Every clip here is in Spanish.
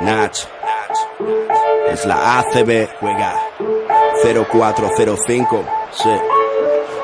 Nach. Es la ACB. Juega 0405. Sí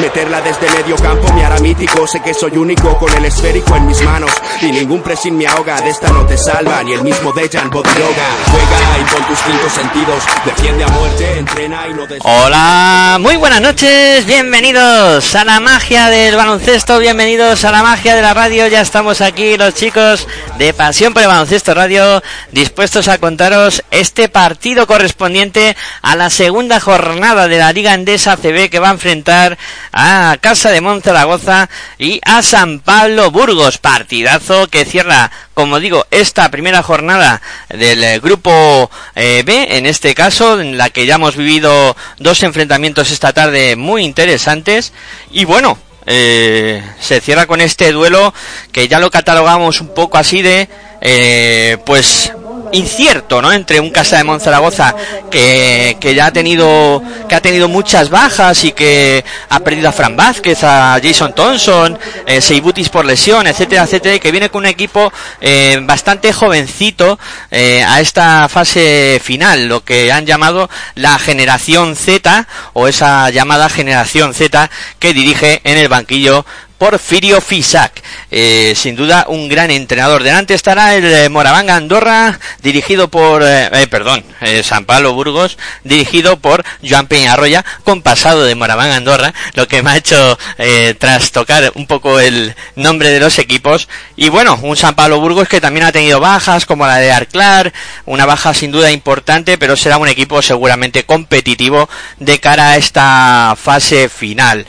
Meterla desde medio campo me hará mítico. Sé que soy único con el esférico en mis manos. Y ningún presin me ahoga. De esta no te salva ni el mismo Dejan Bodiroga. Juega y con tus cinco sentidos. Defiende a muerte, entrena y no Hola, muy buenas noches. Bienvenidos a la magia del baloncesto. Bienvenidos a la magia de la radio. Ya estamos aquí los chicos de Pasión por el Baloncesto Radio. Dispuestos a contaros este partido correspondiente a la segunda jornada de la Liga Endesa CB que va a enfrentar a Casa de Monzaragoza y a San Pablo Burgos. Partidazo que cierra, como digo, esta primera jornada del eh, grupo eh, B, en este caso, en la que ya hemos vivido dos enfrentamientos esta tarde muy interesantes. Y bueno, eh, se cierra con este duelo que ya lo catalogamos un poco así de, pues incierto, ¿no? Entre un Casa de Monzaragoza que, que ya ha tenido que ha tenido muchas bajas y que ha perdido a Fran Vázquez, a Jason Thompson, eh, Seibutis por lesión, etcétera, etcétera, y que viene con un equipo eh, bastante jovencito eh, a esta fase final, lo que han llamado la generación Z o esa llamada generación Z que dirige en el banquillo Porfirio Fisac. Eh, sin duda un gran entrenador. Delante estará el eh, Moravanga Andorra, dirigido por, eh, eh perdón, San Pablo Burgos, dirigido por Joan Peñarroya, con pasado de Moravanga Andorra, lo que me ha hecho tras tocar un poco el nombre de los equipos. Y bueno, un San Pablo Burgos que también ha tenido bajas, como la de Arclar, una baja sin duda importante, pero será un equipo seguramente competitivo de cara a esta fase final.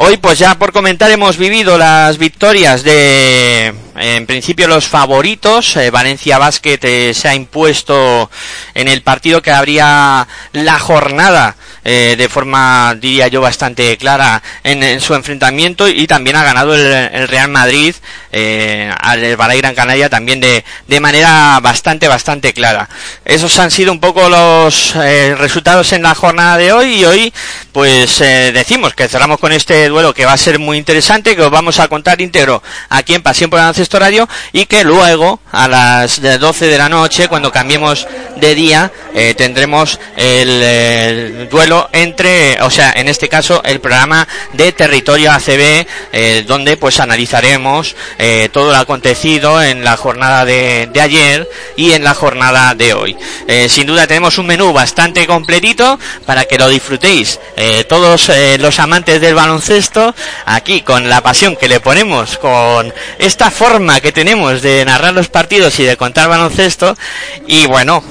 Hoy pues ya por comentar hemos vivido las victorias de en principio los favoritos. Eh, Valencia Basket eh, se ha impuesto en el partido que habría la jornada eh, de forma, diría yo, bastante clara en, su enfrentamiento y también ha ganado el, Real Madrid eh, al Balay Gran Canaria también de, de, manera bastante, bastante clara. Esos han sido un poco los eh, resultados en la jornada de hoy y hoy pues decimos que cerramos con este duelo que va a ser muy interesante, que os vamos a contar íntegro aquí en Pasión por el Ancesto Radio y que luego a las 12 de la noche, cuando cambiemos de día, tendremos el duelo entre, o sea, en este caso el programa de Territorio ACB, eh, donde pues analizaremos eh, todo lo acontecido en la jornada de, ayer y en la jornada de hoy. Eh, sin duda tenemos un menú bastante completito para que lo disfrutéis todos los amantes del baloncesto aquí con la pasión que le ponemos, con esta forma que tenemos de narrar los partidos y de contar baloncesto. Y bueno,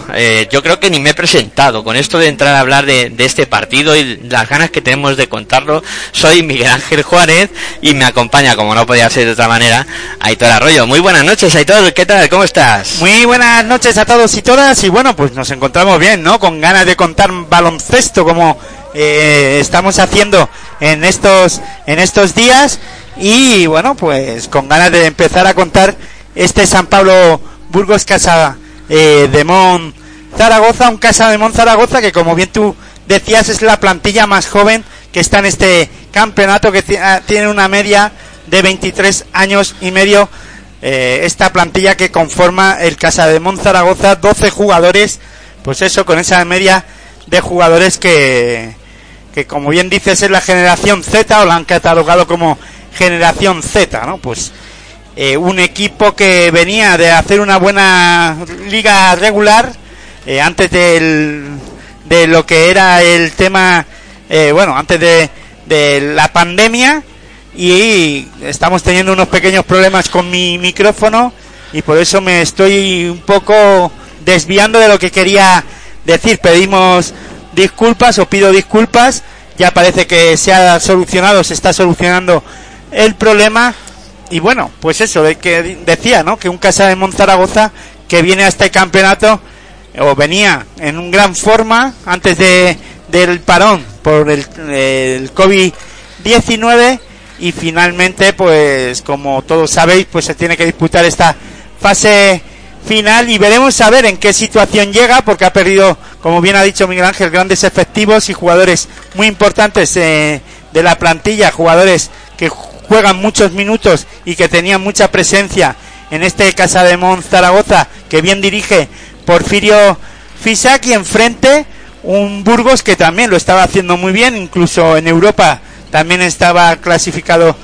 yo creo que ni me he presentado con esto de entrar a hablar de, de este partido y las ganas que tenemos de contarlo. Soy Miguel Ángel Juárez y me acompaña, como no podía ser de otra manera, Aitor Arroyo. Muy buenas noches, Aitor, ¿qué tal? ¿Cómo estás? Muy buenas noches a todos y todas y bueno, pues nos encontramos bien, ¿no? Con ganas de contar baloncesto como eh, estamos haciendo en estos, en estos días y bueno, pues con ganas de empezar a contar este San Pablo Burgos Casa eh, de Mon Zaragoza, un Casa de Mon Zaragoza que como bien tú decías es la plantilla más joven que está en este campeonato que ah, tiene una media de 23 años y medio eh, esta plantilla que conforma el Casa de Monzaragoza 12 jugadores pues eso con esa media de jugadores que que como bien dices es la generación Z o la han catalogado como generación Z no pues eh, un equipo que venía de hacer una buena liga regular eh, antes del, de lo que era el tema, eh, bueno, antes de, de la pandemia y estamos teniendo unos pequeños problemas con mi micrófono y por eso me estoy un poco desviando de lo que quería decir. Pedimos disculpas o pido disculpas. Ya parece que se ha solucionado, se está solucionando el problema. Y bueno, pues eso, de que decía, ¿no? Que un Casa de Monzaragoza que viene a este campeonato o venía en un gran forma antes de, del parón por el, el COVID-19 y finalmente pues como todos sabéis pues se tiene que disputar esta fase final y veremos a ver en qué situación llega porque ha perdido como bien ha dicho Miguel Ángel grandes efectivos y jugadores muy importantes eh, de la plantilla jugadores que juegan muchos minutos y que tenían mucha presencia en este Casa de Mon Zaragoza que bien dirige Porfirio Fisac y enfrente un Burgos que también lo estaba haciendo muy bien incluso en Europa también estaba clasificado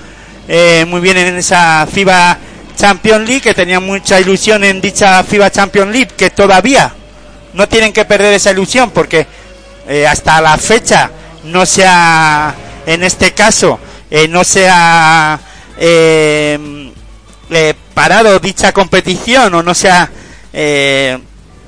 eh, muy bien en esa FIBA Champions League, que tenía mucha ilusión en dicha FIBA Champions League, que todavía no tienen que perder esa ilusión porque eh, hasta la fecha no se ha, en este caso, eh, no se ha parado dicha competición o no se ha,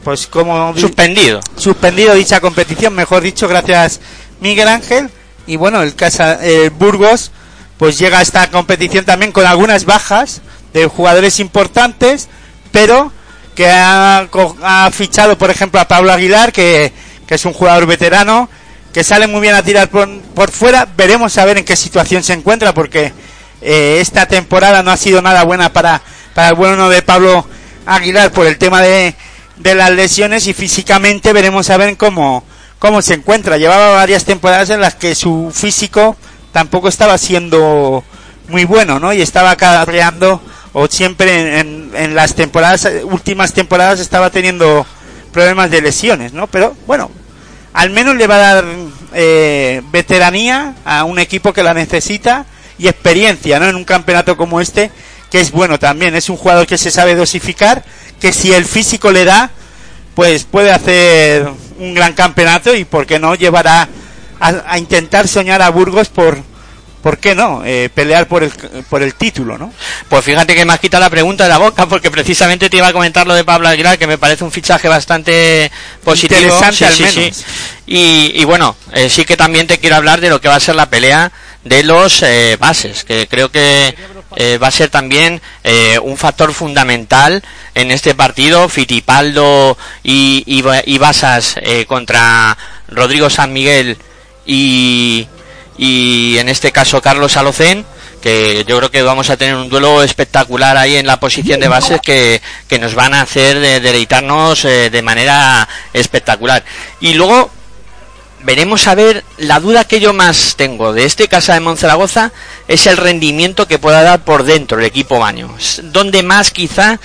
pues como Suspendido. suspendido dicha competición, mejor dicho, gracias Miguel Ángel. Y bueno, el Casa eh, Burgos pues llega a esta competición también con algunas bajas de jugadores importantes, pero que ha, ha fichado, por ejemplo, a Pablo Aguilar, que, que es un jugador veterano, que sale muy bien a tirar por, por fuera. Veremos a ver en qué situación se encuentra, porque eh, esta temporada no ha sido nada buena para, para el bueno de Pablo Aguilar por el tema de, de las lesiones y físicamente veremos a ver cómo, cómo se encuentra. Llevaba varias temporadas en las que su físico tampoco estaba siendo muy bueno, ¿no? Y estaba cabreando o siempre en, en- en las temporadas últimas temporadas estaba teniendo problemas de lesiones, ¿no? Pero bueno, al menos le va a dar eh, veteranía a un equipo que la necesita y experiencia, ¿no? En un campeonato como este, que es bueno también. Es un jugador que se sabe dosificar, que si el físico le da, pues puede hacer un gran campeonato y, ¿por qué no?, llevará a, a intentar soñar a Burgos por, ¿por qué no?, eh, pelear por el, por el título, ¿no? Pues fíjate que me has quitado la pregunta de la boca porque precisamente te iba a comentar lo de Pablo Aguilar que me parece un fichaje bastante positivo. Interesante al menos. Y, y bueno, eh, sí que también te quiero hablar de lo que va a ser la pelea de los eh, bases, que creo que eh, va a ser también eh, un factor fundamental en este partido. Fitipaldo y, y, y Basas eh, contra Rodrigo San Miguel y, y en este caso Carlos Alocén que yo creo que vamos a tener un duelo espectacular ahí en la posición de bases que, que nos van a hacer de- deleitarnos de manera espectacular. Y luego veremos a ver, la duda que yo más tengo de este Casa de Monzaragoza es el rendimiento que pueda dar por dentro el equipo baño. Donde más quizá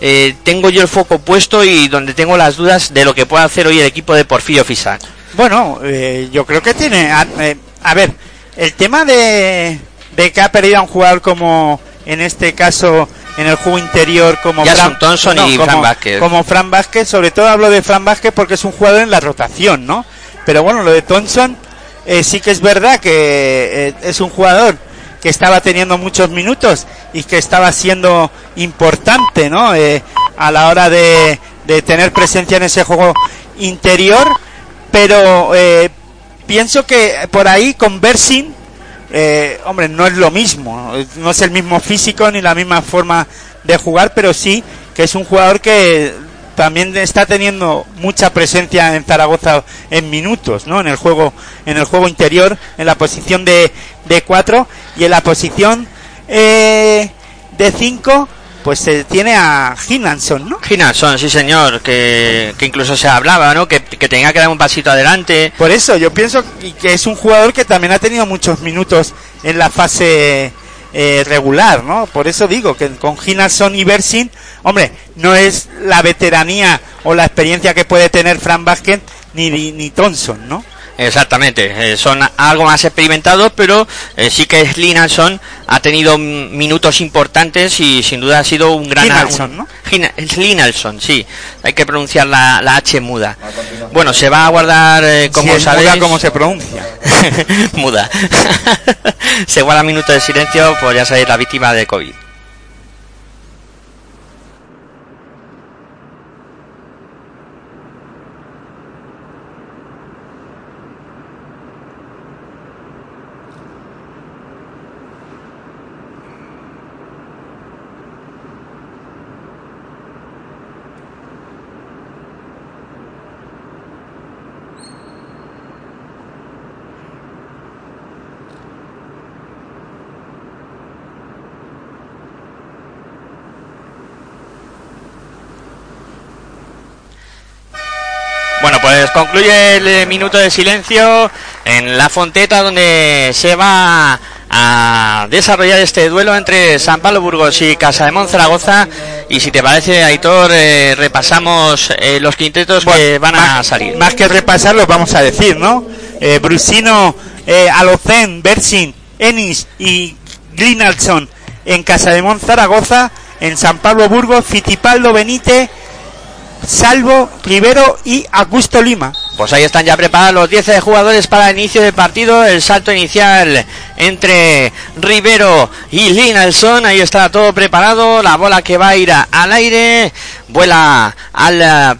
eh, tengo yo el foco puesto y donde tengo las dudas de lo que pueda hacer hoy el equipo de Porfirio Fisac. Bueno, eh, yo creo que tiene. A, eh, a ver, el tema de, de que ha perdido a un jugador como en este caso en el juego interior como Jason Thompson y como, Fran Vázquez. como Fran Vázquez, sobre todo hablo de Fran Vázquez porque es un jugador en la rotación, ¿no? Pero bueno, lo de Thompson eh, sí que es verdad que eh, es un jugador que estaba teniendo muchos minutos y que estaba siendo importante, ¿no? Eh, a la hora de, de tener presencia en ese juego interior, pero pienso que por ahí con Bersin, hombre, no es lo mismo, no es el mismo físico ni la misma forma de jugar, pero sí que es un jugador que también está teniendo mucha presencia en Zaragoza en minutos, ¿no? En el juego, en el juego interior, en la posición de, de cuatro y en la posición eh, de cinco, pues se tiene a Hinanson, ¿no? Ginalson, sí señor, que, que incluso se hablaba, ¿no? Que, que tenía que dar un pasito adelante. Por eso yo pienso que es un jugador que también ha tenido muchos minutos en la fase eh, regular, ¿no? Por eso digo que con Ginalson y Bersin, hombre, no es la veteranía o la experiencia que puede tener Fran Vázquez ni, ni Thompson, ¿no? Exactamente, eh, son algo más experimentados, pero eh, sí que Linalson ha tenido minutos importantes y sin duda ha sido un gran... Linalson, ¿no? Linalson, sí, hay que pronunciar la, la H muda. Bueno, se va a guardar, eh, como Si es sabéis... muda, ¿cómo se pronuncia? muda. se guarda minuto de silencio por, ya sabéis, la víctima de COVID. Bueno, pues concluye el eh, minuto de silencio en la Fonteta donde se va a desarrollar este duelo entre San Pablo Burgos y Casa de Zaragoza y si te parece Aitor eh, repasamos eh, los quintetos que van a más, salir. Más que repasarlos, vamos a decir, ¿no? Eh, Brusino, eh, Alocen, Bersin, Enis y Glinalson en Casa de Zaragoza, en San Pablo Burgos, Fitipaldo Benítez, Salvo, Rivero y Augusto Lima. Pues ahí están ya preparados los 10 jugadores para el inicio del partido. El salto inicial entre Rivero y Linalson. Ahí está todo preparado. La bola que va a ir a- al aire. Vuela al eh,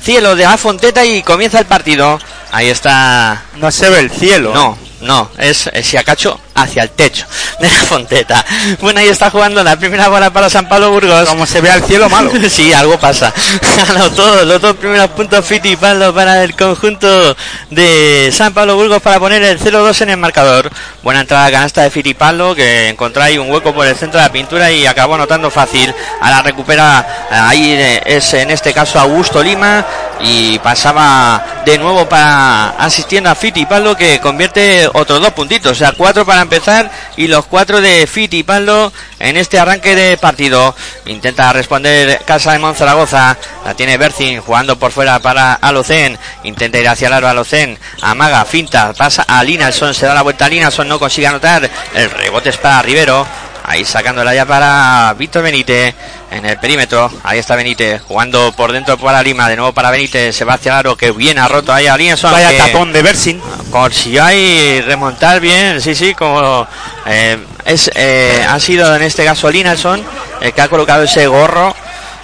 cielo de la Fonteta y comienza el partido. Ahí está. No se ve el cielo. No, no, es, es Siacacho hacia el techo de la Fonteta. Bueno, ahí está jugando la primera bola para San Pablo Burgos. Como se ve al cielo malo. sí, algo pasa. Anotó los dos primeros puntos Fittipaldo para el conjunto de San Pablo Burgos para poner el 0-2 en el marcador. Buena entrada a canasta de Fittipaldo que encontró ahí un hueco por el centro de la pintura y acabó anotando fácil. Ahora recupera eh, ahí eh, es en este caso Augusto Lima y pasaba de nuevo para asistiendo a Fittipaldo que convierte otros dos puntitos, o sea, cuatro para empezar y los cuatro de Fittipaldo en este arranque de partido. Intenta responder Casa de Monzaragoza, la tiene Bercin jugando por fuera para Alocen, intenta ir hacia el aro Alocen, amaga, finta, pasa a Linalson, se da la vuelta a Linalson, no consigue anotar, el rebote es para Rivero. Ahí sacándola ya para Víctor Benítez en el perímetro. Ahí está Benítez jugando por dentro para Lima. De nuevo para Benítez. Sebastián Aro que bien ha roto ahí a Linson. Vaya tapón de Bersin. consiguió ahí remontar bien. Sí, sí, como eh, es, eh, ha sido en este caso Linalson el que ha colocado ese gorro.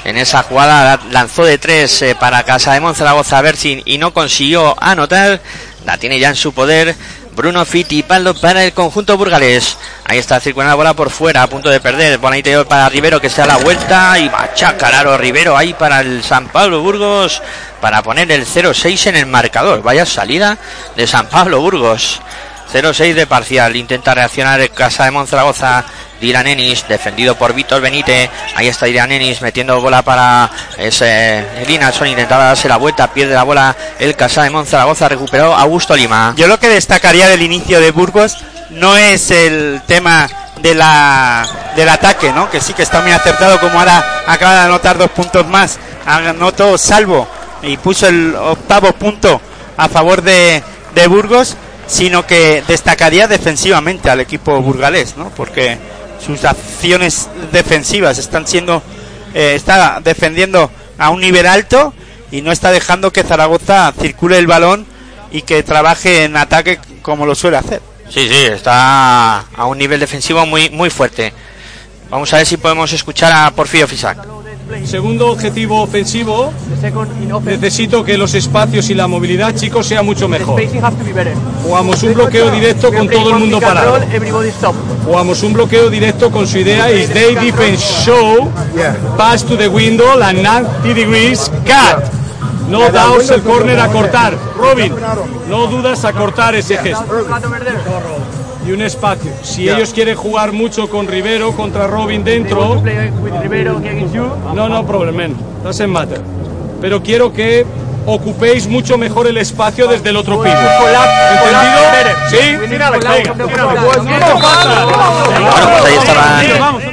En esa jugada lanzó de tres eh, para Casa de Monzaragoza Bersin y no consiguió anotar. La tiene ya en su poder. Bruno Fittipaldo para el conjunto burgalés. Ahí está circulando la bola por fuera, a punto de perder. Bola interior para Rivero que se da la vuelta y machaca Laro Rivero ahí para el San Pablo Burgos para poner el 0-6 en el marcador. Vaya salida de San Pablo Burgos. 0-6 de parcial. Intenta reaccionar el Casa de Monzaragoza. Dylan Ennis, defendido por Víctor Benítez. Ahí está Dylan Ennis metiendo bola para ese Linalson. Intentaba darse la vuelta, pierde la bola el Casa de Monzaragoza. Recuperó Augusto Lima. Yo lo que destacaría del inicio de Burgos no es el tema del ataque, ¿no? Que sí que está muy acertado, como ahora acaba de anotar dos puntos más. Anotó salvo y puso el octavo punto a favor de, de Burgos, sino que destacaría defensivamente al equipo burgalés, ¿no? Porque sus acciones defensivas están siendo eh, está defendiendo a un nivel alto y no está dejando que Zaragoza circule el balón y que trabaje en ataque como lo suele hacer. Sí, sí, está a un nivel defensivo muy, muy fuerte. Vamos a ver si podemos escuchar a Porfirio Fisac. Segundo objetivo ofensivo, necesito que los espacios y la movilidad, chicos, sea mucho mejor. Jugamos un bloqueo directo con todo el mundo parado. Jugamos un bloqueo directo con su idea is they defense show, pass to the window, and 90 degrees cut. No daos el córner a cortar. Robin, no dudas a cortar ese gesto. Y un espacio. Si ellos quieren jugar mucho con Rivero contra Robin dentro, no, no problem, man. Doesn't matter. Pero quiero que ocupéis mucho mejor el espacio desde el otro piso. ¿Entendido? ¿Sí? Bueno, pues ahí estaban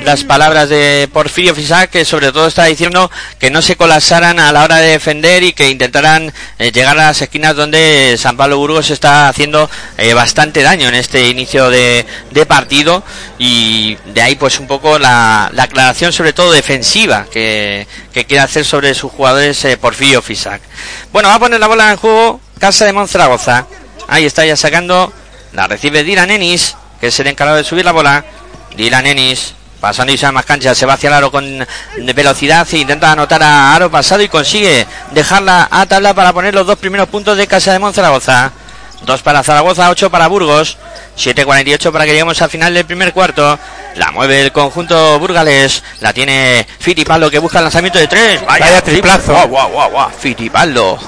las palabras de Porfirio Fisac, que sobre todo está diciendo que no se colapsaran a la hora de defender y que intentaran eh, llegar a las esquinas donde San Pablo Burgos está haciendo eh, bastante daño en este inicio de, partido y de ahí pues un poco la, aclaración sobre todo defensiva que, quiere hacer sobre sus jugadores eh, Porfirio Fisac. Bueno, va a poner la bola en juego Casa de Monzaragoza. Ahí está ya sacando, la recibe Dylan Ennis, que es el encargado de subir la bola. Dylan Ennis pasando y más cancha, se va hacia el aro con velocidad e intenta anotar a aro pasado y consigue dejarla a tabla para poner los dos primeros puntos de Casa de Monzaragoza. Dos para Zaragoza, ocho para Burgos. 7.48 para que lleguemos al final del primer cuarto. La mueve el conjunto burgales. La tiene Fitipaldo que busca el lanzamiento de tres. Vaya, triplazo. Guau, guau, guau, guau. Fitipaldo.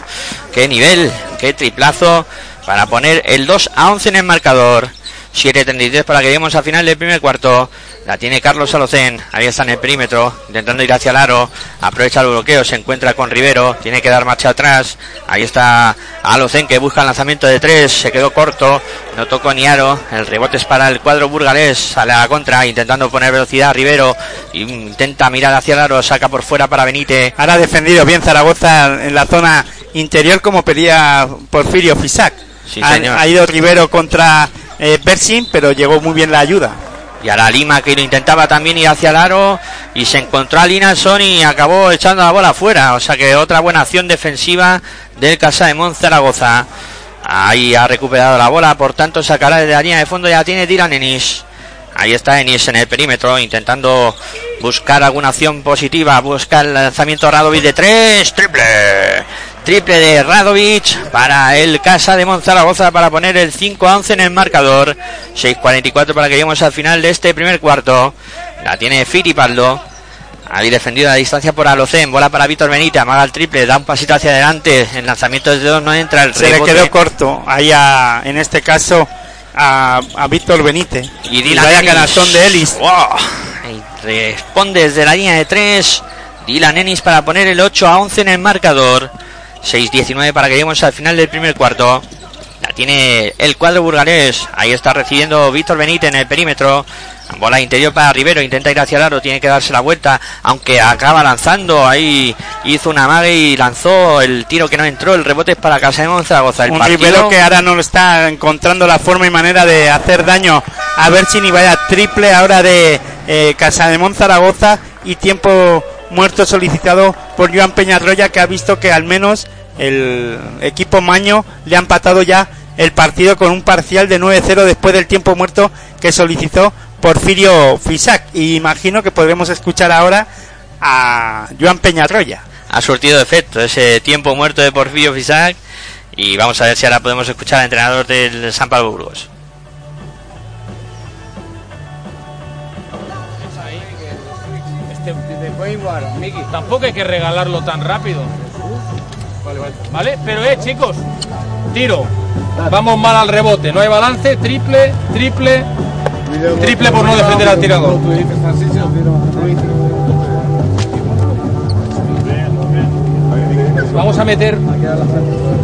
Qué nivel, qué triplazo para poner el 2 a 11 en el marcador. 7.33 para que lleguemos al final del primer cuarto. La tiene Carlos Alocén. Ahí está en el perímetro. Intentando ir hacia el aro. Aprovecha el bloqueo. Se encuentra con Rivero. Tiene que dar marcha atrás. Ahí está Alocén que busca el lanzamiento de tres. Se quedó corto. No tocó ni aro. El rebote es para el cuadro burgalés. Sale a la contra. Intentando poner velocidad a Rivero. Intenta mirar hacia el aro. Saca por fuera para Benítez. Ahora defendido bien Zaragoza en la zona interior como pedía Porfirio Fisac. ha, ido Rivero contra eh, Bersin, pero llegó muy bien la ayuda y a la Lima que lo intentaba también ir hacia el aro y se encontró a Linalson y acabó echando la bola afuera. O sea que otra buena acción defensiva del Casa de Monzaragoza. Ahí ha recuperado la bola, por tanto sacará de la línea de fondo, ya tiene Dylan Enis. Ahí está Enis en el perímetro intentando buscar alguna acción positiva, busca el lanzamiento Radovic de tres, triple. Triple de Radovic para el Casa de Monzaragoza para poner el 5 a 11 en el marcador. 6.44 para que lleguemos al final de este primer cuarto. La tiene Firipaldo. Ahí defendido a distancia por Alocén. Bola para Víctor Benítez. Amaga el triple. Da un pasito hacia adelante. El lanzamiento desde dos no entra. El Se le quedó corto. Ahí en este caso a, Víctor Benítez. Y, vaya canastón de Ellis. responde desde la línea de tres. Dylan Ennis para poner el 8 a 11 en el marcador. 6-19 para que lleguemos al final del primer cuarto. La tiene el cuadro burgalés. Ahí está recibiendo Víctor Benítez en el perímetro. Bola interior para Rivero. Intenta ir hacia el aro. Tiene que darse la vuelta. Aunque acaba lanzando. Ahí hizo una mague y lanzó el tiro que no entró. El rebote es para Casa de Monzaragoza. Un Rivero que ahora no está encontrando la forma y manera de hacer daño a ver si ni vaya triple ahora de eh, Casa de Monzaragoza. Y tiempo muerto solicitado por Joan Peñarroya que ha visto que al menos el equipo Maño le ha empatado ya el partido con un parcial de 9-0 después del tiempo muerto que solicitó Porfirio Fisac. Y imagino que podremos escuchar ahora a Joan Peñarroya. Ha surtido efecto ese tiempo muerto de Porfirio Fisac y vamos a ver si ahora podemos escuchar al entrenador del San Pablo Burgos. Tampoco hay que regalarlo tan rápido. Vale, Pero eh, chicos, tiro. Vamos mal al rebote. No hay balance. Triple, triple, triple por no defender al tirador. Vamos a meter,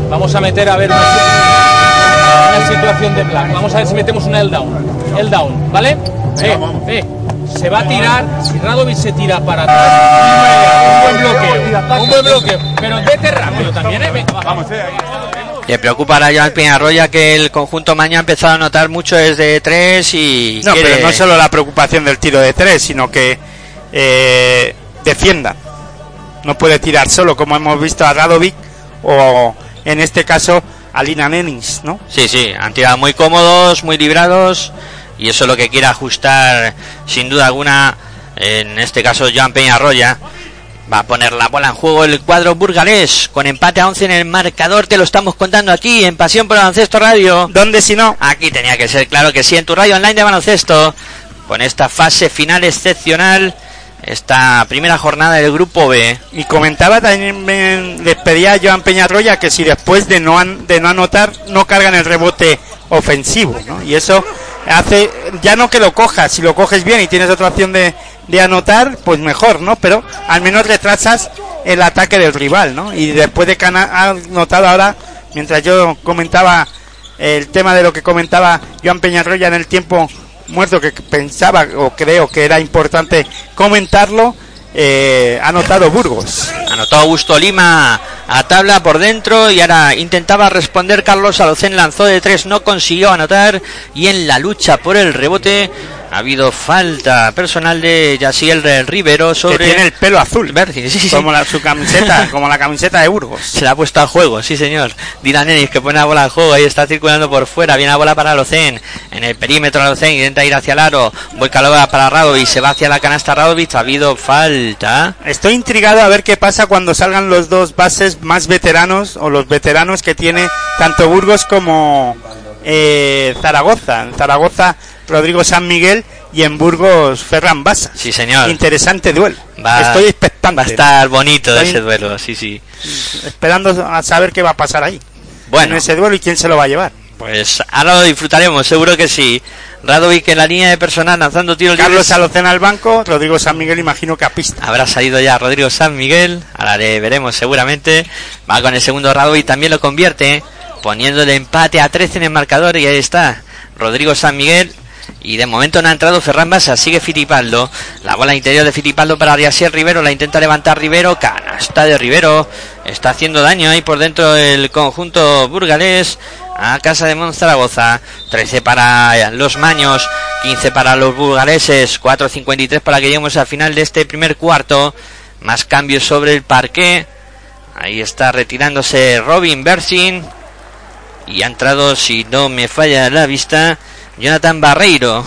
vamos a meter a ver una, situación de plan. Vamos a ver si metemos una el down, el down, ¿vale? Eh, eh se va a tirar, si Radovic se tira para atrás, un buen bloqueo, un buen bloqueo, pero vete rápido también, ¿eh? Vamos, Le preocupa a Joan Peñarroya que el conjunto Maña ha empezado a notar mucho desde tres y. No, pero no solo la preocupación del tiro de tres, sino que eh, defienda. No puede tirar solo, como hemos visto a Radovic o en este caso a Lina Nenis, ¿no? Sí, sí, han tirado muy cómodos, muy librados y eso es lo que quiere ajustar sin duda alguna en este caso Joan Peñarroya va a poner la bola en juego el cuadro burgalés con empate a 11 en el marcador te lo estamos contando aquí en Pasión por Baloncesto Radio ¿dónde si no? aquí tenía que ser claro que sí en tu radio online de baloncesto con esta fase final excepcional esta primera jornada del grupo B. Y comentaba también, les pedía a Joan Peñarroya que si después de no, de no anotar, no cargan el rebote ofensivo, ¿no? Y eso hace, ya no que lo cojas, si lo coges bien y tienes otra opción de, de anotar, pues mejor, ¿no? Pero al menos retrasas el ataque del rival, ¿no? Y después de que ha notado ahora, mientras yo comentaba el tema de lo que comentaba Joan Peñarroya en el tiempo muerto que pensaba o creo que era importante comentarlo, eh, anotado Burgos. Anotó Augusto Lima a tabla por dentro y ahora intentaba responder Carlos Alocén, lanzó de tres, no consiguió anotar y en la lucha por el rebote ha habido falta personal de Yaciel Rivero sobre... Que tiene el pelo azul. Verde, sí, sí, como la, su camiseta, como la camiseta de Burgos. Se la ha puesto al juego, sí señor. Dylan Ennis que pone la bola al juego, ahí está circulando por fuera, viene la bola para Alocén, en el perímetro Alocén, intenta ir hacia el aro, vuelca la bola para Radovic, se va hacia la canasta Radovic, ha habido falta. Estoy intrigado a ver qué pasa cuando salgan los dos bases más veteranos, o los veteranos que tiene tanto Burgos como eh, Zaragoza. En Zaragoza Rodrigo San Miguel y en Burgos Ferran Basa. Sí, señor. Interesante duelo. Estoy expectante. Va a estar bonito ese duelo, sí, sí. Esperando a saber qué va a pasar ahí. Bueno. En ese duelo y quién se lo va a llevar. Pues ahora lo disfrutaremos, seguro que sí. Radovic en la línea de personal lanzando tiros Carlos Alocena al banco, Rodrigo San Miguel imagino que a pista. Habrá salido ya Rodrigo San Miguel, ahora le veremos seguramente. Va con el segundo Radovic, también lo convierte, poniendo el empate a 13 en el marcador y ahí está. Rodrigo San Miguel y de momento no ha entrado Ferran Basa, sigue Fitipaldo. La bola interior de Fitipaldo para Ariasiel Rivero, la intenta levantar Rivero, canasta de Rivero. Está haciendo daño ahí por dentro del conjunto burgalés a casa de Monzaragoza. 13 para los Maños, 15 para los burgaleses, 4.53 para que lleguemos al final de este primer cuarto. Más cambios sobre el parque. Ahí está retirándose Robin Bersin. Y ha entrado, si no me falla la vista, Jonathan Barreiro.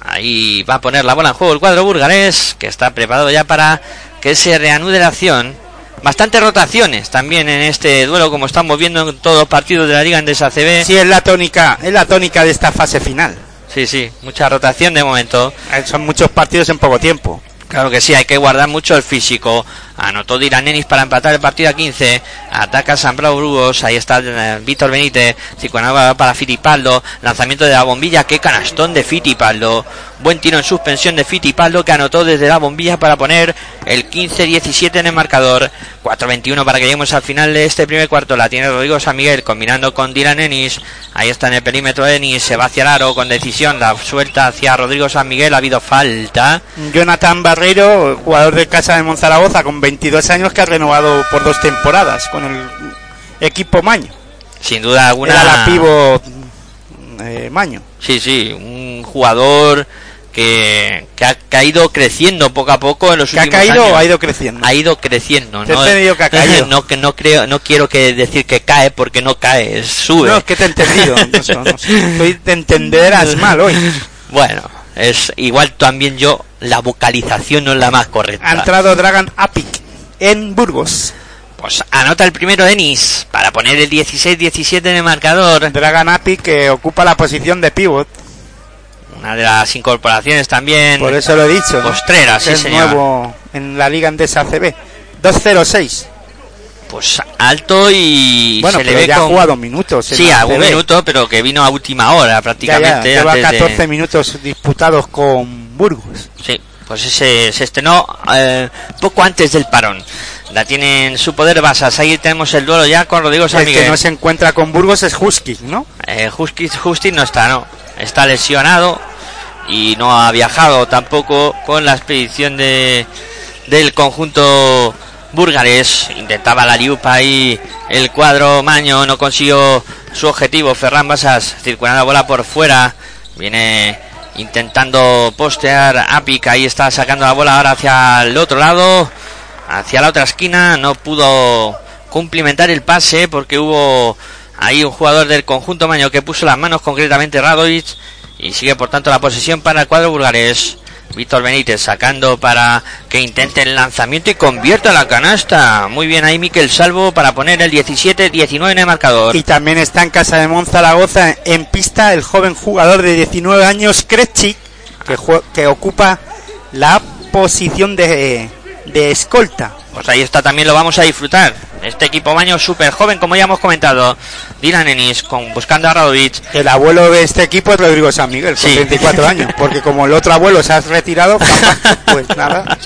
Ahí va a poner la bola en juego el cuadro burgalés, que está preparado ya para que se reanude la acción. Bastantes rotaciones también en este duelo, como estamos viendo en todos los partidos de la Liga en CB. Sí, es la tónica, es la tónica de esta fase final. Sí, sí, mucha rotación de momento. Eh, son muchos partidos en poco tiempo. Claro que sí, hay que guardar mucho el físico. Anotó Nenis para empatar el partido a 15. Ataca San Brugos. Ahí está eh, Víctor Benítez. Cicuanaba para Fitipaldo. Lanzamiento de la bombilla. Qué canastón de Fitipaldo. Buen tiro en suspensión de Fitipaldo que anotó desde la bombilla para poner el 15-17 en el marcador. 4-21 para que lleguemos al final de este primer cuarto. La tiene Rodrigo San Miguel combinando con Dylan Ennis. Ahí está en el perímetro Ennis. Se va hacia el aro con decisión. La suelta hacia Rodrigo San Miguel. Ha habido falta. Jonathan Barreiro, jugador de casa de Monzaragoza con 22 años que ha renovado por dos temporadas con el equipo Maño. Sin duda alguna. Era la pivo eh, Maño. Sí, sí, un jugador que, que, ha, caído creciendo poco a poco en los últimos ha caído años. o ha ido creciendo? Ha ido creciendo. no, que ha caído. no, que no creo, no quiero que decir que cae porque no cae, sube. No, es que te he entendido. no, Estoy de entenderás mal hoy. Bueno, es igual también yo la vocalización no es la más correcta. Ha entrado Dragon Apic en Burgos. Pues anota el primero Denis para poner el 16-17 en el marcador. Dragon Apic que ocupa la posición de pivot. Una de las incorporaciones también. Por eso lo he dicho. Postrera, sí, es nuevo en la Liga Andesa CB. 2-0-6. Pues alto y bueno, se pero le ve ya con... ha jugado minutos. Sí, a un minuto, pero que vino a última hora prácticamente. Ya, ya. Lleva antes 14 de... minutos disputados con Burgos. Sí, pues se, se estrenó eh, poco antes del parón. La tiene en su poder Basas. Ahí tenemos el duelo ya con Rodrigo San El Miguel. que no se encuentra con Burgos es Husky, ¿no? Eh, no está, no. Está lesionado y no ha viajado tampoco con la expedición de del conjunto burgalés. Intentaba la liupa ahí el cuadro Maño, no consiguió su objetivo. Ferran Basas circulando la bola por fuera. Viene intentando postear Apic. Ahí está sacando la bola ahora hacia el otro lado. Hacia la otra esquina. No pudo cumplimentar el pase porque hubo ahí un jugador del conjunto Maño que puso las manos, concretamente Radovic. Y sigue por tanto la posesión para el cuadro bulgares. Víctor Benítez sacando para que intente el lanzamiento y convierta la canasta. Muy bien ahí Miquel Salvo para poner el 17-19 en el marcador. Y también está en casa de Monzaragoza en pista el joven jugador de 19 años, Kretschi, que, que ocupa la posición de, de escolta. Pues ahí está, también lo vamos a disfrutar. Este equipo baño súper joven, como ya hemos comentado. Dylan Ennis con, buscando a Radovic. El abuelo de este equipo es Rodrigo San Miguel, con Sí. 34 años. Porque como el otro abuelo se ha retirado, pues nada.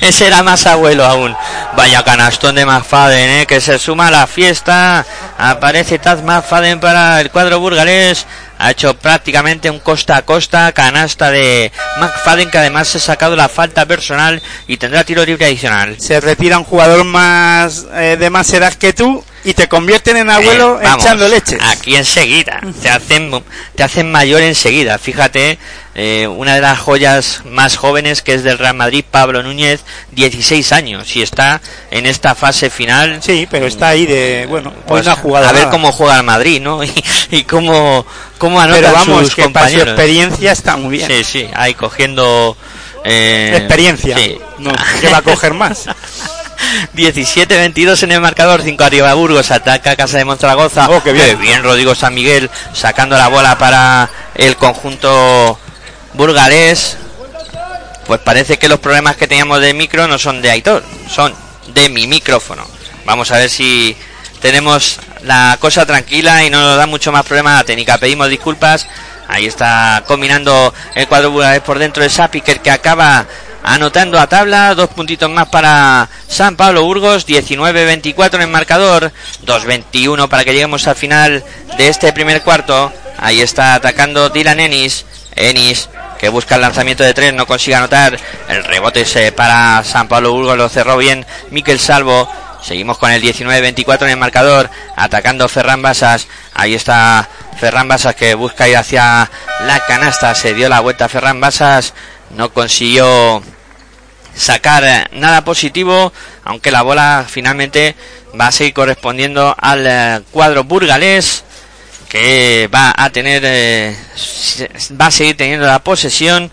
Ese era más abuelo aún. Vaya canastón de McFadden, ¿eh? que se suma a la fiesta. Aparece Taz McFadden para el cuadro burgalés. Ha hecho prácticamente un costa a costa, canasta de McFadden que además se ha sacado la falta personal y tendrá tiro libre adicional. Se retira un jugador más eh, de más edad que tú y te convierten en abuelo Eh, vamos, echando leche. Aquí enseguida, te hacen, te hacen mayor enseguida. Fíjate, eh, una de las joyas más jóvenes que es del Real Madrid, Pablo Núñez, 16 años y está en esta fase final. Sí, pero está ahí de, bueno, hoy Pues, a ver nada. cómo juega el Madrid, ¿no? Y, y cómo, cómo anotan Pero vamos, sus que para su compañeros. experiencia está muy bien. Sí, sí, ahí cogiendo... eh, Experiencia. sí. No, ¿Qué va a coger más? 17-22 en el marcador, 5 arriba Burgos, ataca Casa de Monzaragoza. Oh, qué bien. Rodrigo San Miguel sacando la bola para el conjunto burgalés. Pues parece que los problemas que teníamos de micro no son de Aitor, son de mi micrófono. Vamos a ver si tenemos la cosa tranquila y no nos da mucho más problema la técnica. Pedimos disculpas. Ahí está combinando el cuadro burgalés por dentro de Sapiker que acaba anotando a tabla. Dos puntitos más para San Pablo Burgos. 19-24 en el marcador. 2-21 para que lleguemos al final de este primer cuarto. Ahí está atacando Dylan Ennis. Ennis que busca el lanzamiento de tres, no consigue anotar. El rebote es eh, para San Pablo Burgos, lo cerró bien Miquel Salvo. Seguimos con el 19-24 en el marcador, atacando Ferran Basas. Ahí está Ferran Basas que busca ir hacia la canasta. Se dio la vuelta Ferran Basas, no consiguió sacar eh, nada positivo, aunque la bola finalmente va a seguir correspondiendo al eh, cuadro burgalés que va a tener eh, va a seguir teniendo la posesión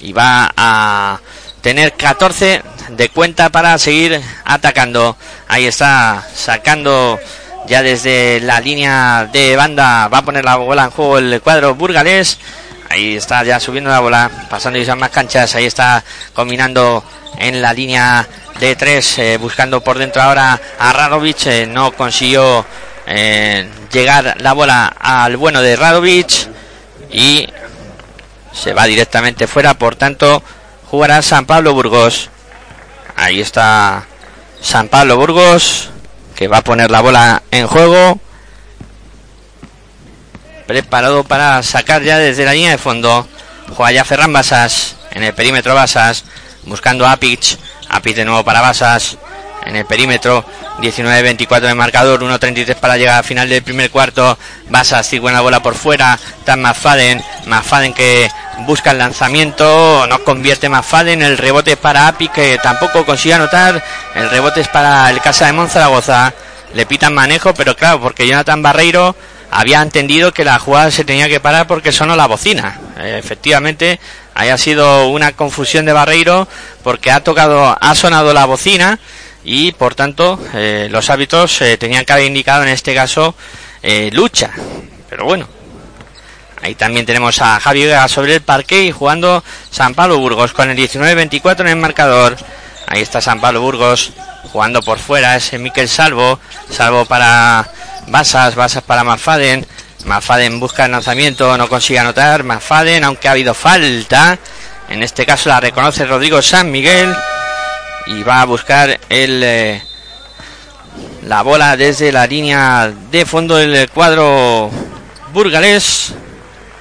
y va a tener 14 de cuenta para seguir atacando. Ahí está sacando ya desde la línea de banda va a poner la bola en juego el cuadro burgalés. Ahí está ya subiendo la bola, pasando y más canchas. Ahí está combinando en la línea de tres, eh, buscando por dentro ahora a Radovic. eh, no consiguió eh, llegar la bola al bueno de Radovic y se va directamente fuera. Por tanto, jugará San Pablo Burgos. Ahí está San Pablo Burgos que va a poner la bola en juego. Preparado para sacar ya desde la línea de fondo. Juega ya Ferran Basas en el perímetro Basas. Buscando a Pitch. A de nuevo para Basas. En el perímetro. 19-24 de marcador. 1-33 para llegar al final del primer cuarto. Basas sigue la bola por fuera. Está McFadden. McFadden que busca el lanzamiento. No convierte McFadden. El rebote para Api que tampoco consigue anotar. El rebote es para el Casa de Monzaragoza. Le pitan manejo, pero claro, porque Jonathan Barreiro había entendido que la jugada se tenía que parar porque sonó la bocina. Eh, efectivamente, haya sido una confusión de Barreiro porque ha tocado, ha sonado la bocina y por tanto eh, los árbitros eh, tenían que haber indicado en este caso eh, lucha. Pero bueno, Ahí también tenemos a Javi Vega sobre el parque y jugando San Pablo Burgos con el 19-24 en el marcador. Ahí está San Pablo Burgos jugando por fuera. Es Miquel Salvo. Salvo para Basas. Basas para Mafaden. Mafaden busca el lanzamiento. No consigue anotar. Mafaden, aunque ha habido falta. En este caso la reconoce Rodrigo San Miguel. Y va a buscar el. eh, la bola desde la línea de fondo del cuadro burgalés.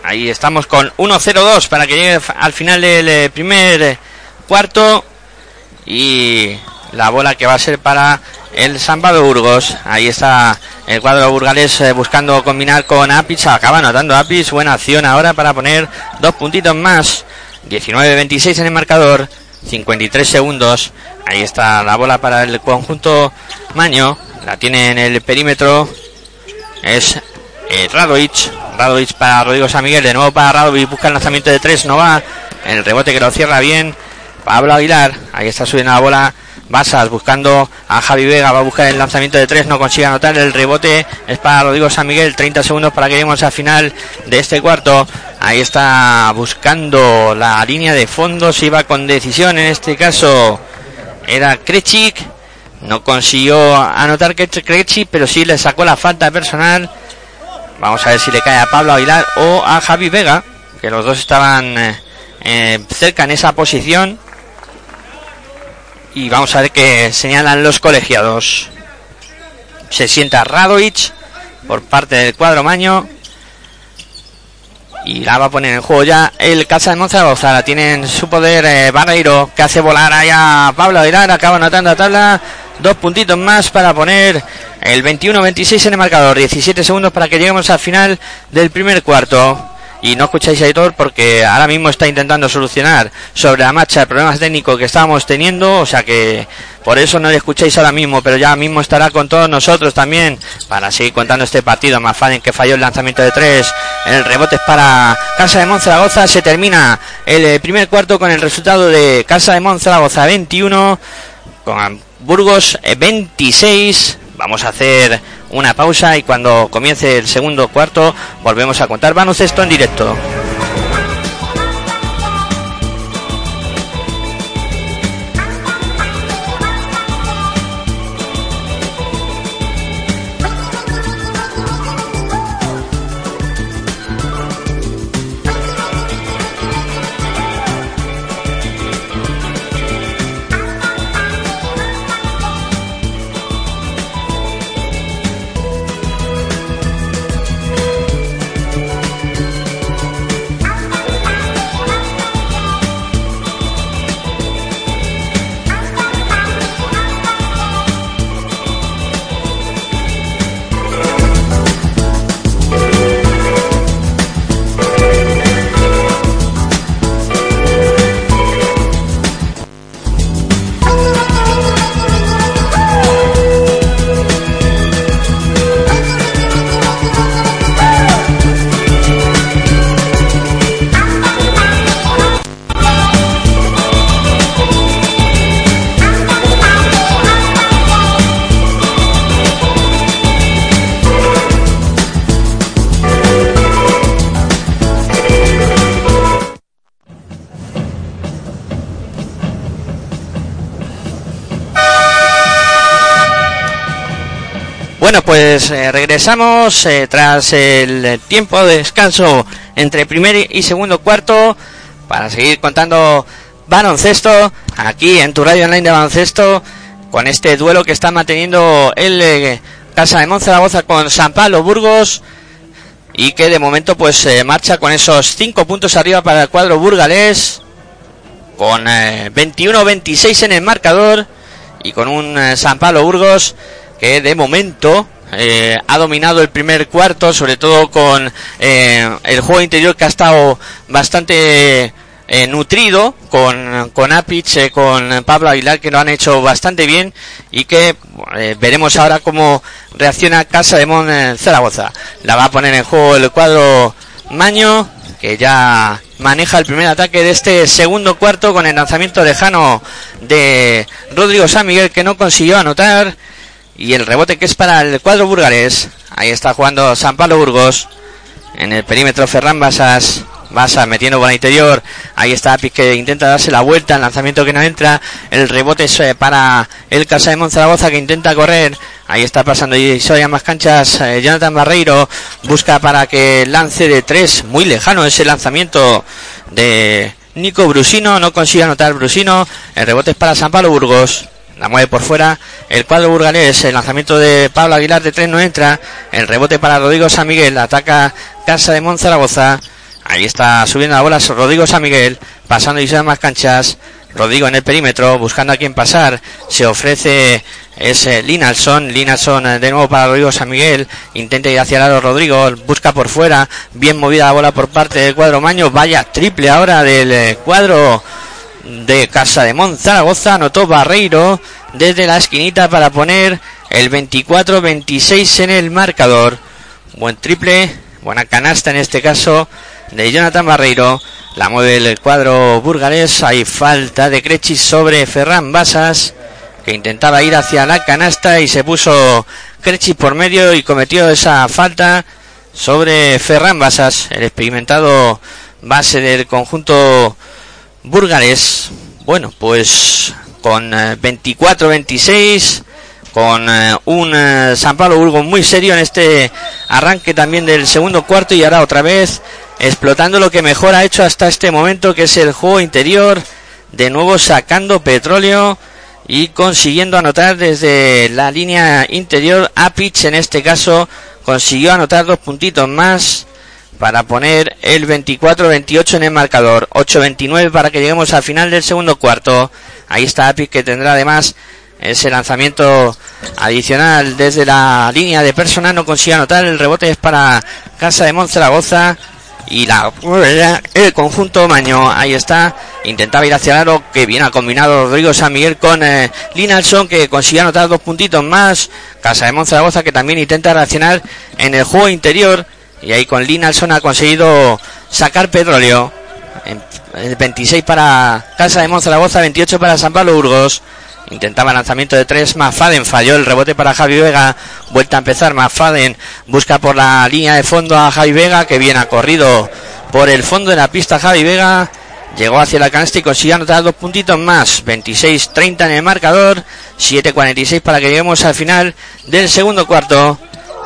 Ahí estamos con 1-0-2 para que llegue al final del eh, primer cuarto. Y la bola que va a ser para el Sambado Burgos. Ahí está el cuadro burgalés eh, buscando combinar con Apis. Acaba anotando Apis. Buena acción ahora para poner dos puntitos más. 19-26 en el marcador. 53 segundos. Ahí está la bola para el conjunto Maño. La tiene en el perímetro. Es eh, Radovic. Radovic para Rodrigo San Miguel. De nuevo para Radovic. Busca el lanzamiento de tres. No va. El rebote que lo cierra bien. Pablo Aguilar. Ahí está subiendo la bola. Basas buscando a Javi Vega. Va a buscar el lanzamiento de tres. No consigue anotar. El rebote es para Rodrigo San Miguel. 30 segundos para que lleguemos al final de este cuarto. Ahí está buscando la línea de fondo. Se iba con decisión. En este caso era Krechik. No consiguió anotar Krechik, pero sí le sacó la falta personal. Vamos a ver si le cae a Pablo Aguilar o a Javi Vega, que los dos estaban eh, eh, cerca en esa posición. Y vamos a ver qué señalan los colegiados. Se sienta Radovic por parte del cuadro Maño. y la va a poner en juego ya el Casa de Monzaragoza. La tiene en su poder eh, Barreiro que hace volar allá Pablo Aguilar. Acaba anotando a tabla. Dos puntitos más para poner el 21-26 en el marcador. 17 segundos para que lleguemos al final del primer cuarto y no escucháis a Aitor porque ahora mismo está intentando solucionar sobre la marcha el problema técnico que estábamos teniendo, o sea que por eso no le escucháis ahora mismo, pero ya mismo estará con todos nosotros también para seguir contando este partido. Más fácil que falló el lanzamiento de tres, el rebote es para Casa de Monzaragoza. Se termina el eh, primer cuarto con el resultado de Casa de Monzaragoza 21, con Burgos 26. Eh, Vamos a hacer una pausa y cuando comience el segundo cuarto volvemos a contar baloncesto en directo. Pues eh, regresamos eh, tras el tiempo de descanso entre primer y segundo cuarto para seguir contando baloncesto aquí en tu radio online de baloncesto con este duelo que está manteniendo el eh, Casa de Monzaragoza con San Pablo Burgos y que de momento pues marcha con esos cinco puntos arriba para el cuadro burgalés con 21-26 en el marcador y con un San Pablo Burgos que de momento eh, ha dominado el primer cuarto, sobre todo con eh, el juego interior que ha estado bastante eh, nutrido, con, con Apich, con Pablo Aguilar, que lo han hecho bastante bien y que veremos ahora cómo reacciona Casa de Mon Zaragoza. La va a poner en juego el cuadro Maño, que ya maneja el primer ataque de este segundo cuarto con el lanzamiento lejano de Rodrigo San Miguel, que no consiguió anotar y el rebote que es para el cuadro burgalés. Ahí está jugando San Pablo Burgos. En el perímetro Ferran Basas. Basas metiendo por el interior. Ahí está Apis que intenta darse la vuelta. El lanzamiento que no entra. El rebote es eh, para el Casa de Monzaragoza que intenta correr. Ahí está pasando y soy más canchas. Eh, Jonathan Barreiro busca para que lance de tres. Muy lejano ese lanzamiento de Nico Brusino. No consigue anotar Brusino. El rebote es para San Pablo Burgos. La mueve por fuera el cuadro burgalés. El lanzamiento de Pablo Aguilar de tres no entra. El rebote para Rodrigo San Miguel. Ataca Casa de Monzaragoza. Ahí está subiendo la bola Rodrigo San Miguel. Pasando y más canchas. Rodrigo en el perímetro, buscando a quién pasar. Se ofrece ese Linalson. Linalson eh, de nuevo para Rodrigo San Miguel. Intenta ir hacia el Rodrigo. Busca por fuera. Bien movida la bola por parte del cuadro Maño. Vaya triple ahora del eh, cuadro de Casa de Monzaragoza. Anotó Barreiro desde la esquinita para poner el 24-26 en el marcador. Buen triple, buena canasta en este caso de Jonathan Barreiro. La mueve el cuadro burgalés. Hay falta de Crechis sobre Ferran Basas, que intentaba ir hacia la canasta y se puso Crechis por medio y cometió esa falta sobre Ferran Basas, el experimentado base del conjunto Burgares, bueno, pues con 24-26, eh, con eh, un eh, San Pablo Burgos muy serio en este arranque también del segundo cuarto y ahora otra vez explotando lo que mejor ha hecho hasta este momento, que es el juego interior, de nuevo sacando petróleo y consiguiendo anotar desde la línea interior. a pitch en este caso consiguió anotar dos puntitos más para poner el 24-28 en el marcador. 8-29 para que lleguemos al final del segundo cuarto. Ahí está Api que tendrá además ese lanzamiento adicional desde la línea de personal. No consigue anotar. El rebote es para Casa de Monzaragoza. Y la, el conjunto Maño, ahí está, intentaba ir hacia el aro, que bien ha combinado Rodrigo San Miguel con eh, Linalson, que consigue anotar dos puntitos más. Casa de Monzaragoza, que también intenta reaccionar en el juego interior. Y ahí con Linalson ha conseguido sacar petróleo. 26 para Casa de Monzaragoza, 28 para San Pablo Burgos. Intentaba lanzamiento de tres, Mafaden falló el rebote para Javi Vega, vuelta a empezar, Mafaden busca por la línea de fondo a Javi Vega, que viene ha corrido por el fondo de la pista Javi Vega, llegó hacia la canasta y consiguió anotar dos puntitos más, 26-30 en el marcador, 7-46 para que lleguemos al final del segundo cuarto,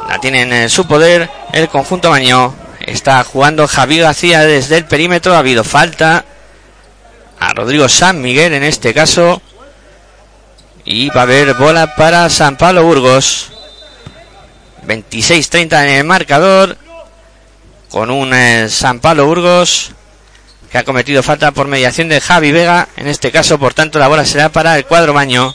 la tienen en su poder el conjunto Maño, está jugando Javi García desde el perímetro, ha habido falta a Rodrigo San Miguel en este caso, y va a haber bola para San Pablo Burgos. 26-30 en el marcador. Con un eh, San Pablo Burgos que ha cometido falta por mediación de Javi Vega. En este caso, por tanto, la bola será para el cuadro baño.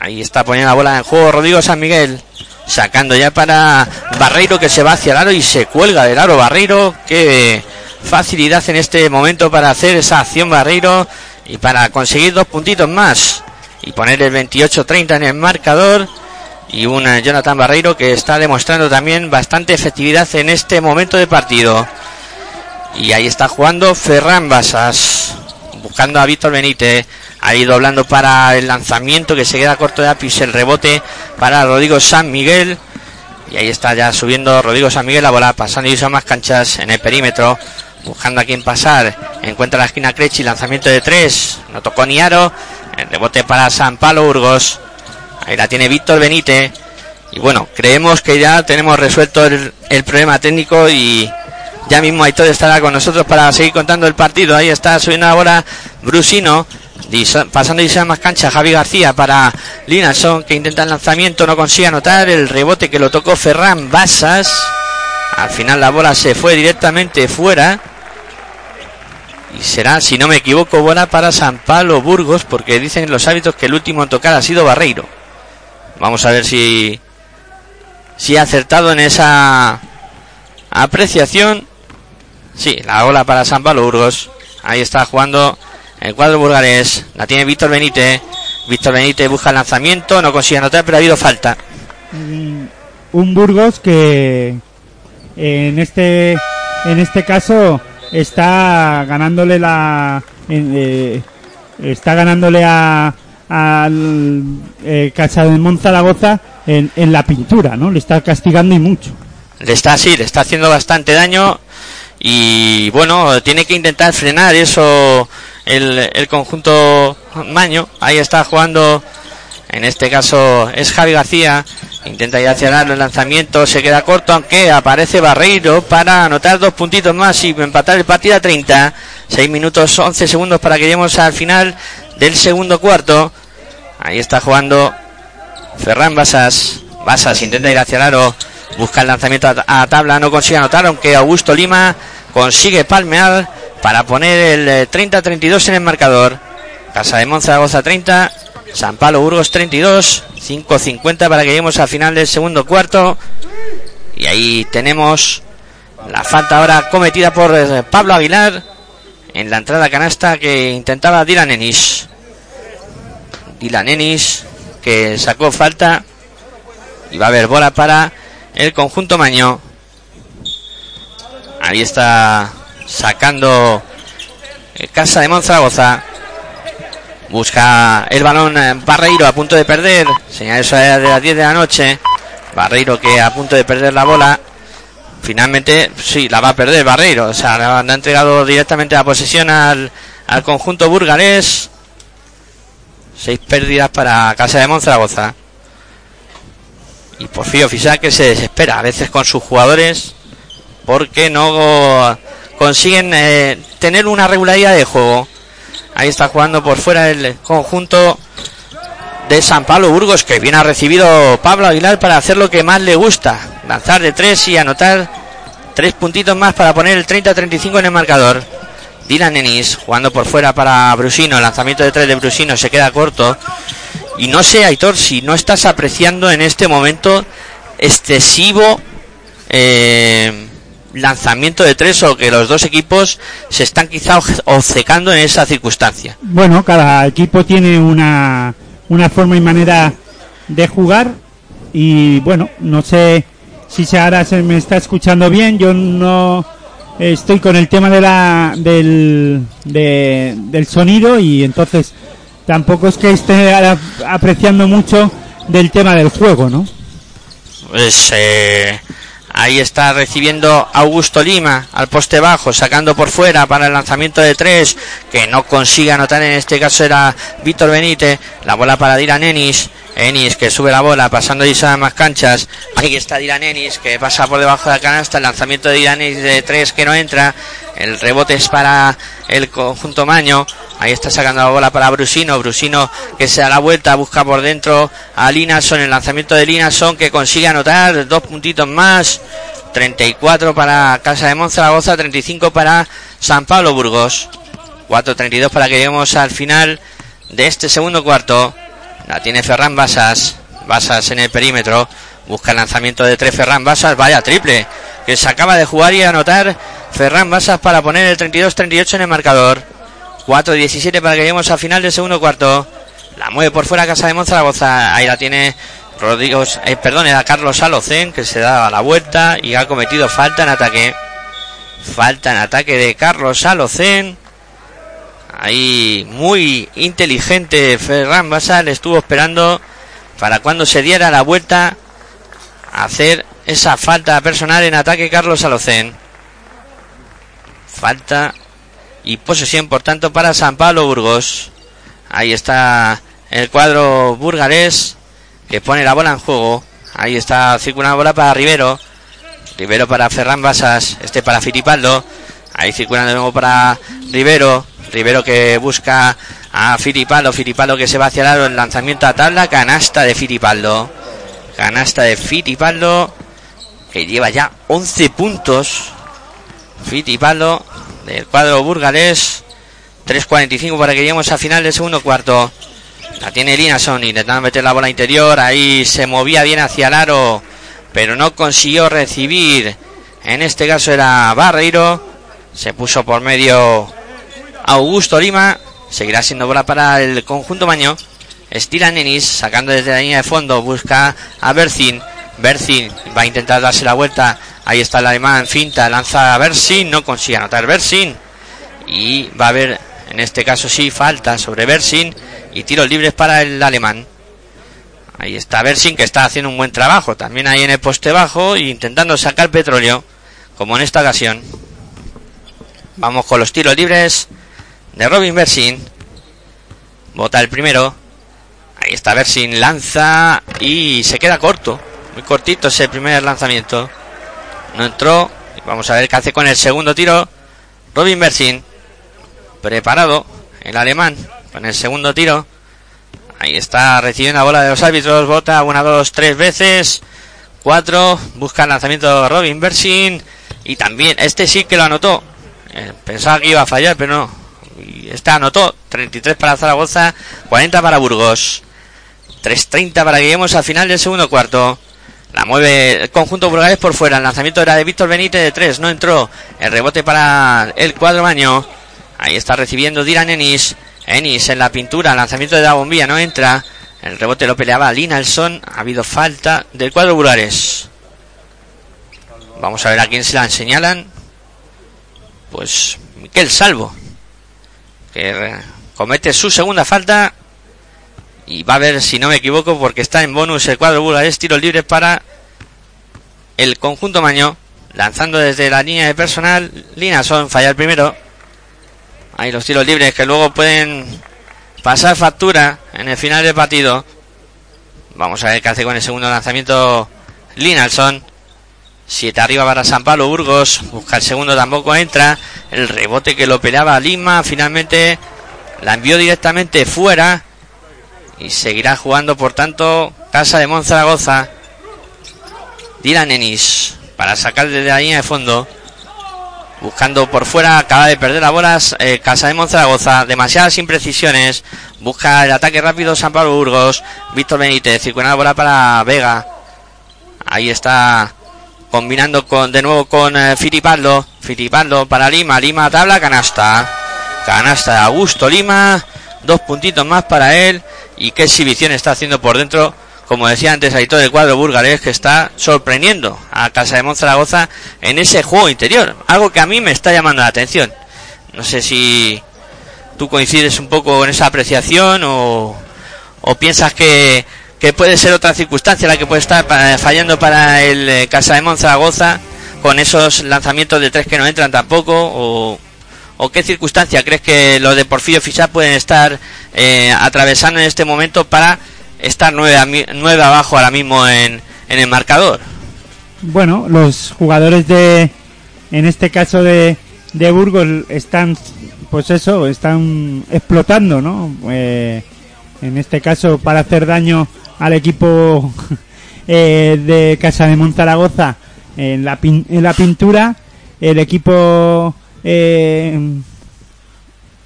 Ahí está poniendo la bola en juego Rodrigo San Miguel. Sacando ya para Barreiro que se va hacia el aro y se cuelga del aro Barreiro. Qué facilidad en este momento para hacer esa acción Barreiro y para conseguir dos puntitos más y poner el 28-30 en el marcador. Y un Jonathan Barreiro que está demostrando también bastante efectividad en este momento de partido. Y ahí está jugando Ferran Basas, buscando a Víctor Benítez. Ahí doblando para el lanzamiento que se queda corto de Apis. El rebote para Rodrigo San Miguel. Y ahí está ya subiendo Rodrigo San Miguel la bola, pasando y son más canchas en el perímetro. Buscando a quien pasar. Encuentra la esquina Crechi, lanzamiento de tres. No tocó ni aro. El rebote para San Palo Burgos. Ahí la tiene Víctor Benítez. Y bueno, creemos que ya tenemos resuelto el, problema técnico y ya mismo Aitor estará con nosotros para seguir contando el partido. Ahí está subiendo ahora Brusino. Pasando y más cancha Javi García para Linalson que intenta el lanzamiento, no consigue anotar el rebote que lo tocó Ferran Basas. Al final la bola se fue directamente fuera. Y será, si no me equivoco, buena para San Pablo Burgos, porque dicen los hábitos que el último en tocar ha sido Barreiro. Vamos a ver si, si ha acertado en esa apreciación. Sí, la ola para San Pablo Burgos. Ahí está jugando el cuadro burgalés. La tiene Víctor Benítez. Víctor Benítez busca el lanzamiento, no consigue anotar, pero ha habido falta. Un Burgos que en este en este caso está ganándole la eh, está ganándole a al eh, Casa de Monzaragoza en, en la pintura, ¿no? Le está castigando y mucho. Le está así, le está haciendo bastante daño y bueno, tiene que intentar frenar eso el, el conjunto Maño. Ahí está jugando, en este caso es Javi García, Intenta ir hacia el lanzamiento se queda corto, aunque aparece Barreiro para anotar dos puntitos más y empatar el partido a 30. 6 minutos 11 segundos para que lleguemos al final del segundo cuarto. Ahí está jugando Ferran Basas. Basas intenta ir hacia el busca el lanzamiento a, tabla, no consigue anotar, aunque Augusto Lima consigue palmear para poner el 30-32 en el marcador. Casa de Monzaragoza 30, San Pablo Burgos 32, 5.50 para que lleguemos al final del segundo cuarto. Y ahí tenemos la falta ahora cometida por eh, Pablo Aguilar en la entrada canasta que intentaba Dylan Ennis. Dylan Ennis que sacó falta y va a haber bola para el conjunto Maño. Ahí está sacando eh, Casa de Monzaragoza. Busca el balón eh, Barreiro a punto de perder. Señal eso de las 10 de la noche. Barreiro que a punto de perder la bola. Finalmente, sí, la va a perder Barreiro. O sea, le ha entregado directamente la posesión al, al conjunto burgalés. Seis pérdidas para Casa de Monzaragoza. Y por fin oficial que se desespera a veces con sus jugadores porque no consiguen eh, tener una regularidad de juego. Ahí está jugando por fuera el conjunto de San Pablo Burgos, que bien ha recibido Pablo Aguilar para hacer lo que más le gusta, lanzar de tres y anotar Tres puntitos más para poner el 30-35 en el marcador. Dylan Ennis jugando por fuera para Brusino. Lanzamiento de tres de Brusino se queda corto. Y no sé, Aitor, si no estás apreciando en este momento excesivo eh, lanzamiento de tres o que los dos equipos se están quizá obcecando en esa circunstancia. Bueno, cada equipo tiene una, una forma y manera de jugar y bueno, no sé si ahora se me está escuchando bien, yo no estoy con el tema de la del, del sonido y entonces tampoco es que esté apreciando mucho del tema del juego, ¿no? Pues eh, ahí está recibiendo Augusto Lima al poste bajo, sacando por fuera para el lanzamiento de tres, que no consigue anotar, en este caso era Víctor Benítez, la bola para Dylan Ennis, Ennis que sube la bola pasando a más canchas. Aquí está Dylan Ennis que pasa por debajo de la canasta. El lanzamiento de Dylan Ennis de tres que no entra. El rebote es para el conjunto Maño. Ahí está sacando la bola para Brusino. Brusino que se da la vuelta, busca por dentro a Linason. El lanzamiento de Linason que consigue anotar dos puntitos más. 34 para Casa de Monzaragoza, 35 para San Pablo Burgos. 4.32 para que lleguemos al final de este segundo cuarto. La tiene Ferran Basas. Basas en el perímetro. Busca el lanzamiento de tres Ferran Basas. Vaya triple. Que se acaba de jugar y anotar Ferran Basas para poner el 32-38 en el marcador. 4-17 para que lleguemos al final del segundo cuarto. La mueve por fuera Casa de Monzaragoza. Ahí la tiene Rodrigo, eh, perdón, era Carlos Alocen que se da la vuelta y ha cometido falta en ataque. Falta en ataque de Carlos Alocen. Ahí muy inteligente Ferran Basal estuvo esperando para cuando se diera la vuelta hacer esa falta personal en ataque Carlos Alocen. Falta y posesión por tanto para San Pablo Burgos. Ahí está el cuadro burgalés que pone la bola en juego. Ahí está circulando la bola para Rivero. Rivero para Ferran Basas. Este para Filipaldo. Ahí circulando de nuevo para Rivero. Rivero que busca a Filipaldo, Filipaldo que se va hacia el lado, el lanzamiento a tabla, canasta de Filipaldo. Canasta de Filipaldo que lleva ya 11 puntos. Filipaldo del cuadro burgalés. 3.45 para que lleguemos al final del segundo cuarto. La tiene Linason intentando meter la bola interior. Ahí se movía bien hacia el aro, pero no consiguió recibir. En este caso era Barreiro. Se puso por medio Augusto Lima. Seguirá siendo bola para el conjunto Maño. Estira Nenis, sacando desde la línea de fondo. Busca a Bercin. Bercin va a intentar darse la vuelta. Ahí está el alemán. Finta, lanza a Bersin. No consigue anotar Bersin. Y va a haber, en este caso sí, falta sobre Bersin. Y tiros libres para el alemán. Ahí está Bersin que está haciendo un buen trabajo. También ahí en el poste bajo. Intentando sacar petróleo. Como en esta ocasión. Vamos con los tiros libres de Robin Bersin. Bota el primero. Ahí está Bersin, lanza y se queda corto. Muy cortito ese primer lanzamiento. No entró. Vamos a ver qué hace con el segundo tiro. Robin Bersin. Preparado. El alemán. Con el segundo tiro. Ahí está recibiendo la bola de los árbitros. Bota una, dos, tres veces. Cuatro. Busca el lanzamiento Robin Bersin. Y también, este sí que lo anotó. Eh, pensaba que iba a fallar, pero no. Y este anotó 33 para Zaragoza, 40 para Burgos. 3.30 para que lleguemos al final del segundo cuarto. La mueve el conjunto burgalés por fuera. El lanzamiento era de Víctor Benítez de 3. No entró. El rebote para el cuadro baño. Ahí está recibiendo Dylan Ennis. Ennis en la pintura. Lanzamiento de la bombilla. No entra. El rebote lo peleaba Linalson. Ha habido falta del cuadro burgalés. Vamos a ver a quién se la señalan. Pues Miquel Salvo. Que comete su segunda falta. Y va a ver si no me equivoco porque está en bonus el cuadro burgalés. Tiros libres para el conjunto Maño. Lanzando desde la línea de personal. Linason falla el primero. Ahí los tiros libres que luego pueden pasar factura en el final del partido. Vamos a ver qué hace con el segundo lanzamiento Linalson. Siete arriba para San Pablo Burgos. Busca el segundo, tampoco entra. El rebote que lo peleaba Lima. Finalmente la envió directamente fuera. Y seguirá jugando, por tanto, Casa de Monzaragoza. Dylan Ennis para sacar desde la línea de fondo. Buscando por fuera, acaba de perder la bola eh, Casa de Monzaragoza. Demasiadas imprecisiones. Busca el ataque rápido San Pablo Burgos. Víctor Benítez. Circula la bola para Vega. Ahí está combinando con de nuevo con eh. Fitipaldo para Lima. Lima tabla canasta. Canasta de Augusto Lima. Dos puntitos más para él. Y qué exhibición está haciendo por dentro como decía antes, hay todo el cuadro burgalés que está sorprendiendo a Casa de Monzaragoza en ese juego interior. Algo que a mí me está llamando la atención. No sé si tú coincides un poco en esa apreciación o, o piensas que, que puede ser otra circunstancia la que puede estar fallando para el eh, Casa de Monzaragoza con esos lanzamientos de tres que no entran tampoco o, o qué circunstancia crees que los de Porfirio Fisar pueden estar eh, atravesando en este momento para estar nueve, abajo ahora mismo en, el marcador. Bueno, los jugadores de, en este caso de, de Burgos, están, pues eso, están explotando, ¿no? Eh, en este caso, para hacer daño al equipo eh, de Casa de Montaragoza en la, en la pintura, el equipo eh,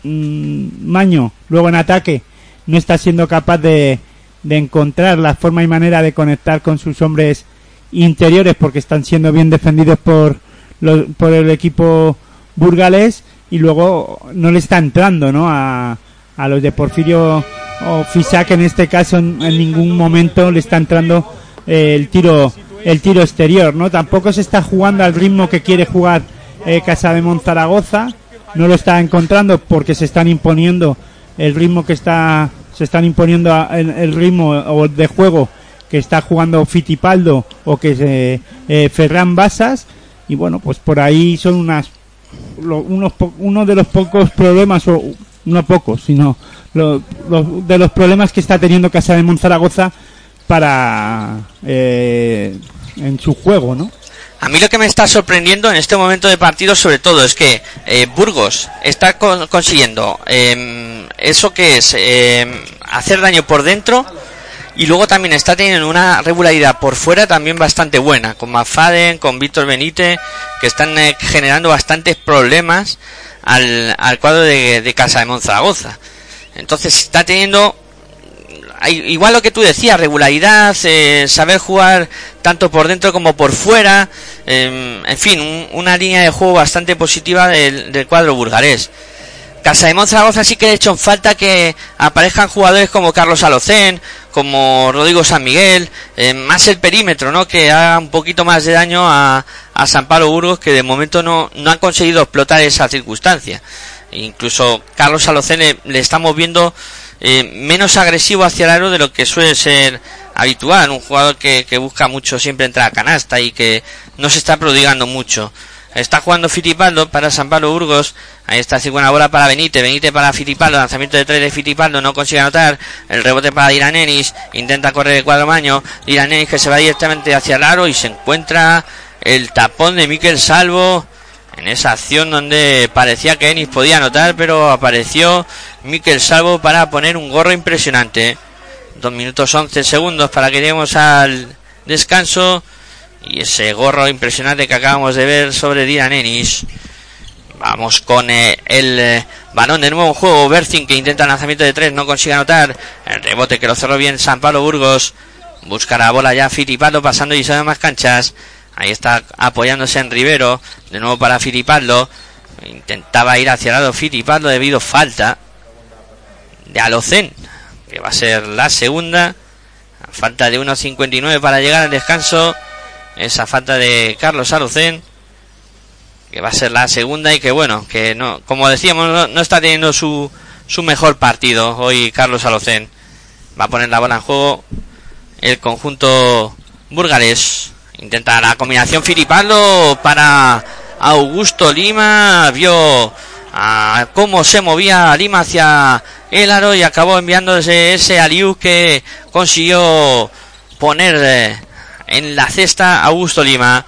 mm, Maño, luego en ataque, no está siendo capaz de, de encontrar la forma y manera de conectar con sus hombres interiores porque están siendo bien defendidos por, por el equipo burgalés y luego no le está entrando ¿no? a, a los de Porfirio o Fisac en este caso en, ningún momento le está entrando eh, el tiro el tiro exterior no tampoco se está jugando al ritmo que quiere jugar eh, Casa de Monzaragoza no lo está encontrando porque se están imponiendo el ritmo que está se están imponiendo el, ritmo de juego que está jugando Fitipaldo o que se, eh, Ferran Basas. Y bueno pues por ahí son unas unos uno de los pocos problemas o no pocos sino de los problemas que está teniendo Casa de Monzaragoza para eh, en su juego no a mí lo que me está sorprendiendo en este momento de partido sobre todo es que eh, Burgos está consiguiendo em, eso que es em, hacer daño por dentro y luego también está teniendo una regularidad por fuera también bastante buena, con Mafaden, con Víctor Benítez, que están eh, generando bastantes problemas al, al cuadro de, de Casa de Monzaragoza. Entonces está teniendo igual lo que tú decías, regularidad, eh, saber jugar tanto por dentro como por fuera, em, en fin, una línea de juego bastante positiva del, cuadro burgarés. Casa de Monzaragoza sí que le he hecho falta que aparezcan jugadores como Carlos Alocén, como Rodrigo San Miguel, eh, más el perímetro, ¿no? Que haga un poquito más de daño a, a San Pablo Burgos, que de momento no, no han conseguido explotar esa circunstancia. Incluso Carlos Alocén le estamos viendo eh, menos agresivo hacia el aro de lo que suele ser habitual. Un jugador que, que busca mucho siempre entrar a canasta y que no se está prodigando mucho. Está jugando Fitipaldo para San Pablo Burgos. Ahí está así buena bola para Benítez. Benítez para Fitipaldo. Lanzamiento de tres de Fitipaldo. No consigue anotar. El rebote para Diranenis. Intenta correr el cuadro maño. Diranenis que se va directamente hacia el aro y se encuentra el tapón de Miquel Salvo en esa acción donde parecía que Ennis podía anotar, pero apareció Miquel Salvo para poner un gorro impresionante. Dos minutos once segundos para que lleguemos al descanso. Y ese gorro impresionante que acabamos de ver sobre Dylan Ennis. Vamos con eh, el eh, balón de nuevo en juego. Bercin que intenta el lanzamiento de tres, no consigue anotar. El rebote que lo cerró bien San Pablo Burgos. Busca la bola ya Fitipaldo pasando y se más canchas. Ahí está apoyándose en Rivero. De nuevo para Filipaldo. Intentaba ir hacia el lado Filipaldo debido falta de Alocen. Que va a ser la segunda. falta de 1.59 para llegar al descanso. Esa falta de Carlos Alocen. Que va a ser la segunda y que bueno, que no, como decíamos, no, está teniendo su, su mejor partido hoy Carlos Alocen. Va a poner la bola en juego el conjunto burgalés. Intenta la combinación Filipaldo para Augusto Lima. Vio a cómo se movía Lima hacia el aro y acabó enviándose ese aliu que consiguió poner eh, en la cesta Augusto Lima.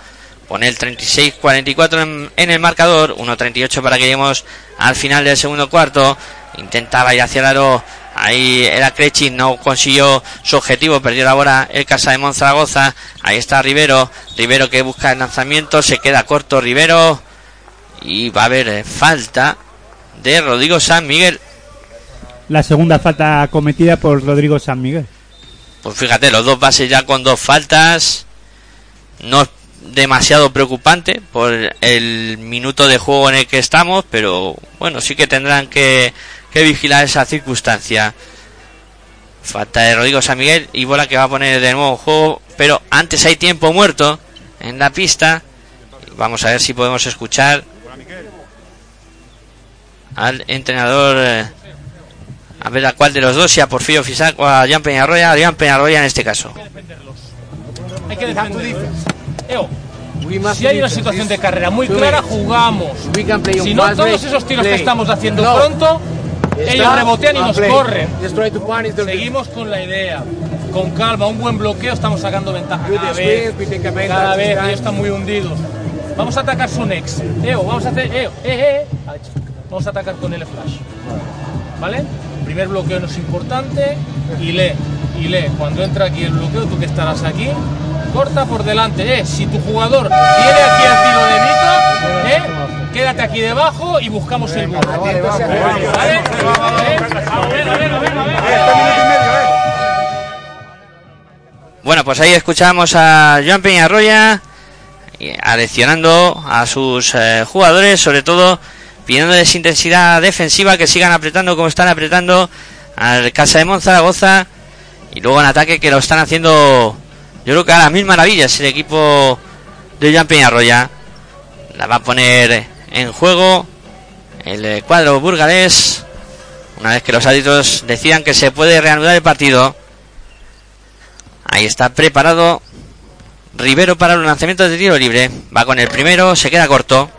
Pone el 36-44 en, en, el marcador. 1-38 para que lleguemos al final del segundo cuarto. Intentaba ir hacia el aro Ahí era Crechi, no consiguió su objetivo, perdió la bola el Casa de Monzaragoza. Ahí está Rivero, Rivero que busca el lanzamiento, se queda corto Rivero. Y va a haber eh, falta de Rodrigo San Miguel. La segunda falta cometida por Rodrigo San Miguel. Pues fíjate, los dos bases ya con dos faltas. No es demasiado preocupante por el minuto de juego en el que estamos, pero bueno, sí que tendrán que que vigilar esa circunstancia. Falta de Rodrigo San Miguel y bola que va a poner de nuevo juego, pero antes hay tiempo muerto en la pista. Vamos a ver si podemos escuchar al entrenador. Eh, a ver a cuál de los dos, si a Porfirio Fisac o a Jan Peñarroya, a Jan Peñarroya en este caso. Hay que si hay una situación de carrera muy clara, jugamos. Si no, todos esos tiros que estamos haciendo pronto ellos rebotean y nos corren. Seguimos con la idea. Con calma, un buen bloqueo, estamos sacando ventaja cada vez. Cada vez ellos están muy hundidos. Vamos a atacar su next. Eo, vamos a hacer. Eo, eh, eh, eh. Vamos a atacar con el flash. ¿Vale? primer bloqueo no es importante. Y lee, y lee. Cuando entra aquí el bloqueo, tú que estarás aquí, corta por delante. Eh, si tu jugador viene aquí al tiro de mito, eh, quédate aquí debajo y buscamos el gol. Bueno, pues ahí escuchamos a Joan Peñarroya aleccionando a sus eh, jugadores, sobre todo pidiéndoles intensidad defensiva, que sigan apretando como están apretando al Casa de Monzaragoza y luego en ataque que lo están haciendo yo creo que a las mil maravillas el equipo de Joan Peñarroya la va a poner en juego el eh, cuadro burgalés. Una vez que los árbitros decidan que se puede reanudar el partido. Ahí está preparado Rivero para los lanzamientos de tiro libre. Va con el primero, se queda corto.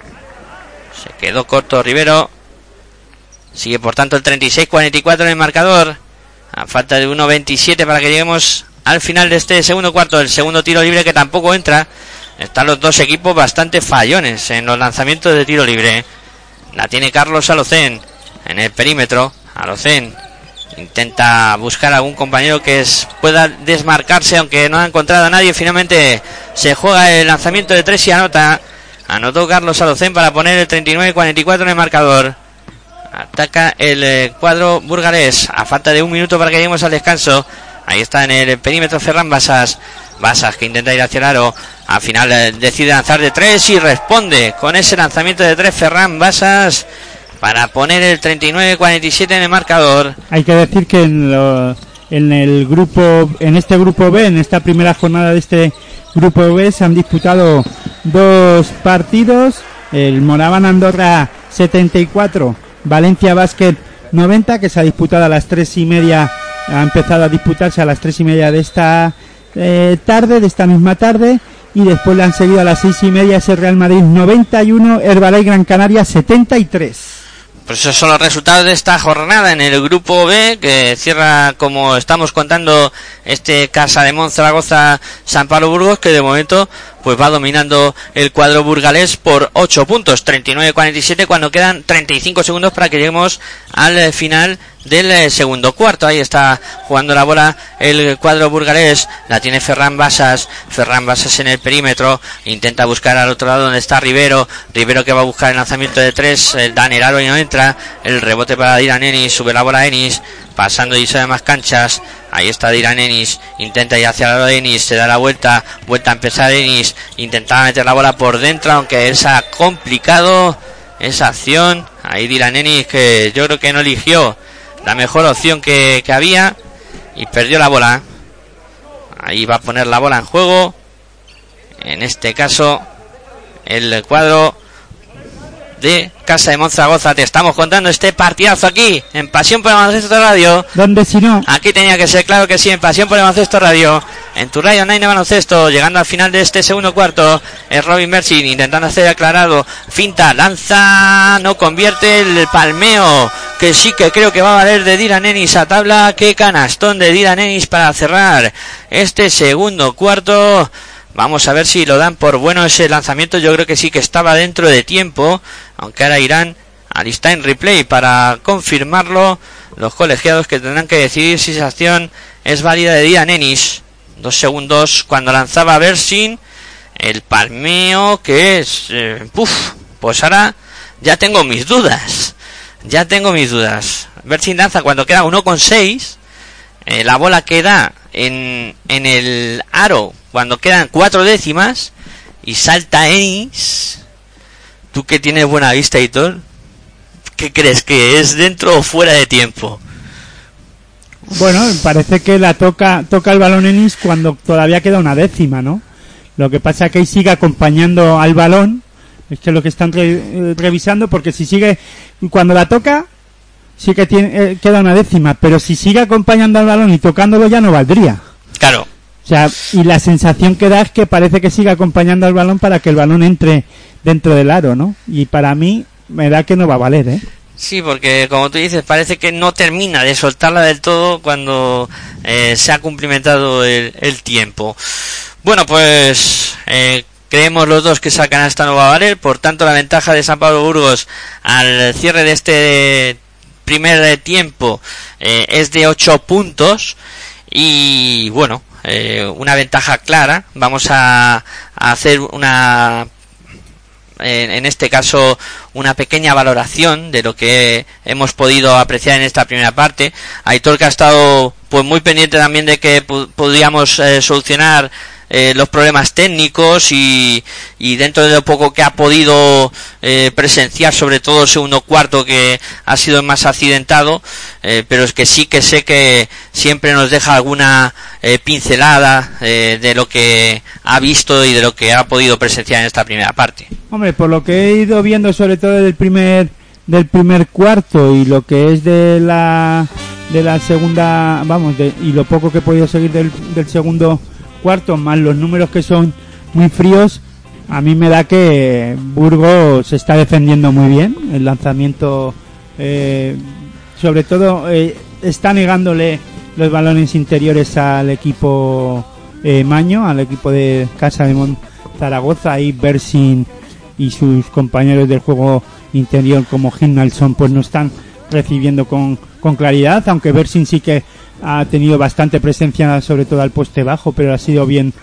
Se quedó corto Rivero. Sigue por tanto el 36-44 en el marcador. A falta de 1.27 para que lleguemos al final de este segundo cuarto. El segundo tiro libre que tampoco entra. Están los dos equipos bastante fallones en los lanzamientos de tiro libre. La tiene Carlos Alocén en el perímetro. Alocén intenta buscar algún compañero que pueda desmarcarse, aunque no ha encontrado a nadie. Finalmente se juega el lanzamiento de tres y anota. Anotó Carlos Alocén para poner el 39-44 en el marcador. Ataca el eh, cuadro burgalés a falta de un minuto para que lleguemos al descanso. Ahí está en el perímetro Ferran Basas. Basas que intenta ir hacia el. Al final eh, decide lanzar de tres y responde con ese lanzamiento de tres Ferran Basas para poner el 39-47 en el marcador. Hay que decir que en, el grupo, en este grupo B, en esta primera jornada de este grupo B, se han disputado dos partidos. El Moraban Andorra 74, Valencia Basket 90, que se ha disputado a las tres y media, ha empezado a disputarse a las tres y media de esta eh, tarde, de esta misma tarde, y después le han seguido a las seis y media ese Real Madrid 91, Herbalife Gran Canaria 73. Pues esos son los resultados de esta jornada en el grupo B, que cierra, como estamos contando, este Casa de Monzaragoza San Pablo Burgos, que de momento pues va dominando el cuadro burgalés por 8 puntos, 39-47, cuando quedan 35 segundos para que lleguemos al final del eh, segundo cuarto. Ahí está jugando la bola el cuadro burgalés. La tiene Ferran Basas. Ferran Basas en el perímetro. Intenta buscar al otro lado donde está Rivero. Rivero que va a buscar el lanzamiento de tres. El Dan Heraro y no entra. El rebote para Diran Enis. Sube la bola Enis. Pasando y se más canchas. Ahí está Diran Enis. Intenta ir hacia lado de Enis. Se da la vuelta. Vuelta a empezar Enis. Intentaba meter la bola por dentro. Aunque es complicado esa acción. Ahí Diran Enis que yo creo que no eligió la mejor opción que, que había y perdió la bola. Ahí va a poner la bola en juego. En este caso, el cuadro de Casa de Monzagoza. Te estamos contando este partidazo aquí en Pasión por el Baloncesto Radio. ¿Dónde si no? Aquí tenía que ser claro que sí, en Pasión por el Baloncesto Radio. En tu radio online de baloncesto, llegando al final de este segundo cuarto, es Robin Mersin intentando hacer aclarado. Finta, lanza, no convierte el palmeo, que sí que creo que va a valer de Dylan Ennis a tabla. Qué canastón de Dylan Ennis para cerrar este segundo cuarto. Vamos a ver si lo dan por bueno ese lanzamiento. Yo creo que sí que estaba dentro de tiempo. Aunque ahora irán al en replay para confirmarlo. los colegiados que tendrán que decidir si esa acción es válida de día Nenis. Dos segundos cuando lanzaba Bersin, el palmeo que es... Eh, pues ahora ya tengo mis dudas. Ya tengo mis dudas. Bersin lanza cuando queda 1,6. Eh, la bola queda en, en el aro cuando quedan cuatro décimas y salta Enis. Tú que tienes buena vista, y todo ¿qué crees que es dentro o fuera de tiempo? Bueno, parece que la toca toca el balón Enis cuando todavía queda una décima, ¿no? Lo que pasa es que ahí sigue acompañando al balón, es que es lo que están eh, revisando, porque si sigue cuando la toca sí que tiene, eh, queda una décima, pero si sigue acompañando al balón y tocándolo ya no valdría. Claro. O sea, y la sensación que da es que parece que sigue acompañando al balón para que el balón entre dentro del aro, ¿no? Y para mí me da que no va a valer, ¿eh? Sí, porque como tú dices, parece que no termina de soltarla del todo cuando eh, se ha cumplimentado el, tiempo. Bueno, pues eh, creemos los dos que sacan esta nueva valer, por tanto la ventaja de San Pablo Burgos al cierre de este primer tiempo eh, es de 8 puntos y bueno, eh, una ventaja clara. Vamos a, hacer una en, este caso una pequeña valoración de lo que hemos podido apreciar en esta primera parte. Aitor que ha estado pues muy pendiente también de que podríamos eh, solucionar eh, los problemas técnicos y, y, dentro de lo poco que ha podido eh, presenciar, sobre todo el segundo cuarto que ha sido más accidentado, eh, pero es que sí que sé que siempre nos deja alguna pincelada de lo que ha visto y de lo que ha podido presenciar en esta primera parte. Hombre, por lo que he ido viendo sobre todo del primer del primer cuarto y lo que es de la de la segunda, vamos, y lo poco que he podido seguir del, del segundo cuartos más los números que son muy fríos, a mí me da que Burgos se está defendiendo muy bien. El lanzamiento, eh, sobre todo, eh, está negándole los balones interiores al equipo eh, Maño, al equipo de Casa de Mon Zaragoza. y Bersin y sus compañeros del juego interior como Nelson pues no están recibiendo con, con claridad, aunque Bersin sí que ha tenido bastante presencia sobre todo al poste bajo, pero ha sido bien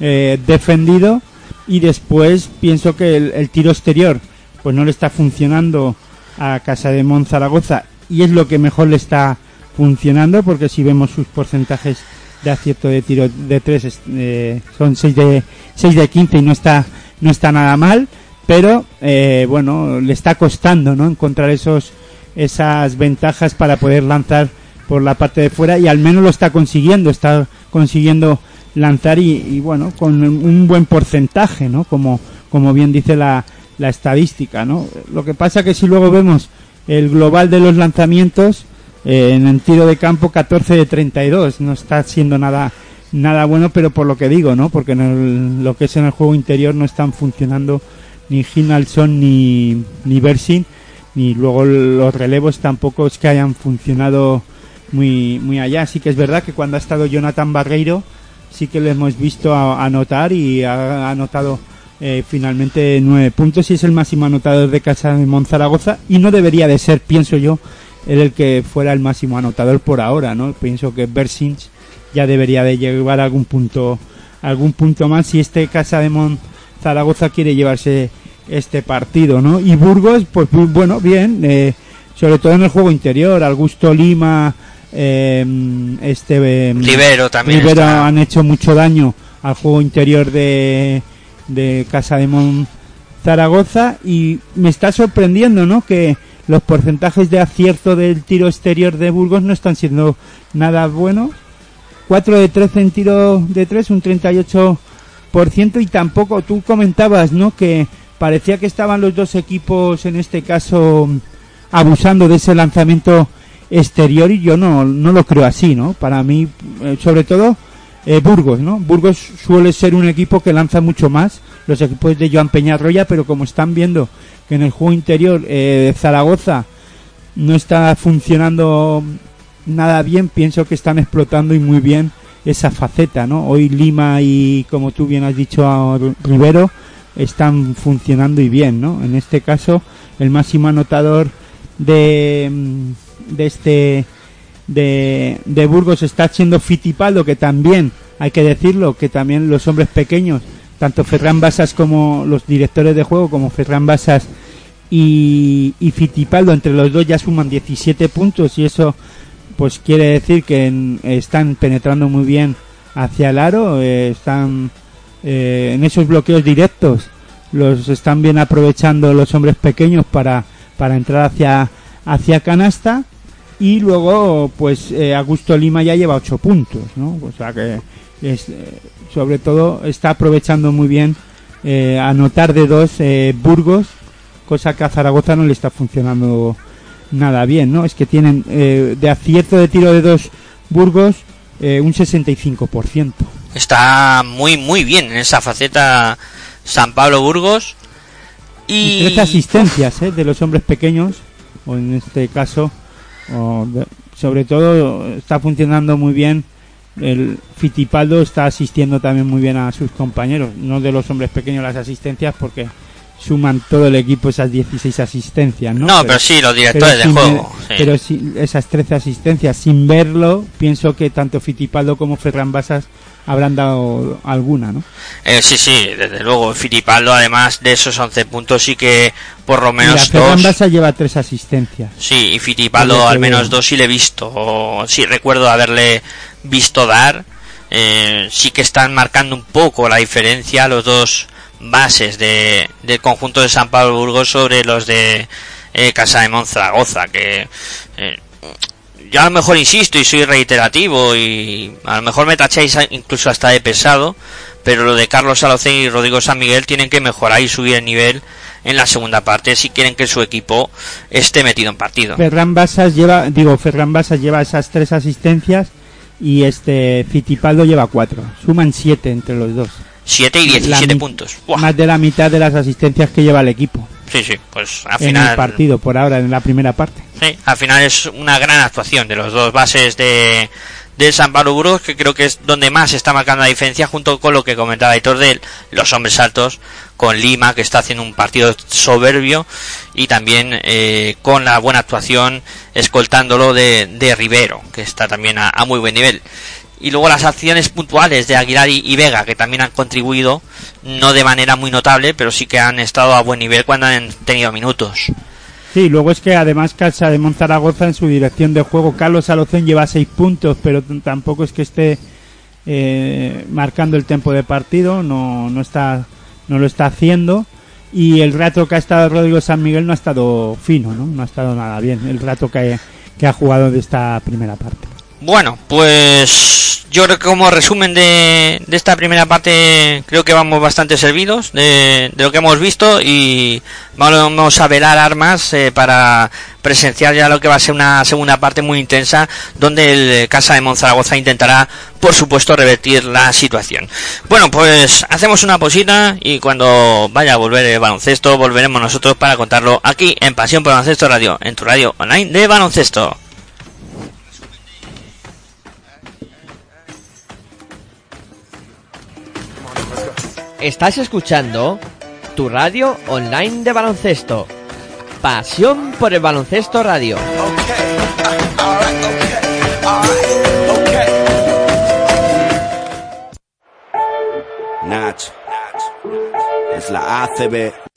eh, defendido. Y después pienso que el, tiro exterior pues no le está funcionando a Casa de Monzaragoza. Y es lo que mejor le está funcionando porque si vemos sus porcentajes de acierto de tiro de 3 eh, son 6 de 6 de 15 y no está no está nada mal. Pero eh, bueno le está costando no encontrar esos esas ventajas para poder lanzar por la parte de fuera y al menos lo está consiguiendo, está consiguiendo lanzar y, bueno, con un buen porcentaje, ¿no? Como, como bien dice la, la estadística, ¿no? Lo que pasa que si luego vemos el global de los lanzamientos, eh, en el tiro de campo 14 de 32, no está siendo nada nada bueno, pero por lo que digo, ¿no? Porque en lo que es en el juego interior no están funcionando ni Ginalson ni, ni Bersin, ni luego los relevos tampoco es que hayan funcionado muy, muy allá. Sí que es verdad que cuando ha estado Jonathan Barreiro, sí que le hemos visto anotar y ha anotado eh, finalmente nueve puntos y es el máximo anotador de Casa de Monzaragoza y no debería de ser, pienso yo, el que fuera el máximo anotador por ahora, ¿no? Pienso que Bersins ya debería de llevar algún punto algún punto más si este Casa de Monzaragoza quiere llevarse este partido, ¿no? Y Burgos, pues bueno, bien, eh, sobre todo en el juego interior, Augusto Lima, eh, este eh, también han hecho mucho daño al juego interior de, de Casa de Mon Zaragoza y me está sorprendiendo ¿no? que los porcentajes de acierto del tiro exterior de Burgos no están siendo nada buenos 4 de 13 en tiro de 3 un 38% y tampoco tú comentabas ¿no? que parecía que estaban los dos equipos en este caso abusando de ese lanzamiento exterior y yo no, no lo creo así, ¿no? Para mí, eh, sobre todo, eh, Burgos, ¿no? Burgos suele ser un equipo que lanza mucho más, los equipos de Joan Peñarroya, pero como están viendo que en el juego interior eh, Zaragoza no está funcionando nada bien, pienso que están explotando y muy bien esa faceta, ¿no? Hoy Lima y, como tú bien has dicho, a Rivero están funcionando y bien, ¿no? En este caso, el máximo anotador de de este de, de Burgos está siendo Fitipaldo, que también, hay que decirlo, que también los hombres pequeños, tanto Ferran Basas como los directores de juego, como Ferran Basas y, Fitipaldo, entre los dos ya suman 17 puntos y eso pues quiere decir que en- están penetrando muy bien hacia el aro, eh, están eh, en esos bloqueos directos, los están bien aprovechando los hombres pequeños para, para entrar hacia, hacia canasta y luego pues eh, Augusto Lima ya lleva 8 puntos, ¿no? O sea que es, eh, sobre todo está aprovechando muy bien eh, anotar de dos eh, Burgos, cosa que a Zaragoza no le está funcionando nada bien, ¿no? Es que tienen eh, de acierto de tiro de dos Burgos un 65%. Está muy, muy bien en esa faceta San Pablo Burgos. Y Y 13 asistencias ¿eh? de los hombres pequeños, o en este caso, o de- sobre todo está funcionando muy bien. El Fitipaldo está asistiendo también muy bien a sus compañeros, no de los hombres pequeños las asistencias, porque suman todo el equipo esas 16 asistencias, ¿no? No, pero, sí, los directores de juego. ver- sí. pero sí, esas 13 asistencias, sin verlo, pienso que tanto Fitipaldo como Ferran Basas habrán dado alguna, ¿no? Eh, sí, sí, desde luego. Filipaldo, además de esos 11 puntos, sí que por lo Mira, menos Ferran dos. Basas lleva tres asistencias. Sí, y que al menos dos sí le he visto. o sí recuerdo haberle visto dar. Eh, sí que están marcando un poco la diferencia los dos bases de, del conjunto de San Pablo Burgos sobre los de eh, Casa de Monzaragoza. Que eh, yo a lo mejor insisto y soy reiterativo y a lo mejor me tacháis incluso hasta de pesado. Pero lo de Carlos Salocén y Rodrigo San Miguel tienen que mejorar y subir el nivel en la segunda parte si quieren que su equipo esté metido en partido. Ferran Basas lleva, digo, Ferran Basas lleva esas tres asistencias y este Fittipaldo lleva cuatro. Suman siete entre los dos. 7 y La 17 mi- puntos. Más de la mitad de las asistencias que lleva el equipo Sí, sí, pues al en final, el partido por ahora, en la primera parte. sí, al final es una gran actuación de los dos bases de, de San Pablo Burgos, que creo que es donde más está marcando la diferencia, junto con lo que comentaba Aitor de los hombres altos, con Lima, que está haciendo un partido soberbio, y también eh, con la buena actuación escoltándolo de, de Rivero, que está también a, a muy buen nivel. Y luego las acciones puntuales de Aguilar y, Vega, que también han contribuido, no de manera muy notable, pero sí que han estado a buen nivel cuando han tenido minutos. Sí, luego es que además Casa de Monzaragoza en su dirección de juego, Carlos Alocén lleva seis puntos, pero tampoco es que esté eh, marcando el tiempo de partido, no, no está, no lo está haciendo. Y el rato que ha estado Rodrigo San Miguel no ha estado fino, ¿no? No ha estado nada bien el rato que, que ha jugado de esta primera parte. Bueno, pues yo creo que como resumen de, esta primera parte creo que vamos bastante servidos de, de lo que hemos visto y vamos a velar armas eh, para presenciar ya lo que va a ser una segunda parte muy intensa donde el Casa de Monzaragoza intentará por supuesto revertir la situación. Bueno, pues hacemos una posita y cuando vaya a volver el baloncesto volveremos nosotros para contarlo aquí en Pasión por Baloncesto Radio, en tu radio online de baloncesto. Estás escuchando tu radio online de baloncesto. Pasión por el baloncesto radio. Es la ACB.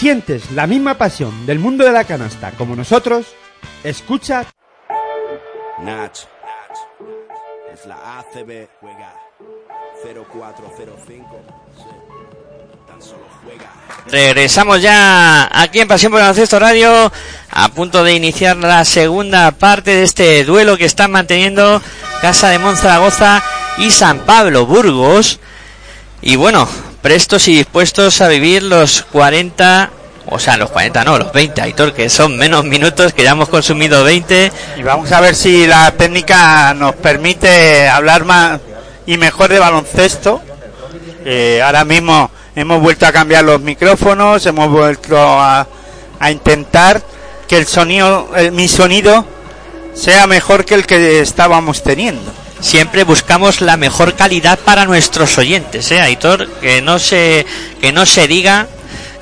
Sientes la misma pasión del mundo de la canasta como nosotros, escucha Nach. Es la ACB. Juega 0405. Sí. Tan solo juega. Regresamos ya aquí en Pasión por el Baloncesto Radio, a punto de iniciar la segunda parte de este duelo que están manteniendo Casa de Monzaragoza y San Pablo Burgos. Y bueno, prestos y dispuestos a vivir los 40, o sea, los 40 no, los 20, Aitor, que son menos minutos, que ya hemos consumido 20. Y vamos a ver si la técnica nos permite hablar más y mejor de baloncesto. Eh, ahora mismo hemos vuelto a cambiar los micrófonos, hemos vuelto a, a intentar que el sonido, eh, mi sonido, sea mejor que el que estábamos teniendo. Siempre buscamos la mejor calidad para nuestros oyentes, ¿eh, Aitor? Que no se, que no se diga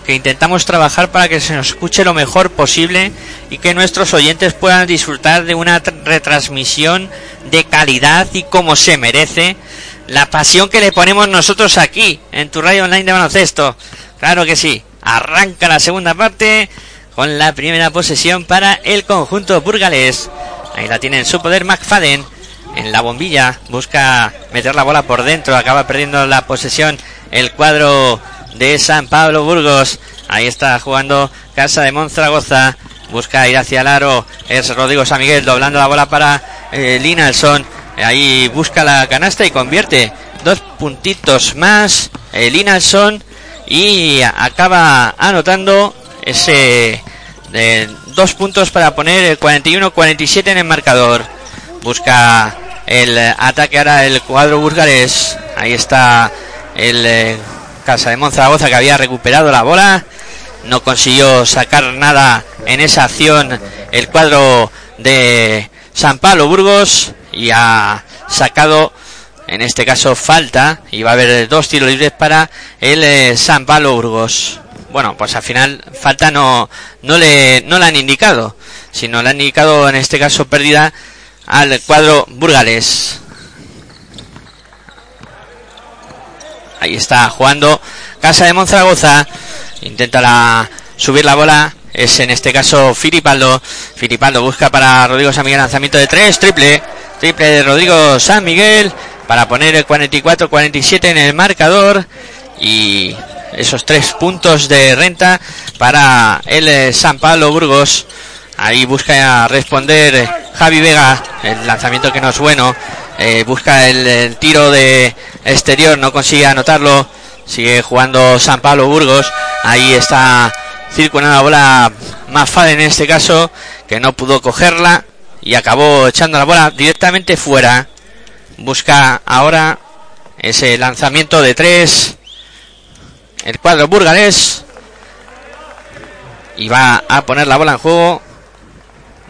que intentamos trabajar para que se nos escuche lo mejor posible y que nuestros oyentes puedan disfrutar de una tr- retransmisión de calidad y como se merece la pasión que le ponemos nosotros aquí en tu radio online de baloncesto. Claro que sí. Arranca la segunda parte con la primera posesión para el conjunto burgalés. Ahí la tiene en su poder McFadden en la bombilla. Busca meter la bola por dentro. Acaba perdiendo la posesión el cuadro de San Pablo Burgos. Ahí está jugando Casa de Monzaragoza. Busca ir hacia el aro. Es Rodrigo San Miguel doblando la bola para eh, Linalson. Ahí busca la canasta y convierte dos puntitos más. Eh, Linalson. Y acaba anotando ese de dos puntos para poner el 41-47 en el marcador. Busca el eh, ataque ahora el cuadro burgalés. Ahí está el eh, Casa de Monzaragoza que había recuperado la bola. No consiguió sacar nada en esa acción el cuadro de San Pablo Burgos y ha sacado en este caso falta y va a haber dos tiros libres para el eh, San Pablo Burgos. Bueno, pues al final falta no no le no le han indicado, sino le han indicado en este caso pérdida al cuadro burgalés. Ahí está jugando Casa de Monzaragoza. Intenta la, subir la bola. Es en este caso Filipaldo. Filipaldo busca para Rodrigo San Miguel lanzamiento de tres. Triple. Triple de Rodrigo San Miguel. Para poner el 44-47 en el marcador. Y esos tres puntos de renta para el eh, San Pablo Burgos. Ahí busca responder eh, Javi Vega. El lanzamiento que no es bueno. Eh, busca el, tiro de exterior. No consigue anotarlo. Sigue jugando San Pablo Burgos. Ahí está circulando la bola más en este caso. Que no pudo cogerla. Y acabó echando la bola directamente fuera. Busca ahora ese lanzamiento de tres. El cuadro burgalés. Y va a poner la bola en juego.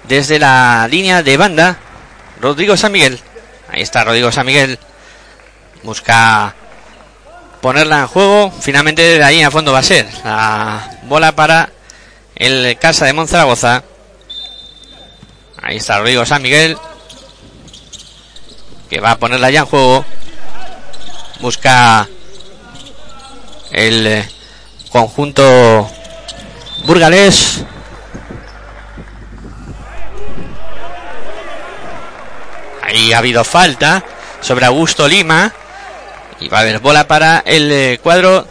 Desde la línea de banda. Rodrigo San Miguel. Ahí está Rodrigo San Miguel. Busca ponerla en juego. Finalmente de ahí a fondo va a ser. La bola para el Casa de Monzaragoza. Ahí está Rodrigo San Miguel. Que va a ponerla ya en juego. Busca el conjunto burgalés. Ahí ha habido falta sobre Augusto Lima. Y va a haber bola para el eh, cuadro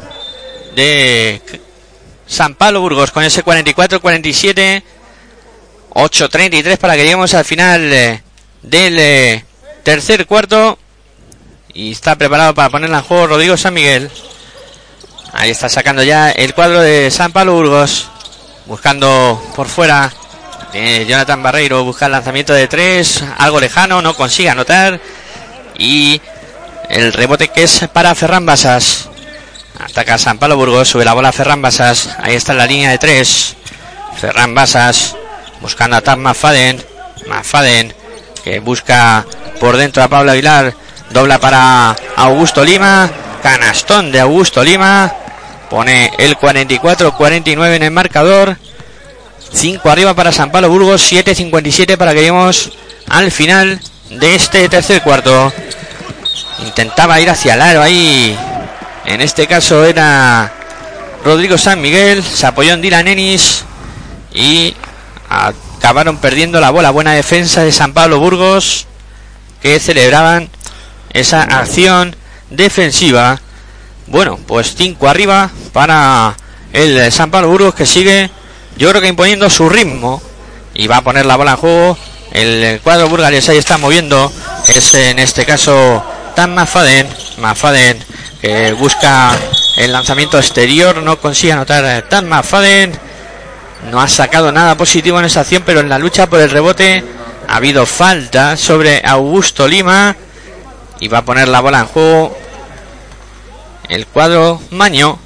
de San Pablo Burgos con ese 44-47. 8-33 para que lleguemos al final eh, del eh, tercer cuarto. Y está preparado para ponerla en juego Rodrigo San Miguel. Ahí está sacando ya el cuadro de San Pablo Burgos. Buscando por fuera. Tiene Jonathan Barreiro busca el lanzamiento de tres. Algo lejano, no consigue anotar. Y el rebote que es para Ferran Basas. Ataca San Pablo Burgos, sube la bola Ferran Basas. Ahí está la línea de tres. Ferran Basas buscando a Tam Mafaden. Mafaden que busca por dentro a Pablo Aguilar. Dobla para Augusto Lima. Canastón de Augusto Lima. Pone el 44-49 en el marcador. 5 arriba para San Pablo Burgos. 7-57 para que lleguemos al final de este tercer cuarto. Intentaba ir hacia el aro ahí. En este caso era Rodrigo San Miguel, se apoyó en Dylan Ennis y acabaron perdiendo la bola. Buena defensa de San Pablo Burgos que celebraban esa acción defensiva. Bueno, pues 5 arriba para el San Pablo Burgos que sigue, yo creo que imponiendo su ritmo y va a poner la bola en juego. El cuadro burgalés ahí está moviendo. Es en este caso Tan Mafaden. Mafaden que busca el lanzamiento exterior. No consigue anotar Tan Mafaden. No ha sacado nada positivo en esa acción, pero en la lucha por el rebote ha habido falta sobre Augusto Lima. Y va a poner la bola en juego. El cuadro Maño.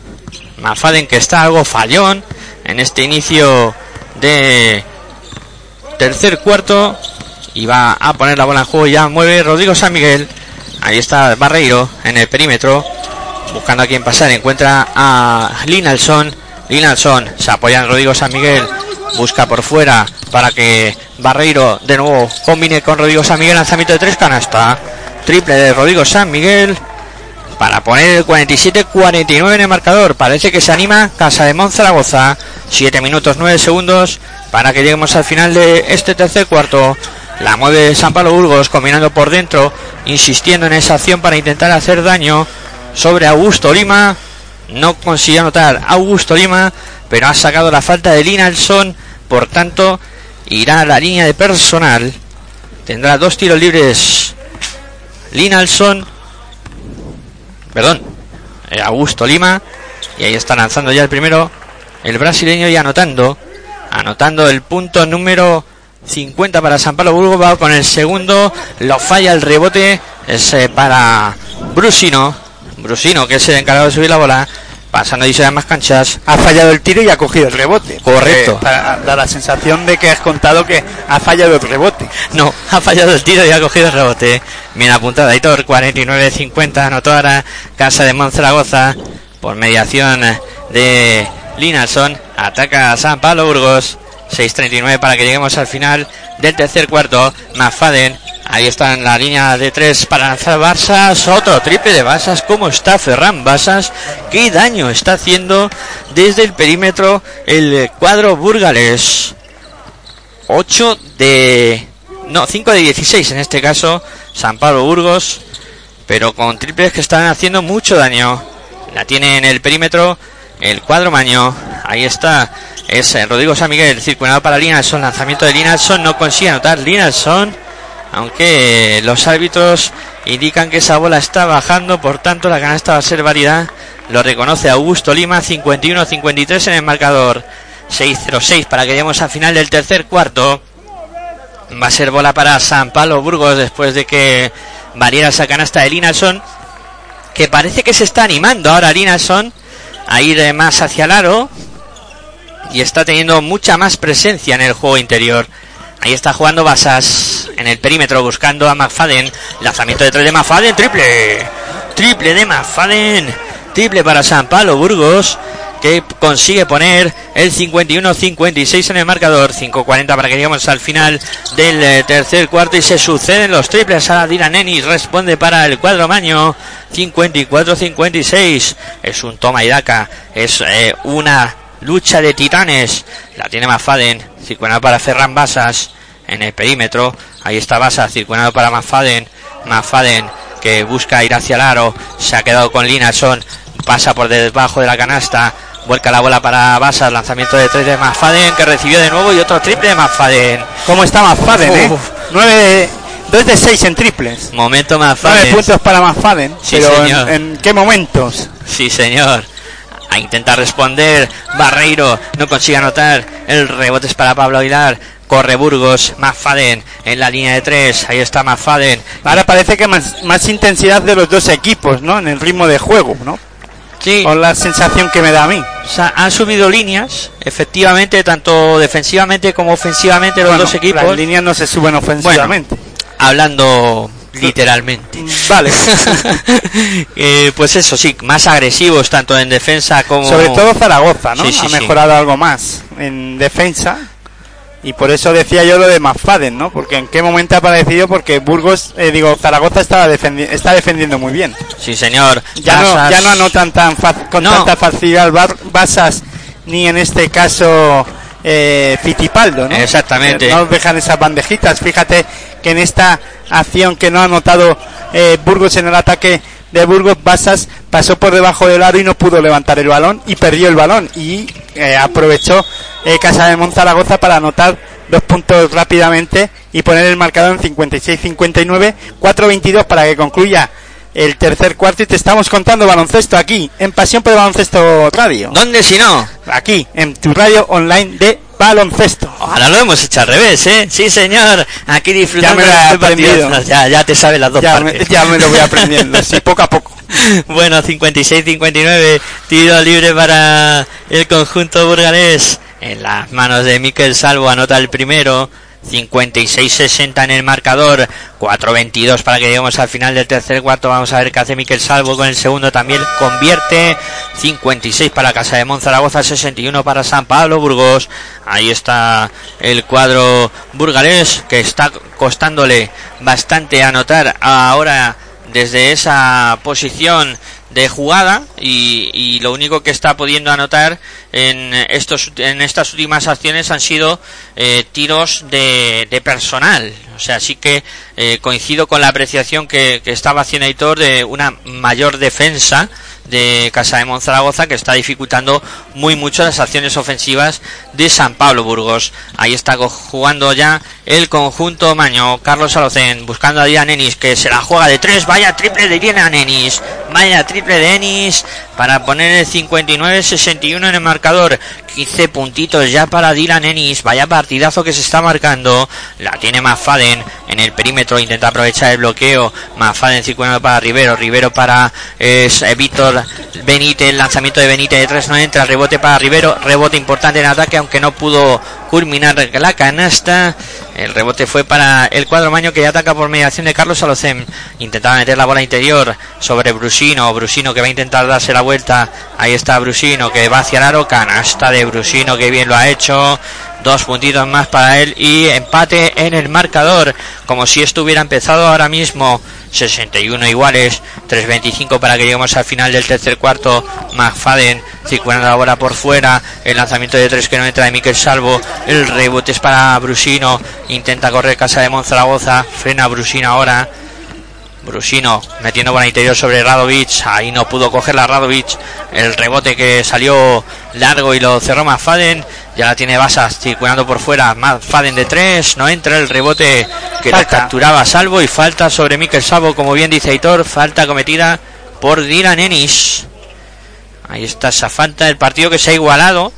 Mafaden que está algo fallón en este inicio de tercer cuarto y va a poner la bola en juego. Ya mueve Rodrigo San Miguel. Ahí está Barreiro en el perímetro. Buscando a quien pasar. Encuentra a Linalson. Linalson se apoya en Rodrigo San Miguel. Busca por fuera para que Barreiro de nuevo combine con Rodrigo San Miguel. Lanzamiento de tres canasta. Triple de Rodrigo San Miguel. Para poner el 47-49 en el marcador. Parece que se anima Casa de Monzaragoza. 7 minutos 9 segundos para que lleguemos al final de este tercer cuarto. La mueve San Pablo Burgos combinando por dentro, insistiendo en esa acción para intentar hacer daño sobre Augusto Lima. No consigue anotar Augusto Lima, pero ha sacado la falta de Linalson. Por tanto, irá a la línea de personal. Tendrá dos tiros libres Linalson. Perdón, eh, Augusto Lima. Y ahí está lanzando ya el primero. El brasileño y anotando anotando el punto número 50 para San Pablo Burgos, con el segundo, lo falla el rebote, es eh, para Brusino, Brusino que es el encargado de subir la bola, pasando y se dan más canchas. Ha fallado el tiro y ha cogido el rebote. Correcto. da la sensación de que has contado que ha fallado el rebote. No, ha fallado el tiro y ha cogido el rebote. Bien apuntada, Hitor, 49-50, anotó ahora Casa de Monzaragoza por mediación de Linalson ataca a San Pablo Burgos. 6.39 para que lleguemos al final del tercer cuarto. Mafaden. Ahí está en la línea de tres para lanzar Barsas. Otro triple de Basas. ¿Cómo está Ferran Basas? ¿Qué daño está haciendo desde el perímetro el cuadro burgales? 8 de... No, 5 de 16 en este caso. San Pablo Burgos. Pero con triples que están haciendo mucho daño. La tiene en el perímetro el cuadro Maño. Ahí está. Es eh, Rodrigo San Miguel circulado para Linalson. Lanzamiento de Linalson. No consigue anotar Linalson. Aunque los árbitros indican que esa bola está bajando. Por tanto, la canasta va a ser válida. Lo reconoce Augusto Lima. 51-53 en el marcador. 6-0-6 para que lleguemos al final del tercer cuarto. Va a ser bola para San Pablo Burgos después de que variera esa canasta de Linalson. Que parece que se está animando ahora Linalson a ir más hacia el aro y está teniendo mucha más presencia en el juego interior. Ahí está jugando Basas en el perímetro buscando a McFadden. Lanzamiento de tres de McFadden, triple. Triple de McFadden. Triple para San Pablo Burgos que consigue poner el 51-56 en el marcador. 5-40 para que lleguemos al final del eh, tercer cuarto y se suceden los triples. a Dylan Ennis responde para el cuadro maño. 54-56. Es un toma y daca. Es eh, una lucha de titanes. La tiene Mafaden. Circulado para Ferran Basas en el perímetro. Ahí está Basas circulado para Mafaden. Mafaden que busca ir hacia el aro. Se ha quedado con Linason. Pasa por debajo de la canasta Vuelca la bola para Basas, lanzamiento de 3 de Mafaden que recibió de nuevo y otro triple de Mafaden. ¿Cómo está Mafaden, eh? 9, 2 de 6 en triples. Momento Mafaden. 9 puntos para Mafaden. Sí, pero señor. En, qué momentos? Sí, señor. A intentar responder. Barreiro no consigue anotar. El rebote es para Pablo Aguilar. Corre Burgos, Mafaden en la línea de tres. Ahí está Mafaden. Ahora parece que más, más intensidad de los dos equipos, ¿no? En el ritmo de juego, ¿no? Sí. Con la sensación que me da a mí. O sea, han subido líneas, efectivamente, tanto defensivamente como ofensivamente los dos equipos. Las líneas no se suben ofensivamente. hablando literalmente. Vale. eh, pues eso sí, más agresivos tanto en defensa como. Sobre todo Zaragoza, ¿no? ha mejorado algo más en defensa. Y por eso decía yo lo de McFadden, ¿no? Porque en qué momento ha aparecido, porque Burgos, eh, digo, Zaragoza estaba defendi- está defendiendo muy bien. Sí, señor. Ya no, ya no anotan tan con No. tanta facilidad Bar- Basas, ni en este caso eh, Fittipaldo, ¿no? Exactamente. Eh, No dejan esas bandejitas. Fíjate que en esta acción que no ha anotado eh, Burgos en el ataque de Burgos, Basas pasó por debajo del aro y no pudo levantar el balón y perdió el balón. Y eh, aprovechó eh, Casa de Monzaragoza para anotar dos puntos rápidamente y poner el marcador en 56-59, 4-22 para que concluya el tercer cuarto y te estamos contando baloncesto aquí en Pasión por el Baloncesto Radio. ¿Dónde si no? Aquí en tu radio online de baloncesto. Ahora lo hemos hecho al revés, ¿eh? Sí, señor. Aquí disfrutando Ya me lo he. Ya, ya te sabes las dos Ya me, partes. ya me lo voy aprendiendo, sí, poco a poco. Bueno, 56-59, tiro libre para el conjunto burgalés. En las manos de Miquel Salvo anota el primero. 56-60 en el marcador. 4-22 para que lleguemos al final del tercer cuarto. Vamos a ver qué hace Miquel Salvo con el segundo. También convierte. 56 para Casa de Monzaragoza. 61 para San Pablo Burgos. Ahí está el cuadro burgalés que está costándole bastante anotar ahora desde esa posición de jugada y, y lo único que está pudiendo anotar en estos en estas últimas acciones han sido eh, tiros de, de personal. O sea sí que eh, coincido con la apreciación que, estaba haciendo Aitor de una mayor defensa de Casa de Monzaragoza que está dificultando muy mucho las acciones ofensivas de San Pablo Burgos. Ahí está jugando ya el conjunto Maño. Carlos Alocen buscando a Dylan Ennis que se la juega de tres. Vaya triple de Dylan Ennis. Vaya triple de Ennis para poner el 59-61 en el marcador. 15 puntitos ya para Dylan Ennis. Vaya partidazo que se está marcando. La tiene Mafaden en el perímetro. Intenta aprovechar el bloqueo. Mafaden circulando para Rivero. Rivero para eh, Víctor Benítez. Lanzamiento de Benítez de tres no entra. Rebote para Rivero. Rebote importante en ataque, aunque no pudo culminar la canasta. El rebote fue para el cuadro maño que ya ataca por mediación de Carlos Alocem. Intentaba meter la bola interior sobre Brusino. Brusino que va a intentar darse la vuelta. Ahí está Brusino que va hacia el aro. Canasta de Brusino que bien lo ha hecho. Dos puntitos más para él y empate en el marcador. Como si esto hubiera empezado ahora mismo. 61 iguales, 3.25 para que lleguemos al final del tercer cuarto. McFadden circulando la bola por fuera. El lanzamiento de tres que no entra de Miquel Salvo. El rebote es para Brusino. Intenta correr casa de Monzaragoza. Frena Brusino ahora. Brusino metiendo bola interior sobre Radovic. Ahí no pudo coger la Radovic. El rebote que salió largo y lo cerró McFadden. Ya la tiene Basas circulando por fuera. McFadden de tres. No entra el rebote que la Falta. capturaba Salvo. Y falta sobre Mikel Salvo, como bien dice Aitor. Falta cometida por Dylan Ennis. Ahí está esa falta. El partido que se ha igualado.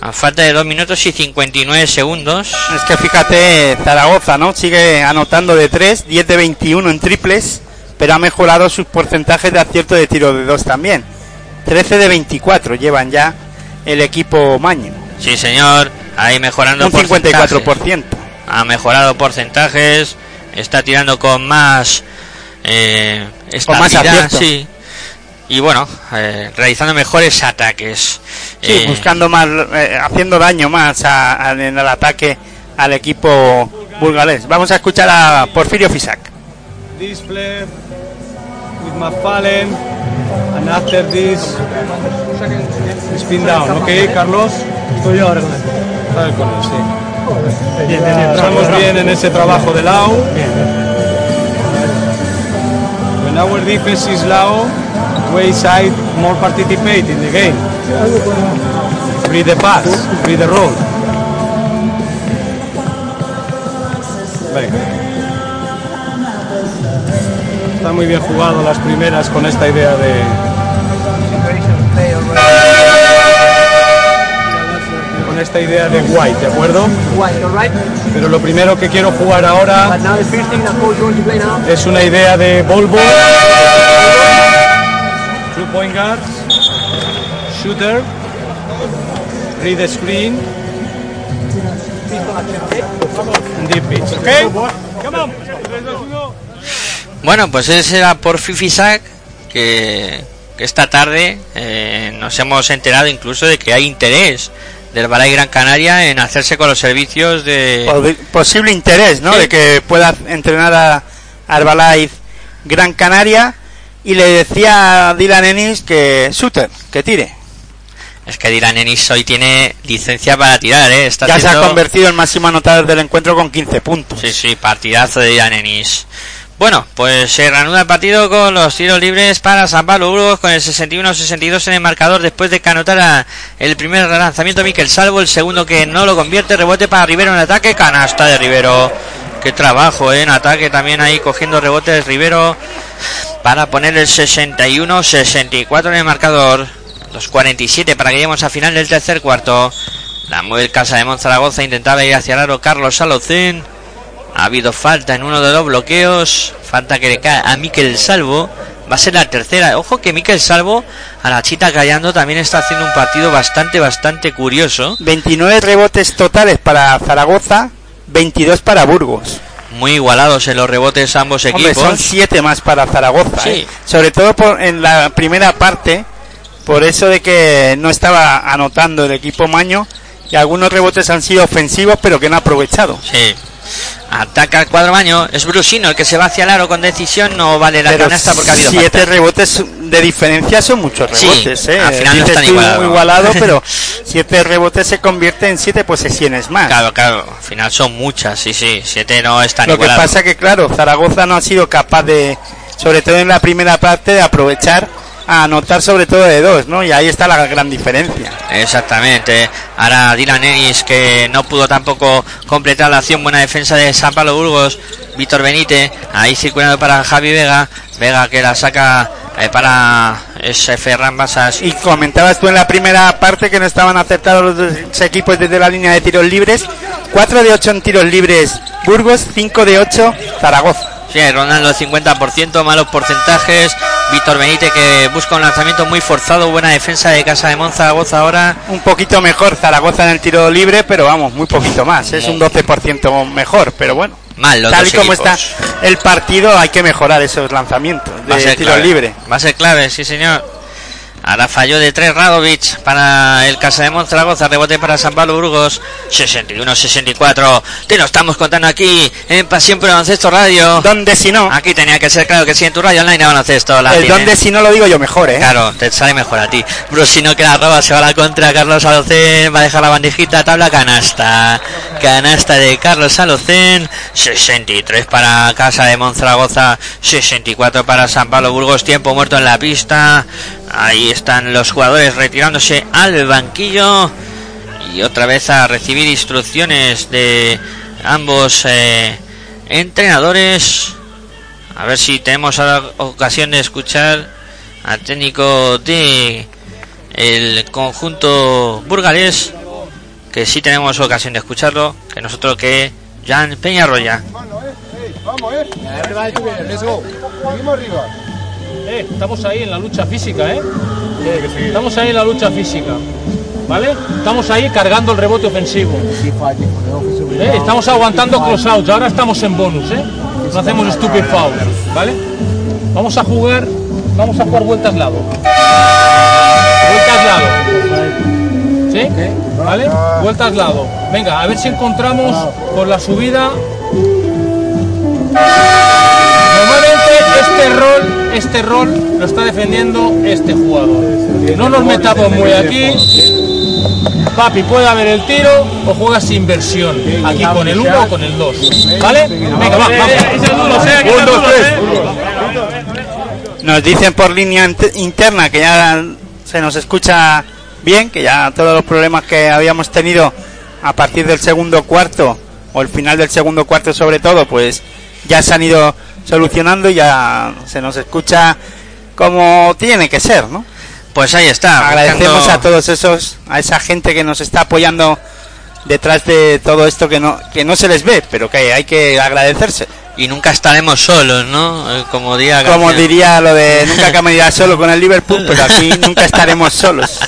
A falta de 2 minutos y 59 segundos. Es que fíjate, Zaragoza, ¿no? Sigue anotando de 3, 10 de 21 en triples, pero ha mejorado sus porcentajes de acierto de tiro de 2 también. 13 de 24 llevan ya el equipo Maño. Sí, señor. Ahí mejorando Un porcentajes. 54%. ha mejorado porcentajes, está tirando con más eh, Con más acierto. sí. Y bueno, eh, realizando mejores ataques. Sí, Eh, buscando más, eh, haciendo daño más a- a- en el ataque al equipo burgalés. Vamos a escuchar a Porfirio Fisac. This play with McFallen, and after this, spin down, ¿ok, Carlos? Estoy ahora con él. con él, sí. Estamos bien en ese trabajo de Lau. When our defense is low, wayside more participate in the game. Read the pass, read the roll. Venga. Está muy bien jugado las primeras con esta idea de. Con esta idea de White, ¿de acuerdo? Pero lo primero que quiero jugar ahora es una idea de Volvo. Two point guards, shooter, read the screen, and deep pitch, ¿ok? Come on. Bueno, pues ese era por Fifisac que, que esta tarde eh, nos hemos enterado incluso de que hay interés del Balay Gran Canaria en hacerse con los servicios de... Posible interés, ¿no? Sí. De que pueda entrenar a Arbalife Gran Canaria. Y le decía a Dylan Ennis que shooter, que tire. Es que Dylan Ennis hoy tiene licencia para tirar, ¿eh? Está ya se ha convertido en máximo anotador del encuentro con 15 puntos. Sí, sí, partidazo de Dylan Ennis. Bueno, pues se reanuda el partido con los tiros libres para San Pablo Burgos con el 61-62 en el marcador después de que anotara el primer lanzamiento Miquel Salvo, el segundo que no lo convierte, rebote para Rivero en ataque, canasta de Rivero. Qué trabajo ¿eh? en ataque también ahí cogiendo rebotes Rivero para poner el 61-64 en el marcador. Los 47 para que lleguemos al final del tercer cuarto. La mueve Casa de Monzaragoza, intentaba ir hacia el aro Carlos Salocén. Ha habido falta en uno de los bloqueos. Falta que le cae a Miquel Salvo. Va a ser la tercera. Ojo que Miquel Salvo, a la chita callando, también está haciendo un partido bastante, bastante curioso. 29 rebotes totales para Zaragoza, 22 para Burgos. Muy igualados en los rebotes ambos Hombre, equipos. son 7 más para Zaragoza. Sí. ¿eh? Sobre todo por, en la primera parte, por eso de que no estaba anotando el equipo Maño. Y algunos rebotes han sido ofensivos, pero que no ha aprovechado. Sí. Ataca el cuadro baño. Es Brusino el que se va hacia el aro con decisión. No vale la Pero canasta porque ha habido siete falta. rebotes de diferencia son muchos Sí, rebotes. ¿eh? al final no están igualados. igualado, pero siete rebotes se convierte en siete posesiones más. Claro, claro. Al final son muchas. Sí, sí. Siete no están Lo que igualados. pasa que, claro, Zaragoza no ha sido capaz de, sobre todo en la primera parte, de aprovechar a anotar sobre todo de dos, ¿no? Y ahí está la gran diferencia. Exactamente. Ahora Dylan Ennis que no pudo tampoco completar la acción. Buena defensa de San Pablo Burgos. Víctor Benítez. Ahí circulando para Javi Vega. Vega que la saca eh, para ese Ferran Basas. Y comentabas tú en la primera parte que no estaban aceptados los dos equipos desde la línea de tiros libres. 4 de 8 en tiros libres Burgos, 5 de 8 Zaragoza. Sí, rondando el 50%, malos porcentajes. Víctor Benítez que busca un lanzamiento muy forzado. Buena defensa de Casa de Monzaragoza ahora. Un poquito mejor Zaragoza en el tiro libre, pero vamos, muy poquito más. Es un 12% mejor, pero bueno. Mal los Tal y como equipos. está el partido, hay que mejorar esos lanzamientos de tiro clave. libre. Va a ser clave, sí señor. Ahora falló de tres Radovic para el Casa de Monzaragoza, rebote para San Pablo Burgos, 61-64. Te lo estamos contando aquí en Pasión por Baloncesto Radio. ¿Dónde si no? Aquí tenía que ser claro que sí en tu radio online baloncesto. La el tiene. dónde si no lo digo yo mejor, ¿eh? Claro, te sale mejor a ti. Brusino que la roba, se va a la contra. Carlos Alocén va a dejar la bandejita, tabla canasta. Canasta de Carlos Alocén. 63 para Casa de Monzaragoza. 64 para San Pablo Burgos. Tiempo muerto en la pista. Ahí están los jugadores retirándose al banquillo. Y otra vez a recibir instrucciones de ambos eh, entrenadores. A ver si tenemos ahora ocasión de escuchar al técnico de el conjunto burgalés que sí tenemos ocasión de escucharlo que nosotros que Jan Peñarroya Eh, estamos ahí en la lucha física, ¿eh? Estamos ahí en la lucha física. ¿Vale? Estamos ahí cargando el rebote ofensivo. ¿Eh? Estamos aguantando crossouts. Ahora estamos en bonus, ¿eh? No hacemos stupid foul. ¿Vale? Vamos a jugar. Vamos a jugar vueltas lado. Vueltas lado. ¿Sí? ¿Vale? Vueltas lado. Venga, a ver si encontramos por la subida Normalmente este rol, este rol lo está defendiendo este jugador. No nos metamos muy aquí. Papi, puede haber el tiro o juegas sin versión. Aquí con el 1 o con el 2. ¿Vale? Venga, va, vamos. Nos dicen por línea int- interna que ya se nos escucha bien, que ya todos los problemas que habíamos tenido a partir del segundo cuarto, o el final del segundo cuarto sobre todo, pues ya se han ido solucionando y ya se nos escucha como tiene que ser, ¿no? pues ahí está Agradecemos buscando- a todos esos, a esa gente que nos está apoyando detrás de todo esto que no, que no se les ve, pero que hay que agradecerse. y nunca estaremos solos no Eh, como diría Como diría lo de nunca caminará solo con el Liverpool, pero aquí nunca estaremos solos.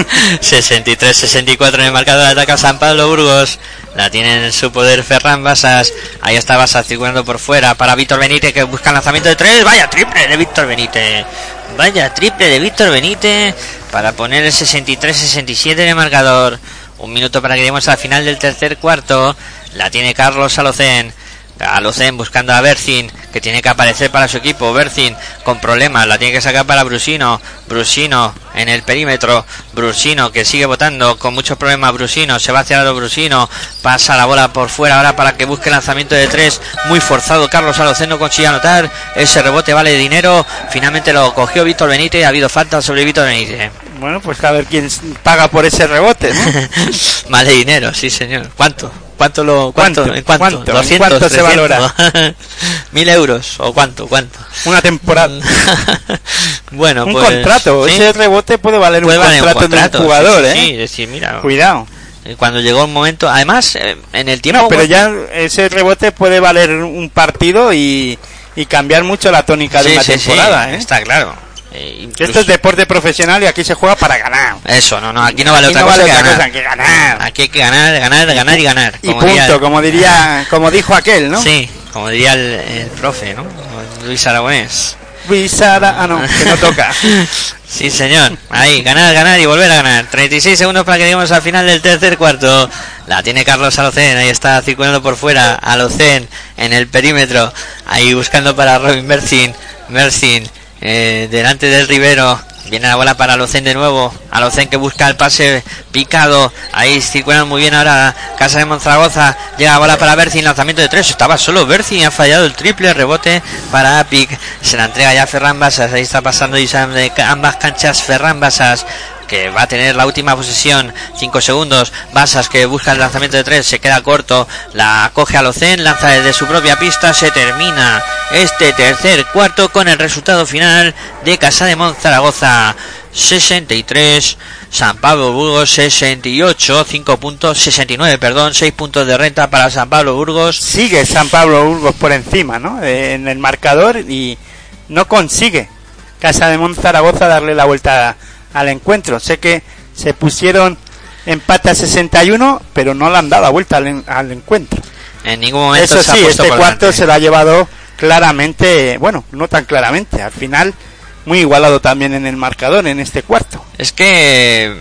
63-64 en el marcador ataca San Pablo Burgos. La tiene en su poder Ferran Basas. Ahí está Basas circulando por fuera para Víctor Benítez que busca lanzamiento de tres. Vaya triple de Víctor Benítez. Vaya triple de Víctor Benítez para poner el 63-67 en el marcador. Un minuto para que lleguemos al final del tercer cuarto. La tiene Carlos Alocén. Alocén buscando a Bercin, que tiene que aparecer para su equipo. Bercin con problemas, la tiene que sacar para Brusino. Brusino en el perímetro. Brusino que sigue votando con muchos problemas. Brusino se va hacia lado Brusino. Pasa la bola por fuera ahora para que busque lanzamiento de tres. Muy forzado. Carlos Alocén no consigue anotar. Ese rebote vale dinero. Finalmente lo cogió Víctor Benítez. Ha habido falta sobre Víctor Benítez. Bueno, pues a ver quién paga por ese rebote, ¿no? vale dinero, sí señor. ¿Cuánto? ¿Cuánto lo cuánto? ¿Cuánto? ¿En cuánto? ¿Cuánto? ¿En 200, cuánto se 300? valora? ¿Mil euros o cuánto? ¿Cuánto? Una temporada. bueno, un pues, contrato. ¿sí? Ese rebote puede valer Puede un valer contrato de un jugador, sí, ¿eh? sí, sí, es decir, mira, Cuidado. eh, cuando llegó el momento, además eh, en el tiempo No, pero ya ese rebote puede valer un partido y, y cambiar mucho la tónica de Sí, una sí, sí, temporada, ¿eh? está claro. Eh, Que incluso- esto es deporte profesional y aquí se juega para ganar. Eso, no, no, aquí no vale Aquí otra no cosa vale que otra cosa que ganar. Aquí hay que ganar, ganar, ganar y ganar. Y como punto, diría- como diría, como dijo aquel, ¿no? Sí, como diría el, el profe, ¿no? Luis Aragonés. Luisara, ah no, que no toca. Sí, señor. Ahí, ganar, ganar y volver a ganar. 36 segundos para que lleguemos al final del tercer cuarto. La tiene Carlos Alocén. Ahí está circulando por fuera. Alocén en el perímetro. Ahí buscando para Robin Mercin. Mercin eh, delante del Rivero. Viene la bola para Alocén de nuevo. Alocén que busca el pase picado. Ahí circulan muy bien ahora Casa de Monzaragoza. Llega la bola para Bercin. Lanzamiento de tres. Estaba solo Bercin. Ha fallado el triple rebote para Apic. Se la entrega ya Ferran Basas. Ahí está pasando Isam de ambas canchas. Ferran Basas que va a tener la última posesión, 5 segundos, Basas que busca el lanzamiento de 3, se queda corto, la coge a Locen, lanza desde su propia pista, se termina este tercer cuarto con el resultado final de Casa de Zaragoza 63, San Pablo Burgos 68, 5 puntos, 69, perdón, 6 puntos de renta para San Pablo Burgos. Sigue San Pablo Burgos por encima, ¿no? Eh, En el marcador y no consigue Casa de Monzaragoza darle la vuelta al encuentro. Sé que se pusieron empate a 61, pero no le han dado la vuelta al, al encuentro. En ningún momento Eso se sí, este cuarto delante. se lo ha llevado claramente, bueno, no tan claramente, al final muy igualado también en el marcador en este cuarto. Es que eh,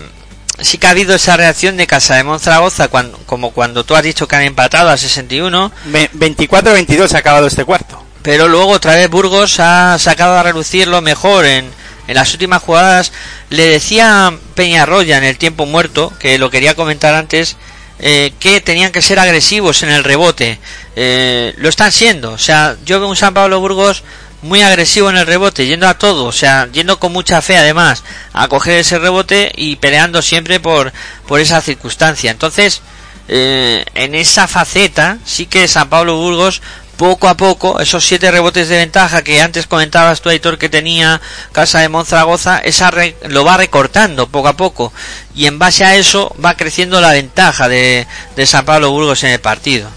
sí que ha habido esa reacción de Casa de Monzaragoza, cuando, como cuando tú has dicho que han empatado a 61, Ve- 24-22 ha acabado este cuarto. pero luego otra vez Burgos ha sacado a relucir lo mejor en, en las últimas jugadas. Le decía Peñarroya en el tiempo muerto, que lo quería comentar antes, eh, que tenían que ser agresivos en el rebote. Eh, lo están siendo. O sea, yo veo un San Pablo Burgos muy agresivo en el rebote, yendo a todo, o sea, yendo con mucha fe además a coger ese rebote y peleando siempre por, por esa circunstancia. Entonces, eh, en esa faceta sí que San Pablo Burgos poco a poco esos siete rebotes de ventaja que antes comentabas tú Aitor que tenía Casa de Monzaragoza esa re- lo va recortando poco a poco y en base a eso va creciendo la ventaja de, de San Pablo Burgos en el partido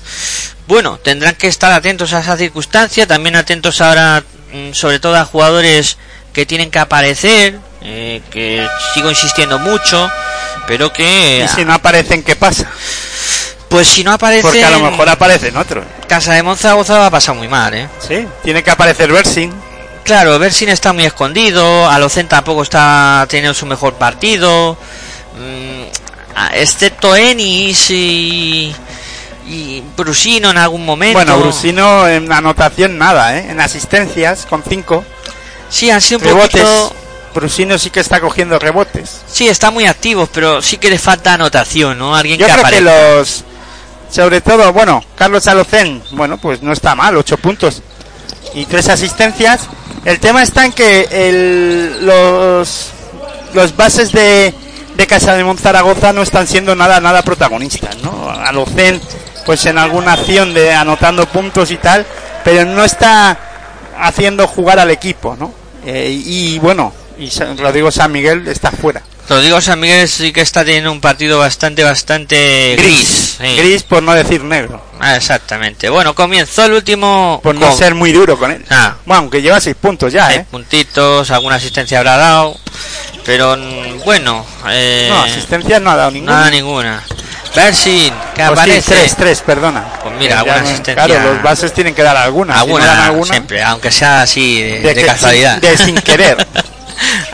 bueno tendrán que estar atentos a esa circunstancia también atentos ahora mm, sobre todo a jugadores que tienen que aparecer eh, que sigo insistiendo mucho pero que Y si no aparecen, ¿qué pasa? Pues si no aparecen Porque a lo mejor aparecen otros. Casa de Monzaragoza va a pasar muy mal, ¿eh? Sí, tiene que aparecer Bersin. Claro, Bersin está muy escondido, Alocen tampoco está teniendo su mejor partido, mm, excepto Enis y, y Brusino en algún momento. Bueno, Brusino en anotación nada, ¿eh? En asistencias con 5. Sí, han sido un Rebotes. poquito... Brusino sí que está cogiendo rebotes. Sí, está muy activos, pero sí que le falta anotación, ¿no? Alguien Yo que creo que aparezca. los... Sobre todo, bueno, Carlos Alocén, bueno, pues no está mal, 8 puntos y 3 asistencias. El tema está en que el, los, los bases de, de Casa de Monzaragoza no están siendo nada, nada protagonistas, ¿no? Alocén, pues en alguna acción de anotando puntos y tal, pero no está haciendo jugar al equipo, ¿no? Eh, y bueno, y Rodrigo San Miguel está fuera. Rodrigo San Miguel sí que está teniendo un partido bastante, bastante gris. sí. Gris por no decir negro. Ah, exactamente. Bueno, comenzó el último... Por no con- ser muy duro con él. Ah, Bueno, aunque lleva 6 puntos ya, Seis ¿eh? puntitos, alguna asistencia habrá dado, pero mm, bueno, eh, No, asistencias no ha dado ninguna. nada ninguna. Bersin, que Pues aparece. tres, tres, perdona. Pues mira, alguna no- asistencia. Claro, los bases tienen que dar alguna. si no alguna, siempre, aunque sea así de, de que- casualidad. de sin querer.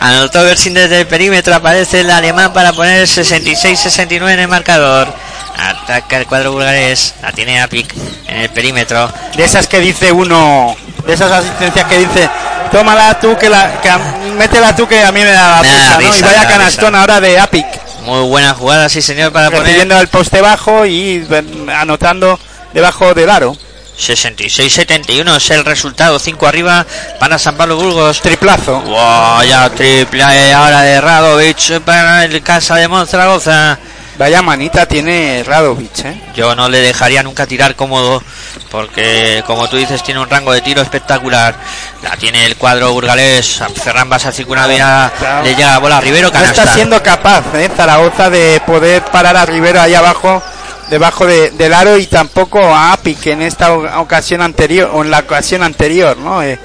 Anotó Bersin desde el perímetro. Aparece el alemán para poner 66-69 en el marcador. Ataca el cuadro bulgares. La tiene Apic en el perímetro. De esas que dice uno, de esas asistencias que dice, tómala tú, que la, que a- métela tú, que a mí me da la risa, ¿no? Y vaya canastón ahora de Apic, Muy buena jugada, sí señor, para poner el poste bajo y anotando debajo del aro. 66-71 es el resultado. 5 arriba para San Pablo Burgos. Triplazo. Wow, ya triple eh, ahora de Radovic para el Casa de Monzaragoza. Vaya manita tiene Radovic, ¿eh? Yo no le dejaría nunca tirar cómodo porque como tú dices tiene un rango de tiro espectacular. La tiene el cuadro burgalés. Ferran Basa circula bien, Claro. le llega la bola a Rivero No canasta. está siendo capaz, ¿eh? Zaragoza de poder parar a Rivero ahí abajo, debajo de- del aro y tampoco a Apic en esta ocasión anterior, o en la ocasión anterior, ¿no? Eh,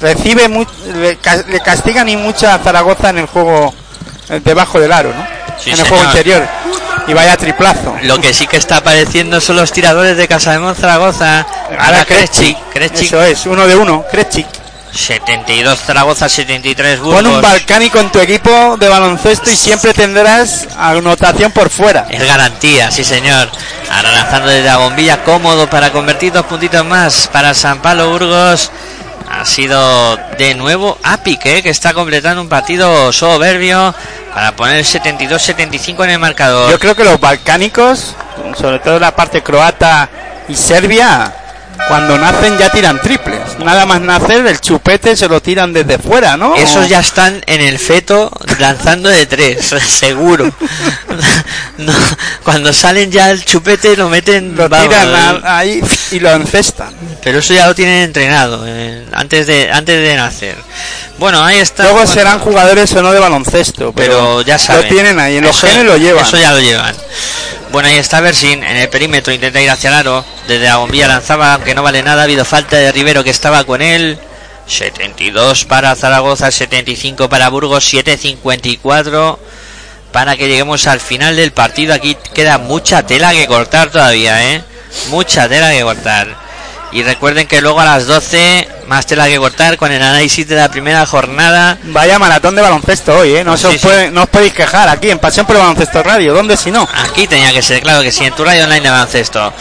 recibe, mu- le, le castigan y mucho a Zaragoza en el juego eh, debajo del aro, ¿no? Sí, en el juego interior. Y vaya triplazo. Lo que sí que está apareciendo son los tiradores de Casa de Monzaragoza. Ahora Krejcik, Krejcik, Eso es, uno de uno, Krejcik. 72 Zaragoza, 73 Burgos. Pon un balcánico en tu equipo de baloncesto y siempre tendrás anotación por fuera. Es garantía, sí señor. Ahora lanzando desde la bombilla cómodo para convertir dos puntitos más para San Pablo Burgos. Ha sido de nuevo Apic, eh, que está completando un partido soberbio para poner 72-75 en el marcador. Yo creo que los balcánicos, sobre todo la parte croata y Serbia, cuando nacen ya tiran triples. Nada más nacer, el chupete se lo tiran desde fuera, ¿no? Esos ya están en el feto lanzando de tres, seguro. No, cuando salen ya el chupete lo meten lo vamos, tiran a- ahí y lo encestan. Pero eso ya lo tienen entrenado eh, antes de antes de nacer. Bueno, ahí está. Luego serán jugadores o no de baloncesto, pero, pero ya saben. lo tienen ahí, en los Eso- genes lo llevan. Eso ya lo llevan. Bueno, ahí está Bersin en el perímetro, intenta ir hacia el aro. Desde la bombilla lanzaba, aunque no vale nada. Ha habido falta de Rivero que estaba con él. 72 para Zaragoza, 75 para Burgos, 7.54 para que lleguemos al final del partido. Aquí queda mucha tela que cortar todavía, ¿eh? Mucha tela que cortar. Y recuerden que luego a las 12 más tela que cortar con el análisis de la primera jornada. Vaya maratón de baloncesto hoy, ¿eh? No, os Sí, sí. puede- no os podéis quejar aquí en Pasión por el Baloncesto Radio. ¿Dónde si no? Aquí tenía que ser, claro que sí, en tu radio online de baloncesto.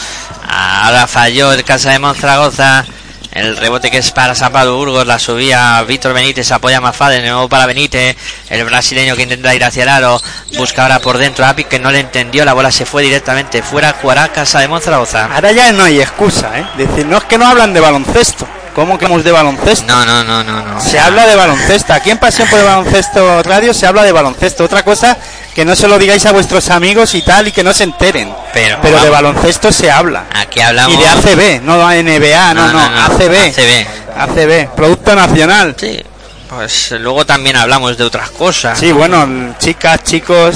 Ahora falló el Casa de Monzaragoza. El rebote que es para San Pablo Burgos, la subía Víctor Benítez, apoya a de nuevo para Benítez, el brasileño que intenta ir hacia el aro, busca ahora por dentro a Apic que no le entendió, la bola se fue directamente fuera, jugará Casa de Monzaragoza. Ahora ya no hay excusa, ¿eh? Decir, no es que no hablan de baloncesto. ¿Cómo que hablamos de baloncesto? No, no, no, no, no. Se habla de baloncesto. Aquí en Pasión por el Baloncesto Radio se habla de baloncesto. Otra cosa que no se lo digáis a vuestros amigos y tal y que no se enteren. Pero, Pero de baloncesto se habla. Aquí hablamos. Y de ACB, no NBA, no, no, ACB. ACB. ACB, Producto Nacional. Sí, pues luego también hablamos de otras cosas. Sí, bueno, chicas, chicos,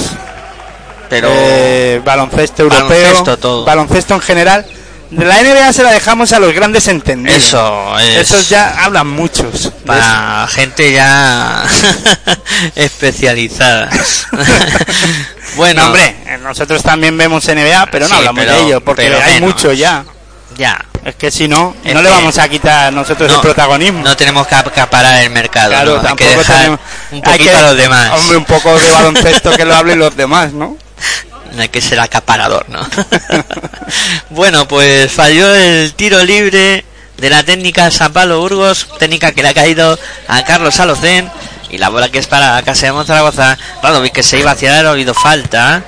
pero. eh, baloncesto europeo, Baloncesto todo. baloncesto en general. De la NBA se la dejamos a los grandes entendidos. Eso es. Esos ya hablan muchos. para gente ya especializada. bueno, No, hombre, nosotros también vemos NBA, pero no Sí, hablamos pero- de ello, porque hay menos. mucho ya. ya. Es que si no, Es no le vamos a quitar nosotros el protagonismo. No tenemos que acaparar el mercado. claro, ¿no? Hay que dejar tenemos. un hay poquito que- a los demás. Hombre, un poco de baloncesto que lo hablen los demás, ¿no? No hay que ser acaparador, ¿no? bueno, pues falló el tiro libre de la técnica San Pablo Burgos, técnica que le ha caído a Carlos Alocén y la bola que es para Casa de Monzaragoza, Radovic que se iba hacia el aro, ha habido falta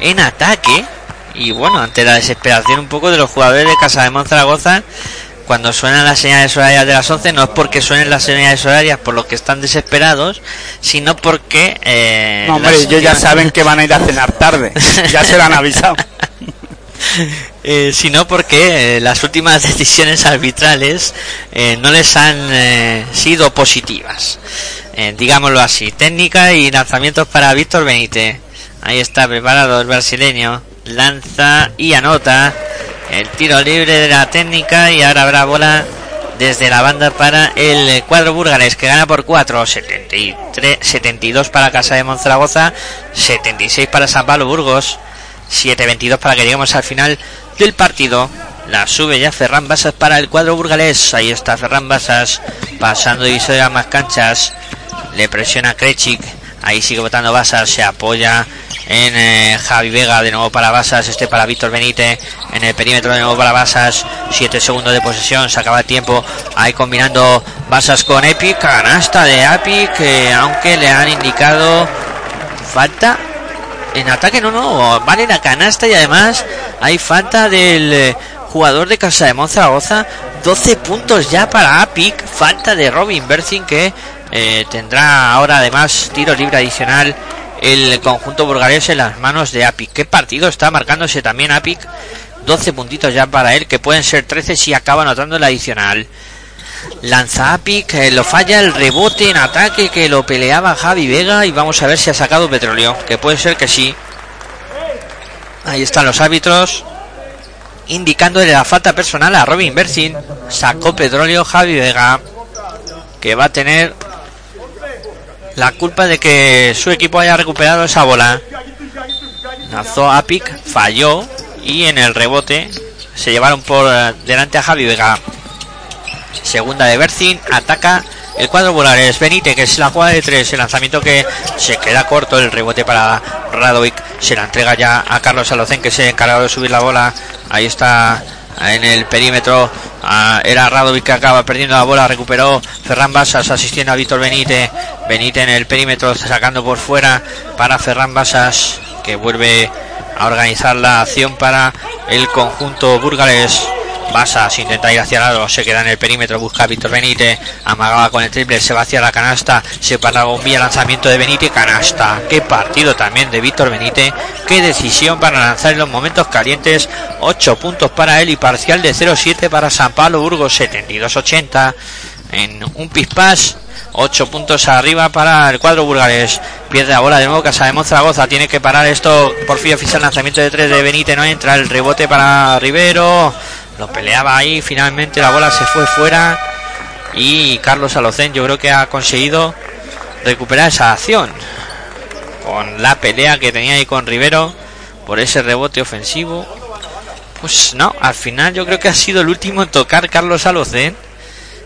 en ataque y bueno, ante la desesperación un poco de los jugadores de Casa de Monzaragoza cuando suenan las señales horarias de las 11 no es porque suenen las señales horarias por los que están desesperados, sino porque... eh, No, hombre, ellos ya saben que van a ir a cenar tarde. Ya se lo han avisado. Eh, sino porque eh, las últimas decisiones arbitrales eh, no les han sido positivas. Digámoslo así. Técnica y lanzamientos para Víctor Benítez. Ahí está preparado el brasileño. Lanza y anota el tiro libre de la técnica y ahora habrá bola desde la banda para el cuadro burgalés que gana por 4, 73, 72 para Casa de Monzaragoza, 76 para San Pablo Burgos. 7-22 para que lleguemos al final del partido. La sube ya Ferran Basas para el cuadro burgalés. Ahí está Ferran Basas pasando divisoria a más canchas. le presiona Krechik, ahí sigue votando Basas, se apoya en eh, Javi Vega, de nuevo para Basas, este para Víctor Benítez, en el perímetro de nuevo para Basas, 7 segundos de posesión, se acaba el tiempo, ahí combinando Basas con Epic, canasta de Epic, que aunque le han indicado falta en ataque, no, no, vale la canasta y además hay falta del eh, jugador de Casa de Monzaragoza, 12 puntos ya para Apic, falta de Robin Bersin que eh, tendrá ahora además tiro libre adicional el conjunto burgalés en las manos de Apic. ¿Qué partido está marcándose también Apic? 12 puntitos ya para él, que pueden ser 13 si acaba anotando el adicional. Lanza Apic, eh, lo falla el rebote en ataque que lo peleaba Javi Vega y vamos a ver si ha sacado petróleo, que puede ser que sí. Ahí están los árbitros indicándole la falta personal a Robin Bersin. Sacó petróleo Javi Vega, que va a tener la culpa de que su equipo haya recuperado esa bola. Lanzó Apic, falló y en el rebote se llevaron por eh, delante a Javi Vega. Segunda de Bercin, ataca el cuadro Bolares. Benítez, que es la jugada de tres, el lanzamiento que se queda corto, el rebote para Radovic, se la entrega ya a Carlos Alocén, que se ha encargado de subir la bola. Ahí está en el perímetro. Ah, era Radovic que acaba perdiendo la bola, recuperó Ferran Basas asistiendo a Víctor Benítez. Benítez en el perímetro sacando por fuera para Ferran Basas que vuelve a organizar la acción para el conjunto burgalés. Basas intenta ir hacia el lado, se queda en el perímetro, busca a Víctor Benítez, amagaba con el triple, se va hacia la canasta, se para vía lanzamiento de Benítez, canasta. Qué partido también de Víctor Benítez, qué decisión para lanzar en los momentos calientes, 8 puntos para él y parcial de 0-7 para San Pablo Burgos, 72-80 en un pispás. 8 puntos arriba para el cuadro burgalés. Pierde la bola de nuevo Casa de Zaragoza. Tiene que parar esto. Por fin oficial lanzamiento de 3 de Benítez. No entra el rebote para Rivero. Lo peleaba ahí. Finalmente la bola se fue fuera. Y Carlos Alocén yo creo que ha conseguido recuperar esa acción. Con la pelea que tenía ahí con Rivero. Por ese rebote ofensivo. Pues no, al final yo creo que ha sido el último en tocar Carlos Alocén.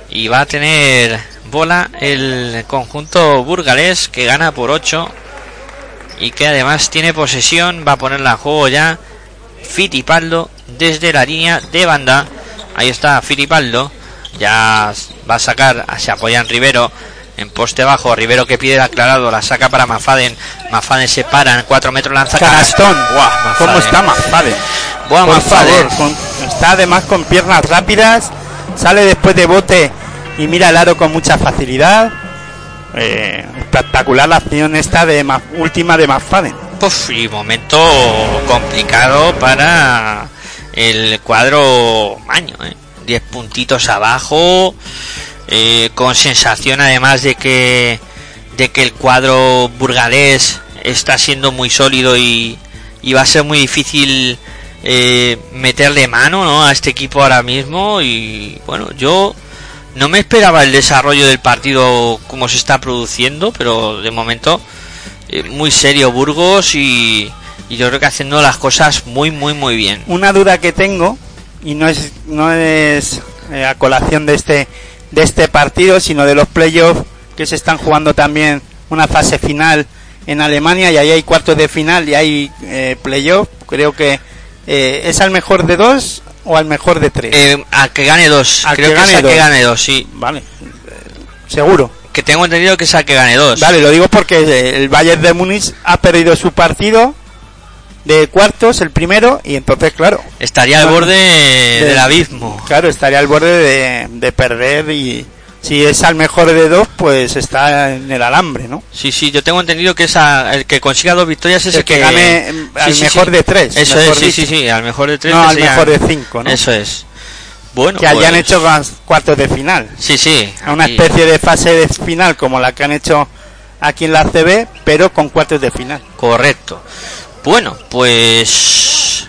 Y va a tener bola el conjunto burgalés que gana por 8 y que además tiene posesión. Va a ponerla a juego ya Fitipaldo desde la línea de banda. Ahí está Fitipaldo. Ya va a sacar, se apoya en Rivero en poste bajo. Rivero que pide el aclarado, la saca para Mafaden. Mafaden se para en 4 metros, lanza Canastón. Buah, ¿Cómo Mafaden. está Mafaden? Buah, Por Mafaden. favor, con- está además con piernas rápidas, sale después de bote y mira el aro con mucha facilidad. Eh, espectacular la acción esta de Ma- última de McFadden. Uf, y momento complicado para el cuadro Maño, ¿eh? 10 puntitos abajo, eh, con sensación además de que de que el cuadro burgalés está siendo muy sólido y, va a ser muy difícil eh, meterle mano ¿no? a este equipo ahora mismo y bueno yo no me esperaba el desarrollo del partido como se está produciendo pero de momento eh, muy serio Burgos y, y yo creo que haciendo las cosas muy muy muy bien Una duda que tengo, y no es, no es eh, a colación de este, de este partido, sino de los playoffs que se están jugando también una fase final en Alemania y ahí hay cuartos de final y hay eh, playoff. Creo que eh, es al mejor de dos o al mejor de tres. Eh, a que gane dos Al creo que que, es gane a que dos. gane dos sí Vale, seguro. que tengo entendido que es a que gane dos Vale, lo digo porque eh, el Bayern de Múnich ha perdido su partido de cuartos, el primero, y entonces, claro, estaría al borde de- del abismo claro, estaría al borde de, de perder y si es al mejor de dos, pues está en el alambre, ¿no? Sí, sí, yo tengo entendido que esa, el que consiga dos victorias es El el, que gane, mm, al mejor de tres, Eso mejor es, sí, dicho. sí, sí, al mejor de tres. No, al mejor de cinco, ¿no? Eso es. Bueno, que hayan pues, hecho cuartos de final. Sí, sí. Una aquí- especie de fase de final como la que han hecho aquí en la CB, pero con cuartos de final. Correcto. Bueno, pues.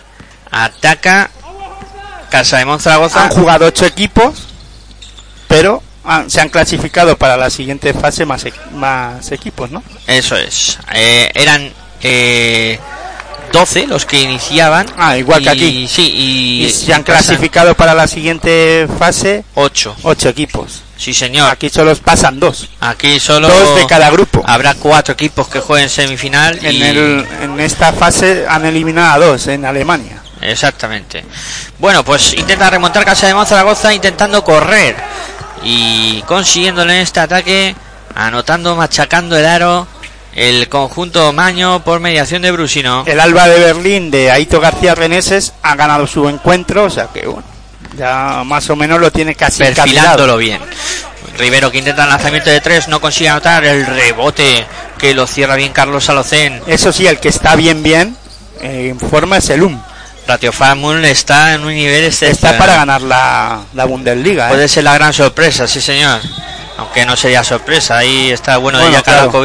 Ataca. Casa de Monzaragoza. Han jugado ocho equipos, pero han- se han clasificado para la siguiente fase más, e- más equipos, ¿no? Eso es. Eh, eran eh, 12 los que iniciaban. Ah, igual que aquí. Sí, y, Y se han clasificado para la siguiente fase 8. ocho equipos. Sí, señor. Aquí solo pasan dos. Aquí solo Dos de cada grupo. habrá cuatro equipos que jueguen semifinal. En, y... el, en esta fase han eliminado a dos en Alemania. Exactamente. Bueno, pues intenta remontar Casa de Monzaragoza intentando correr y consiguiéndole en este ataque, anotando, machacando el aro, el conjunto Maño por mediación de Brusino. El Alba de Berlín de Aito García Reneses ha ganado su encuentro, o sea que bueno, ya más o menos lo tiene casi perfilándolo bien. Rivero que intenta el lanzamiento de tres, no consigue anotar el rebote que lo cierra bien Carlos Salocén. Eso sí, el que está bien bien eh, en forma es el UM. Ratio Farmul está en un nivel Está excepcional. para ganar la, la Bundesliga. ¿eh? Puede ser la gran sorpresa, sí señor. Aunque no sería sorpresa, ahí está bueno, de Bueno, Jaka claro.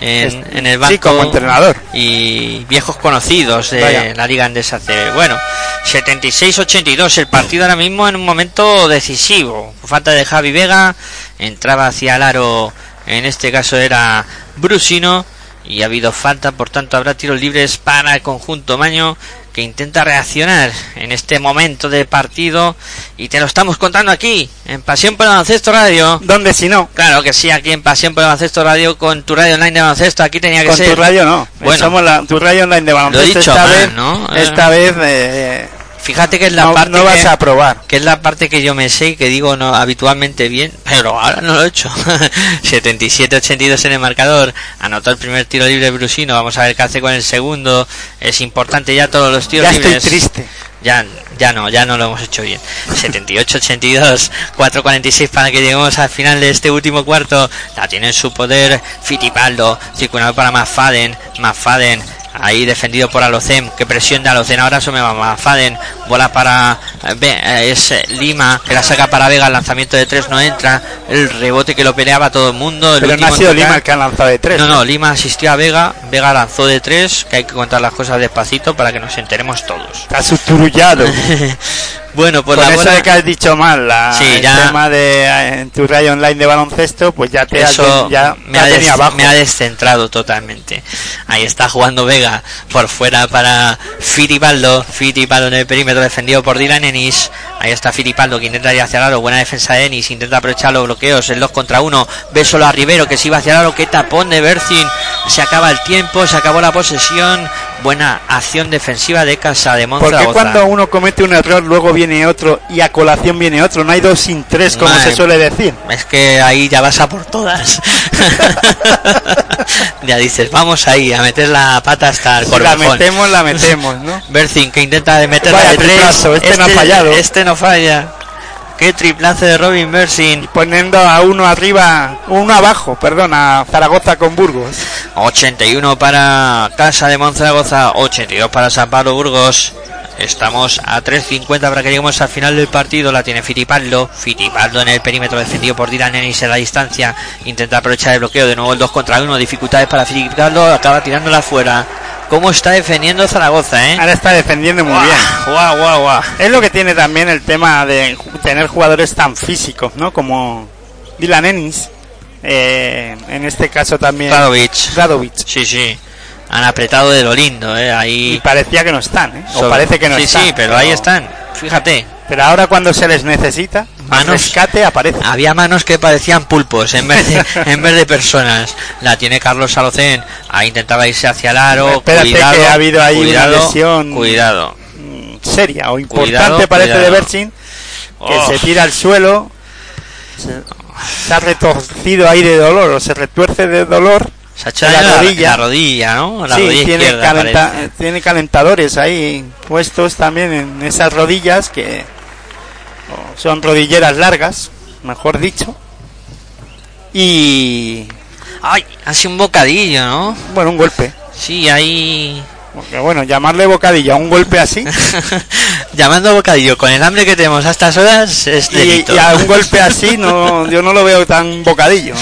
En, en el banco. Sí, como entrenador. Y viejos conocidos de Vaya. la Liga Andesa CB. Bueno, 76-82, el partido ahora mismo en un momento decisivo. Falta de Javi Vega, entraba hacia el aro, en este caso era Brusino. Y ha habido falta, por tanto habrá tiros libres para el conjunto Maño que intenta reaccionar en este momento de partido y te lo estamos contando aquí en Pasión por el Baloncesto Radio. ¿Dónde si no? Claro que sí, aquí en Pasión por el Baloncesto Radio con tu radio online de baloncesto, aquí tenía que Con ser. tu radio no. Bueno. Somos la, tu radio online de baloncesto. Lo he dicho esta vez, ¿no? Esta vez eh, Fíjate que es la no, parte no vas que, a probar. que es la parte que yo me sé y que digo no habitualmente bien, pero ahora no lo he hecho. 77-82 en el marcador, anotó el primer tiro libre Brusino, vamos a ver qué hace con el segundo. Es importante ya todos los tiros Ya estoy libres. triste. Ya, ya no, ya no lo hemos hecho bien. 78-82, 4-46 para que lleguemos al final de este último cuarto. La tiene en su poder Fitipaldo, circulado para Mafaden, Mafaden. Ahí defendido por Alocem, que presión de Alocem, ahora se me va Mafaden, bola para eh, eh, es eh, Lima, que la saca para Vega, el lanzamiento de tres no entra, el rebote que lo peleaba todo el mundo. el Pero no ha sido. Lima el que ha lanzado de tres. No, no, Lima asistió a Vega, Vega lanzó de tres, que hay que contar las cosas despacito para que nos enteremos todos. Está susturullado. bueno, pues Con la eso bola- de que has dicho mal la, Sí, el ya- tema de eh, en tu radio online de baloncesto, pues ya te eso has, ya me, ha des- abajo. me ha descentrado totalmente. Ahí está jugando Vega por fuera para Fitipaldo. Fitipaldo en el perímetro defendido por Dylan Ennis. Ahí está Fitipaldo que intenta ir hacia el aro. Buena defensa de Ennis. Intenta aprovechar los bloqueos. El 2 contra 1. Ve solo a Rivero que se iba hacia el aro. Qué tapón de Bercin. Se acaba el tiempo. Se acabó la posesión. Buena acción defensiva de Casa de Porque Monzaragoza. cuando uno comete un error, luego viene otro y a colación viene otro. No hay dos sin tres, como Madre se suele decir. Es que ahí ya vas a por todas. ya dices, vamos ahí a meter la pata hasta el Si la corvejón. metemos, la metemos, ¿no? Bercin que intenta de meterla Vaya de tres. triplazo, este no ha fallado. Este no falla. Qué triplazo de Robin Bersin. Poniendo a uno arriba, uno abajo, perdón, a Zaragoza con Burgos. 81 para Casa de Monzaragoza, 82 para San Pablo Burgos. Estamos a 3.50 para que lleguemos al final del partido. La tiene Fitipaldo. Fitipaldo en el perímetro defendido por Dylan Ennis en la distancia. Intenta aprovechar el bloqueo. De nuevo el 2 contra 1. Dificultades para Fitipaldo. Acaba tirándola afuera. ¿Cómo está defendiendo Zaragoza, eh? Ahora está defendiendo muy bien. Guau, guau, guau. Es lo que tiene también el tema de tener jugadores tan físicos, ¿no? Como Dylan Ennis. eh, en este caso también Radovic. Radovic. Sí, sí. Han apretado de lo lindo, eh. Y Ahí. parecía que no están, ¿eh? O parece que no sí, están. sí, pero ahí están. Fíjate. Pero ahora cuando se les necesita, Manos. rescate aparece. Había manos que parecían pulpos en vez de, en vez de personas. La tiene Carlos Salocén. Ahí intentaba irse hacia el aro. Espérate cuidado, que ha habido ahí una lesión. Cuidado. mm, seria o importante Cuidado, parece de Bersin que Oh. se tira al suelo se, se ha retorcido ahí de dolor o se retuerce de dolor Se ha hecho En la rodilla. La rodilla, ¿no? La sí, rodilla tiene, izquierda. calenta- parece. tiene calentadores ahí puestos también en esas rodillas que son rodilleras largas mejor dicho y Ay, hace un bocadillo, ¿no? bueno un golpe Sí, ahí. porque bueno llamarle bocadillo a un golpe así llamando bocadillo con el hambre que tenemos a estas horas es Y, delito. y a un golpe así, no, yo no lo veo tan bocadillo.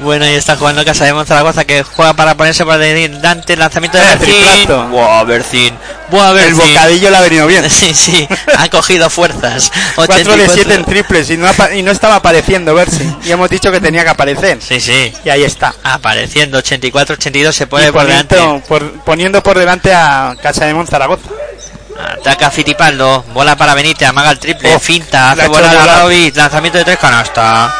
Bueno, y está jugando Casa de Zaragoza que juega para ponerse por delante el lanzamiento de Eh, Bercín. El bocadillo le ha venido bien. Sí, sí, ha cogido fuerzas. 4 de 84. 7 en triples y no, y no estaba apareciendo verse. Y hemos dicho que tenía que aparecer. Sí, sí. Y ahí está. Apareciendo 84-82 se pone por delante. poniendo, por, poniendo por delante a Casa de Zaragoza. Ataca Fitipaldo, bola para Benítez, amaga el triple, Oh, finta, hace volar a. Radovic, lanzamiento de tres, canasta.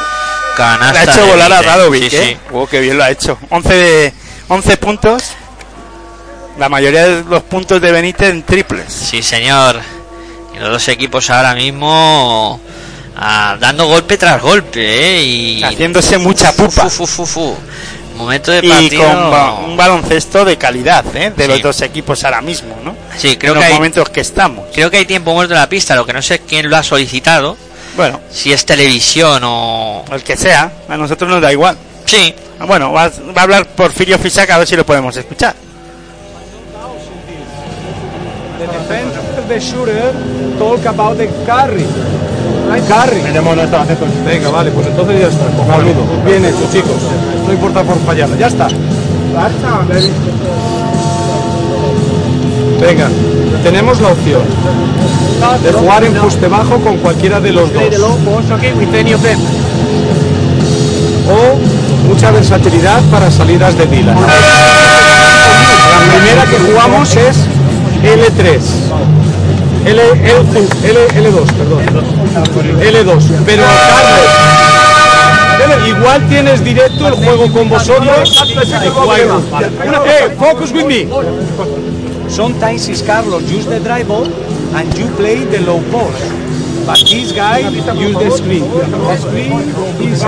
Canasta. Le ha hecho volar a. Radovic, Sí, ¿eh? sí. Oh, qué bien lo ha hecho. 11, de, 11 puntos. La mayoría de los puntos de Benítez en triples. Sí, señor. Y los dos equipos ahora mismo ah, dando golpe tras golpe, ¿eh? Y Haciéndose mucha pupa. Fu, fu, fu, fu. Momento de Y partido. con ba- un baloncesto de calidad, ¿eh? De Sí. los dos equipos ahora mismo, ¿no? Sí, creo en que, los hay, momentos que estamos. creo que hay tiempo muerto en la pista, lo que no sé quién lo ha solicitado. Bueno, Si es televisión o... el que sea, a nosotros nos da igual. Sí, Bueno, va, va a hablar Porfirio Fisac a ver si lo podemos escuchar. The defense of the shooter talk about the carry. Carry. Venga, vale, pues entonces ya está. Cojonudo. Bien hecho, chicos. No importa por fallarla, ya está. Venga, tenemos la opción de jugar en fuste bajo con cualquiera de los dos. O mucha versatilidad para salidas de Dylan. La primera que jugamos es L3. L, L, L, 2 perdón. L2. Pero Carlos, igual tienes directo el juego con vosotros. Eh, focus with me. Sometimes it's Carlos use the dribble and you play the low post. But this guy use the screen. The screen is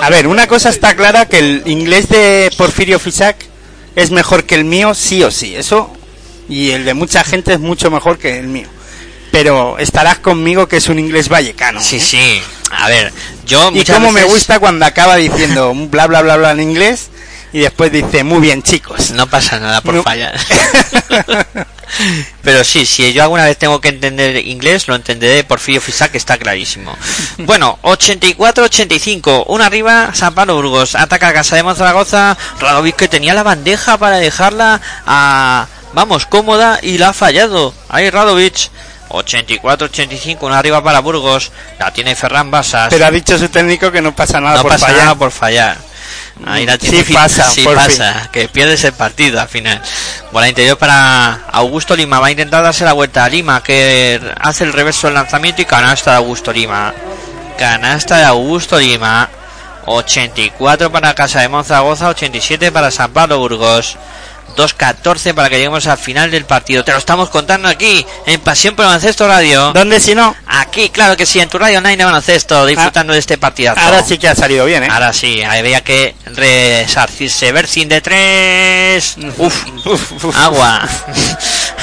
A ver, una cosa está clara que el inglés de Porfirio Fisac es mejor que el mío, sí o sí. Eso y el de mucha gente es mucho mejor que el mío. Pero estarás conmigo que es un inglés vallecano. sí, ¿eh? sí. A ver, yo Y cómo me gusta cuando acaba diciendo bla bla bla bla en inglés y después dice muy bien chicos. No pasa nada por No. fallar. Pero sí, si yo alguna vez tengo que entender inglés, lo entenderé de Porfirio Fisac, que está clarísimo. Bueno, 84-85, una arriba, San Pablo Burgos, ataca a Casa de Zaragoza, Radovic que tenía la bandeja para dejarla a, vamos, cómoda y la ha fallado. Ahí Radovic, 84-85, una arriba para Burgos, la tiene Ferran Basas. Pero ha dicho su técnico que no pasa nada no por pasa fallar. nada por fallar. Ahí la Sí tiene fi- pasa, sí por pasa, que pierdes el partido al final. Bola interior para Augusto Lima, va a intentar darse la vuelta a Lima, que hace el reverso del lanzamiento y canasta de Augusto Lima. Canasta de Augusto Lima. 84 para Casa de Monzaragoza, 87 para San Pablo Burgos. 2-14 para que lleguemos al final del partido. Te lo estamos contando aquí, en Pasión por el Baloncesto Radio. ¿Dónde si no? Aquí, claro que sí, en tu radio online de baloncesto, disfrutando de este partidazo. Ahora sí que ha salido bien, ¿eh? Ahora sí, había que resarcirse. Bersin de tres. Uf, Uf, uf. agua.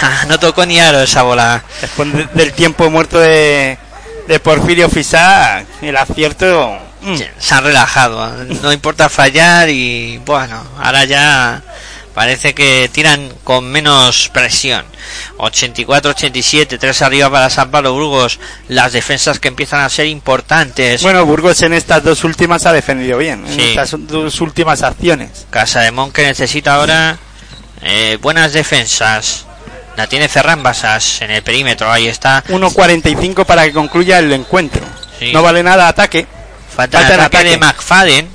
Ah, no tocó ni aro esa bola. Después de- del tiempo muerto de, de Porfirio Fisac, el acierto... mm, Se han relajado. No importa fallar y bueno, ahora ya parece que tiran con menos presión. 84-87, tres arriba para San Pablo Burgos. Las defensas que empiezan a ser importantes. Bueno, Burgos en estas dos últimas ha defendido bien, en estas dos últimas acciones. Casa de Mon que necesita ahora eh, buenas defensas. La tiene Ferran Basas en el perímetro. Ahí está. 1.45 para que concluya el encuentro. Sí. No vale nada ataque. Falta, falta el ataque, de. McFadden.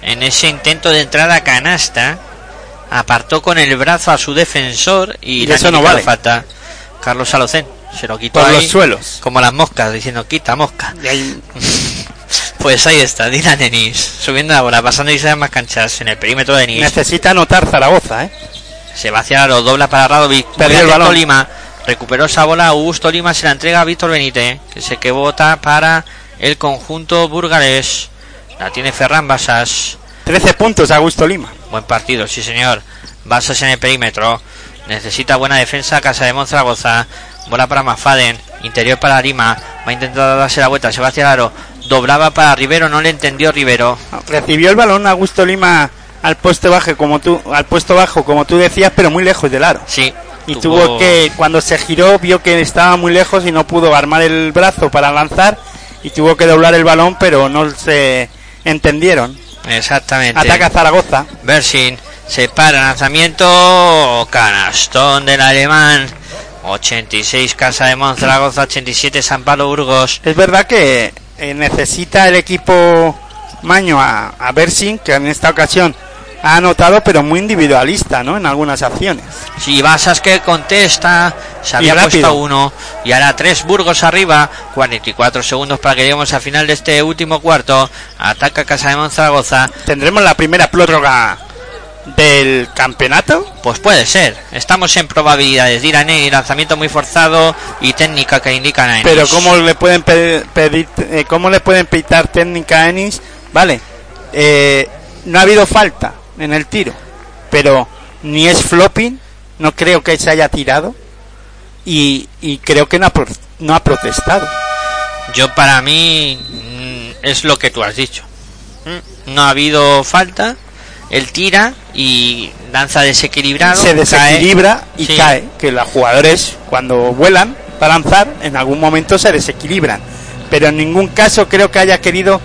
En ese intento de entrada a canasta. Apartó con el brazo a su defensor y, Y le eso no vale. falta. Carlos Salocén se lo quitó Por ahí, los suelos. Como las moscas, diciendo quita mosca. Ahí- Pues ahí está, Dylan Ennis. Subiendo la bola, pasando y más canchas en el perímetro de Ennis. necesita anotar Zaragoza, ¿eh? Se va hacia lo dobla para Radovic. Perdió el balón. Lima. Recuperó esa bola. Augusto Lima se la entrega a Víctor Benítez. Que se que vota para el conjunto burgalés. La tiene Ferran Basas. 13 puntos Augusto Lima. Buen partido, sí señor. Basas en el perímetro. Necesita buena defensa. Casa de Monzaragoza. Bola para Mafaden. Interior para Lima. Va a intentar darse la vuelta. Se va hacia el aro. Doblaba para Rivero. No le entendió Rivero. Recibió el balón Augusto Lima al puesto bajo como tú al puesto bajo como tú decías, pero muy lejos del aro. Sí. y tuvo... que, cuando se giró, vio que estaba muy lejos y no pudo armar el brazo para lanzar y tuvo que doblar el balón, pero no se entendieron. Exactamente. Ataca Zaragoza. Bersin se para lanzamiento, canastón del alemán. 86 Casa de Monzaragoza, 87 San Pablo Burgos. Es verdad que eh, necesita el equipo Maño a, a Bersin, que en esta ocasión ha anotado, pero muy individualista, ¿no? En algunas acciones. Si Basas que contesta, se había puesto uno y ahora tres Burgos arriba, 44 segundos para que lleguemos al final de este último cuarto. Ataca Casa de Monzaragoza, ¿Tendremos la primera prórroga del campeonato? pues puede ser. Estamos en probabilidades. Dirán y lanzamiento muy forzado y técnica que indican a Pero Ennis. ¿cómo le pueden pe- pedir, eh, cómo le pueden pitar técnica a Ennis? Vale, eh, no ha habido falta en el tiro, pero ni es flopping, no creo que se haya tirado y, y creo que no ha, no ha protestado. Yo para mí mm, es lo que tú has dicho. Mm, No ha habido falta, él tira y danza desequilibrado. se cae. desequilibra y Sí. cae, que los jugadores cuando vuelan para lanzar en algún momento se desequilibran, pero en ningún caso creo que haya querido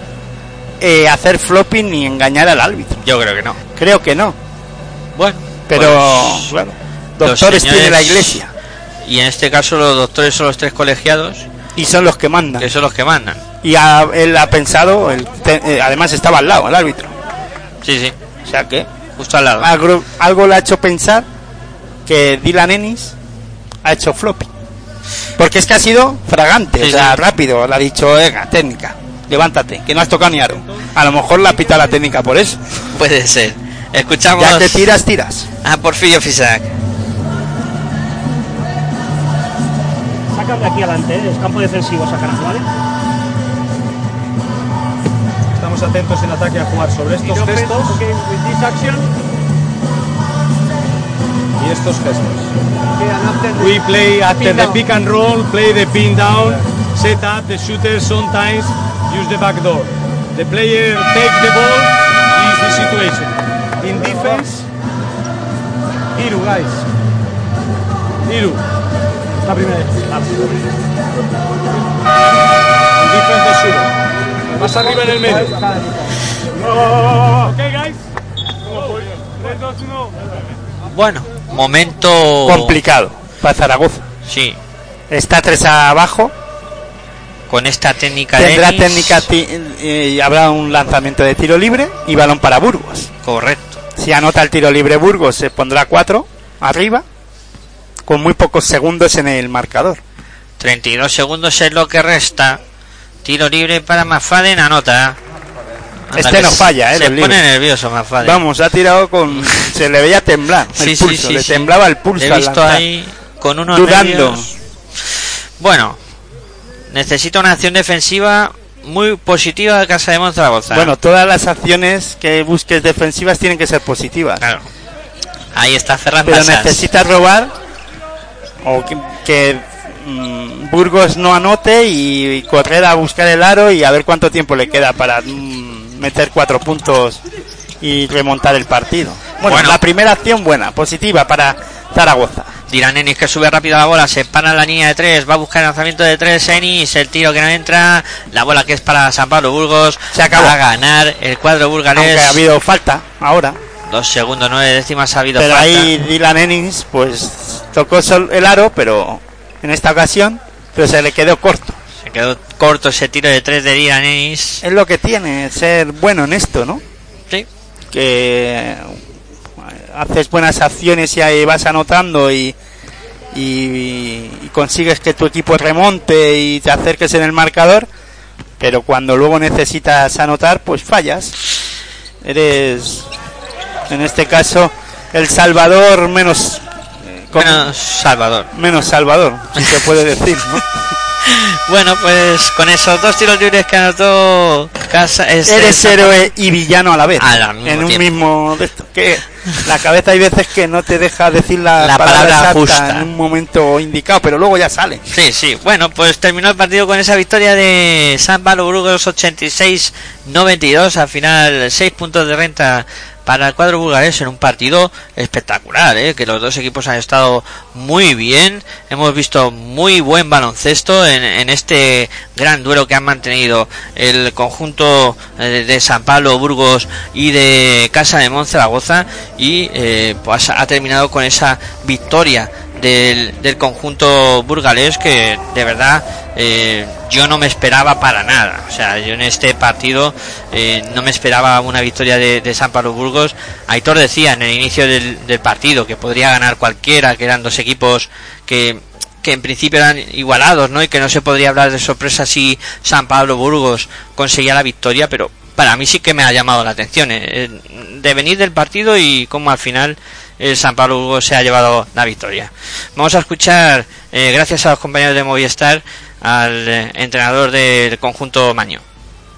eh, hacer flopping ni engañar al árbitro. Yo creo que no. Creo que no, Bueno, pero pues, claro, doctores tiene la iglesia Y en este caso los doctores son los tres colegiados, y son los que mandan. que son los que mandan. Y él ha pensado, te- eh, además estaba al lado el árbitro, Sí, sí, o sea que justo al lado. algo, algo le ha hecho pensar que Dylan Ennis ha hecho flopping. Porque es que ha sido fragante, Sí, o sea, sí. rápido. Le ha dicho, venga, técnica, levántate, que no has tocado ni aro. A lo mejor la pita la técnica por eso. Puede ser. Escuchamos Ya que tiras, tiras. a Porfirio Fisac. Sacan de aquí adelante, ¿eh? es campo defensivo, sacan, ¿vale? Estamos atentos en ataque a jugar sobre estos gestos y estos gestos. We play after the pick and roll, play the pin down, set up the shooter sometimes use the back door. The player take the ball is the situation. In defense, Iru guys. Iru. La primera vez. In defense the shooter. Más arriba en el medio. Ok guys. 3, 2, 1. Bueno, momento Complicado para Zaragoza. Sí, Está tres abajo, con esta técnica de tendrá técnica eh, y habrá un lanzamiento de tiro libre y balón para Burgos. correcto. Si anota el tiro libre Burgos se pondrá cuatro arriba con muy pocos segundos en el marcador. 32 segundos es lo que resta. Tiro libre para Mafaden, anota. Anda, Este no falla, eh, Se pone nervioso Mafaden. Vamos, ha tirado con se le veía temblar el Sí, sí, pulso, sí, le temblaba el pulso He al visto lanzar. ahí con unos Dudando. Bueno, necesita una acción defensiva muy positiva de Casa de Monzaragoza. Bueno, todas las acciones que busques defensivas tienen que ser positivas. claro. Ahí está Ferran Pero necesitas robar o que, que, mm, Burgos no anote y, correr a buscar el aro y a ver cuánto tiempo le queda para mm, meter cuatro puntos y remontar el partido. Bueno, Bueno. la primera acción buena, positiva para Zaragoza. Dirán Ennis que sube rápido la bola, se para la línea de tres, va a buscar el lanzamiento de tres, Ennis, el tiro que no entra, la bola que es para San Pablo Burgos, Se acabó. va a ganar el cuadro Aunque burgalés, ha habido falta ahora. dos segundos nueve décimas ha habido Pero falta. ahí Dylan Ennis pues tocó el aro, pero en esta ocasión pero se le quedó corto. se quedó corto ese tiro de tres de Dirán Ennis, Es lo que tiene ser bueno en esto, ¿no? Que haces buenas acciones y ahí vas anotando y, y, y consigues que tu equipo remonte y te acerques en el marcador, pero cuando luego necesitas anotar, pues fallas. Eres, en este caso, el salvador menos, eh, menos Salvador. menos salvador, si se puede decir, ¿no? Bueno, pues con esos dos tiros libres que anotó Casa, Eres héroe y villano a la vez. En un tiempo. mismo de esto. Que la cabeza hay veces que no te deja decir la, La palabra, justa. en un momento indicado, pero luego ya sale. Sí, sí. Bueno, pues terminó el partido con esa victoria de San Pablo Burgos 86-92. Al final, 6 puntos de renta para el cuadro burgalés en un partido espectacular, ¿eh? que los dos equipos han estado muy bien, hemos visto muy buen baloncesto en, este gran duelo que han mantenido el conjunto eh, de San Pablo, Burgos y de Casa de Monzaragoza y eh, pues ha terminado con esa victoria del, conjunto burgalés que de verdad eh, yo no me esperaba para nada. O sea, yo en este partido no me esperaba una victoria de, de San Pablo Burgos. Aitor decía en el inicio del, del partido que podría ganar cualquiera, que eran dos equipos que que en principio eran igualados, ¿no? Y que no se podría hablar de sorpresa si San Pablo Burgos conseguía la victoria, pero para mí sí que me ha llamado la atención eh, de venir del partido y cómo al final el San Pablo Burgos se ha llevado la victoria. Vamos a escuchar, eh, gracias a los compañeros de Movistar, al eh, entrenador del conjunto Maño,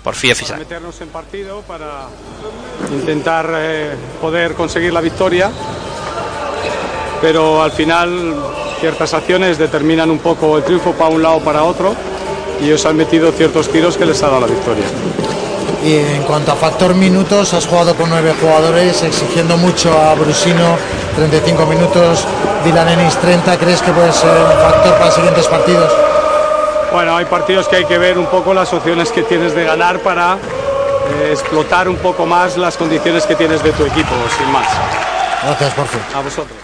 Porfirio Para Fisac. meternos en partido, para intentar eh, poder conseguir la victoria. Pero al final ciertas acciones determinan un poco el triunfo para un lado o para otro y ellos han metido ciertos tiros que les ha dado la victoria. Y en cuanto a factor minutos, has jugado con nueve jugadores, exigiendo mucho a Brusino, 35 minutos, Dylan Ennis 30. ¿Crees que puede ser un factor para siguientes partidos? Bueno, hay partidos que hay que ver un poco las opciones que tienes de ganar para eh, explotar un poco más las condiciones que tienes de tu equipo, sin más. Gracias, Porfi. A vosotros.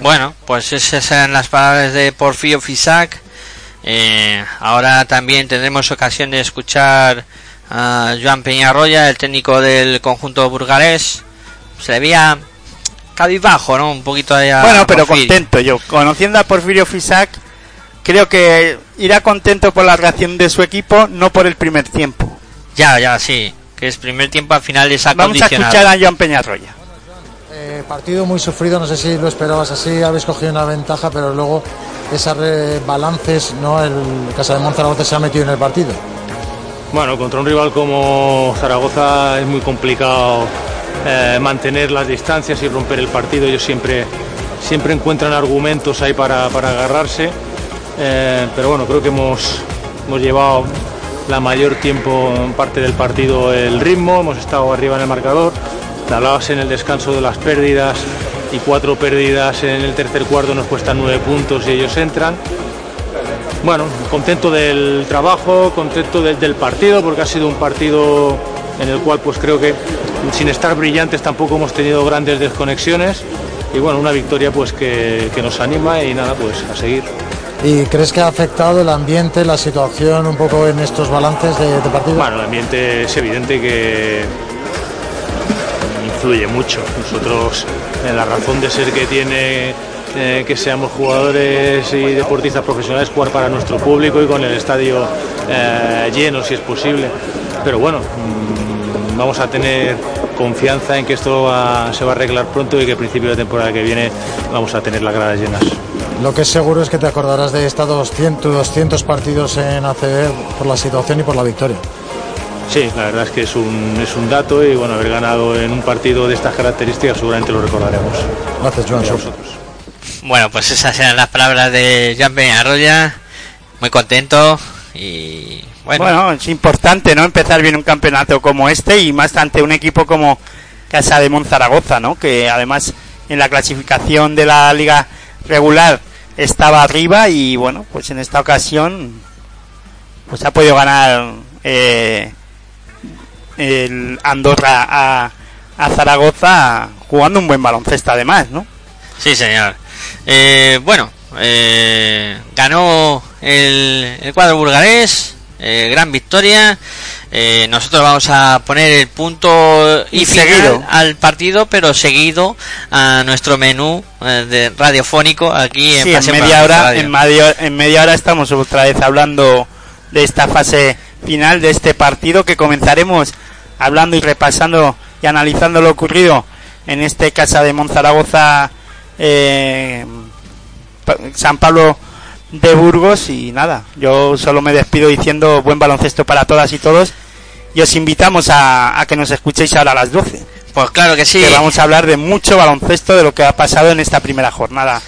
Bueno, pues esas eran las palabras de Porfirio Fisac. Eh, ahora también tendremos ocasión de escuchar a Joan Peñarroya, el técnico del conjunto burgalés. Se le veía cabizbajo, ¿no? Un poquito allá. Bueno, pero Porfirio. contento yo. Conociendo a Porfirio Fisac, creo que irá contento por la reacción de su equipo, no por el primer tiempo. Ya, ya, sí. Que es primer tiempo al final ha Vamos a escuchar a Joan Peñarroya. Eh, partido muy sufrido, no sé si lo esperabas así, habéis cogido una ventaja, pero luego esas balances, ¿no? El Casa de Monzaragoza se ha metido en el partido. Bueno, contra un rival como Zaragoza es muy complicado eh, mantener las distancias y romper el partido. Ellos siempre, siempre encuentran argumentos ahí para, para agarrarse. Eh, pero bueno, creo que hemos, hemos llevado la mayor tiempo en parte del partido el ritmo, hemos estado arriba en el marcador. Hablabas en el descanso de las pérdidas y cuatro pérdidas en el tercer cuarto nos cuestan nueve puntos y ellos entran. Bueno, contento del trabajo, contento del, del partido, porque ha sido un partido en el cual pues creo que sin estar brillantes tampoco hemos tenido grandes desconexiones y bueno, una victoria pues que, que nos anima y nada, pues a seguir. ¿Y crees que ha afectado el ambiente, la situación un poco en estos balances de, de partido? Bueno, el ambiente es evidente que influye mucho. Nosotros, en la razón de ser que tiene eh, que seamos jugadores y deportistas profesionales, jugar para nuestro público y con el estadio eh, lleno, si es posible. Pero bueno, mm, vamos a tener confianza en que esto se va a arreglar pronto y que a principio de temporada que viene vamos a tener las gradas llenas. Lo que es seguro es que te acordarás de estos 200, 200 partidos en ACB por la situación y por la victoria. Sí, la verdad es que es un, es un dato y bueno, haber ganado en un partido de estas características seguramente lo recordaremos. Gracias, Joan. Vosotros. Bueno, pues esas eran las palabras de Joan Peñarroya. Muy contento y bueno, Bueno, es importante, ¿no? Empezar bien un campeonato como este y más ante un equipo como Casa de Monzaragoza, ¿no? Que además en la clasificación de la liga regular estaba arriba y bueno, pues en esta ocasión pues ha podido ganar eh, el Andorra a, a Zaragoza jugando un buen baloncesto además, ¿no? sí señor. Eh, bueno, eh, ganó el, el cuadro burgalés, eh, gran victoria. Eh, nosotros vamos a poner el punto y, Y seguido. al partido, pero seguido a nuestro menú eh, de radiofónico aquí en Sí, en media hora, en media, en media hora estamos otra vez hablando de esta fase final de este partido que comenzaremos hablando y repasando y analizando lo ocurrido en este casa de Monzaragoza eh, San Pablo de Burgos y nada, yo solo me despido diciendo buen baloncesto para todas y todos y os invitamos a, a que nos escuchéis ahora a las 12 Pues claro que sí. que vamos a hablar de mucho baloncesto de lo que ha pasado en esta primera jornada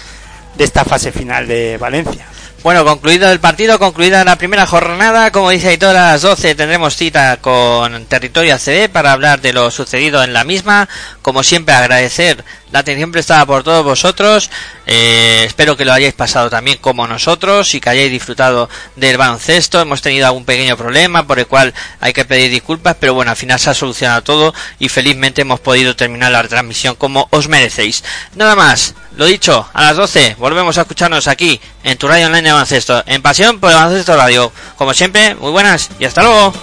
de esta fase final de Valencia. Bueno, concluido el partido, concluida la primera jornada, como dice Aitor, a las 12 tendremos cita con Territorio ACB para hablar de lo sucedido en la misma. Como siempre, agradecer la atención prestada por todos vosotros. Eh, espero que lo hayáis pasado también como nosotros y que hayáis disfrutado del baloncesto. Hemos tenido algún pequeño problema por el cual hay que pedir disculpas, pero bueno, al final se ha solucionado todo y felizmente hemos podido terminar la transmisión como os merecéis. Nada más, lo dicho, a las 12 volvemos a escucharnos aquí en tu radio online de baloncesto, en Pasión por el Baloncesto Radio. Como siempre, muy buenas y hasta luego.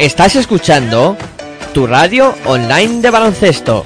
Estás escuchando tu radio online de baloncesto.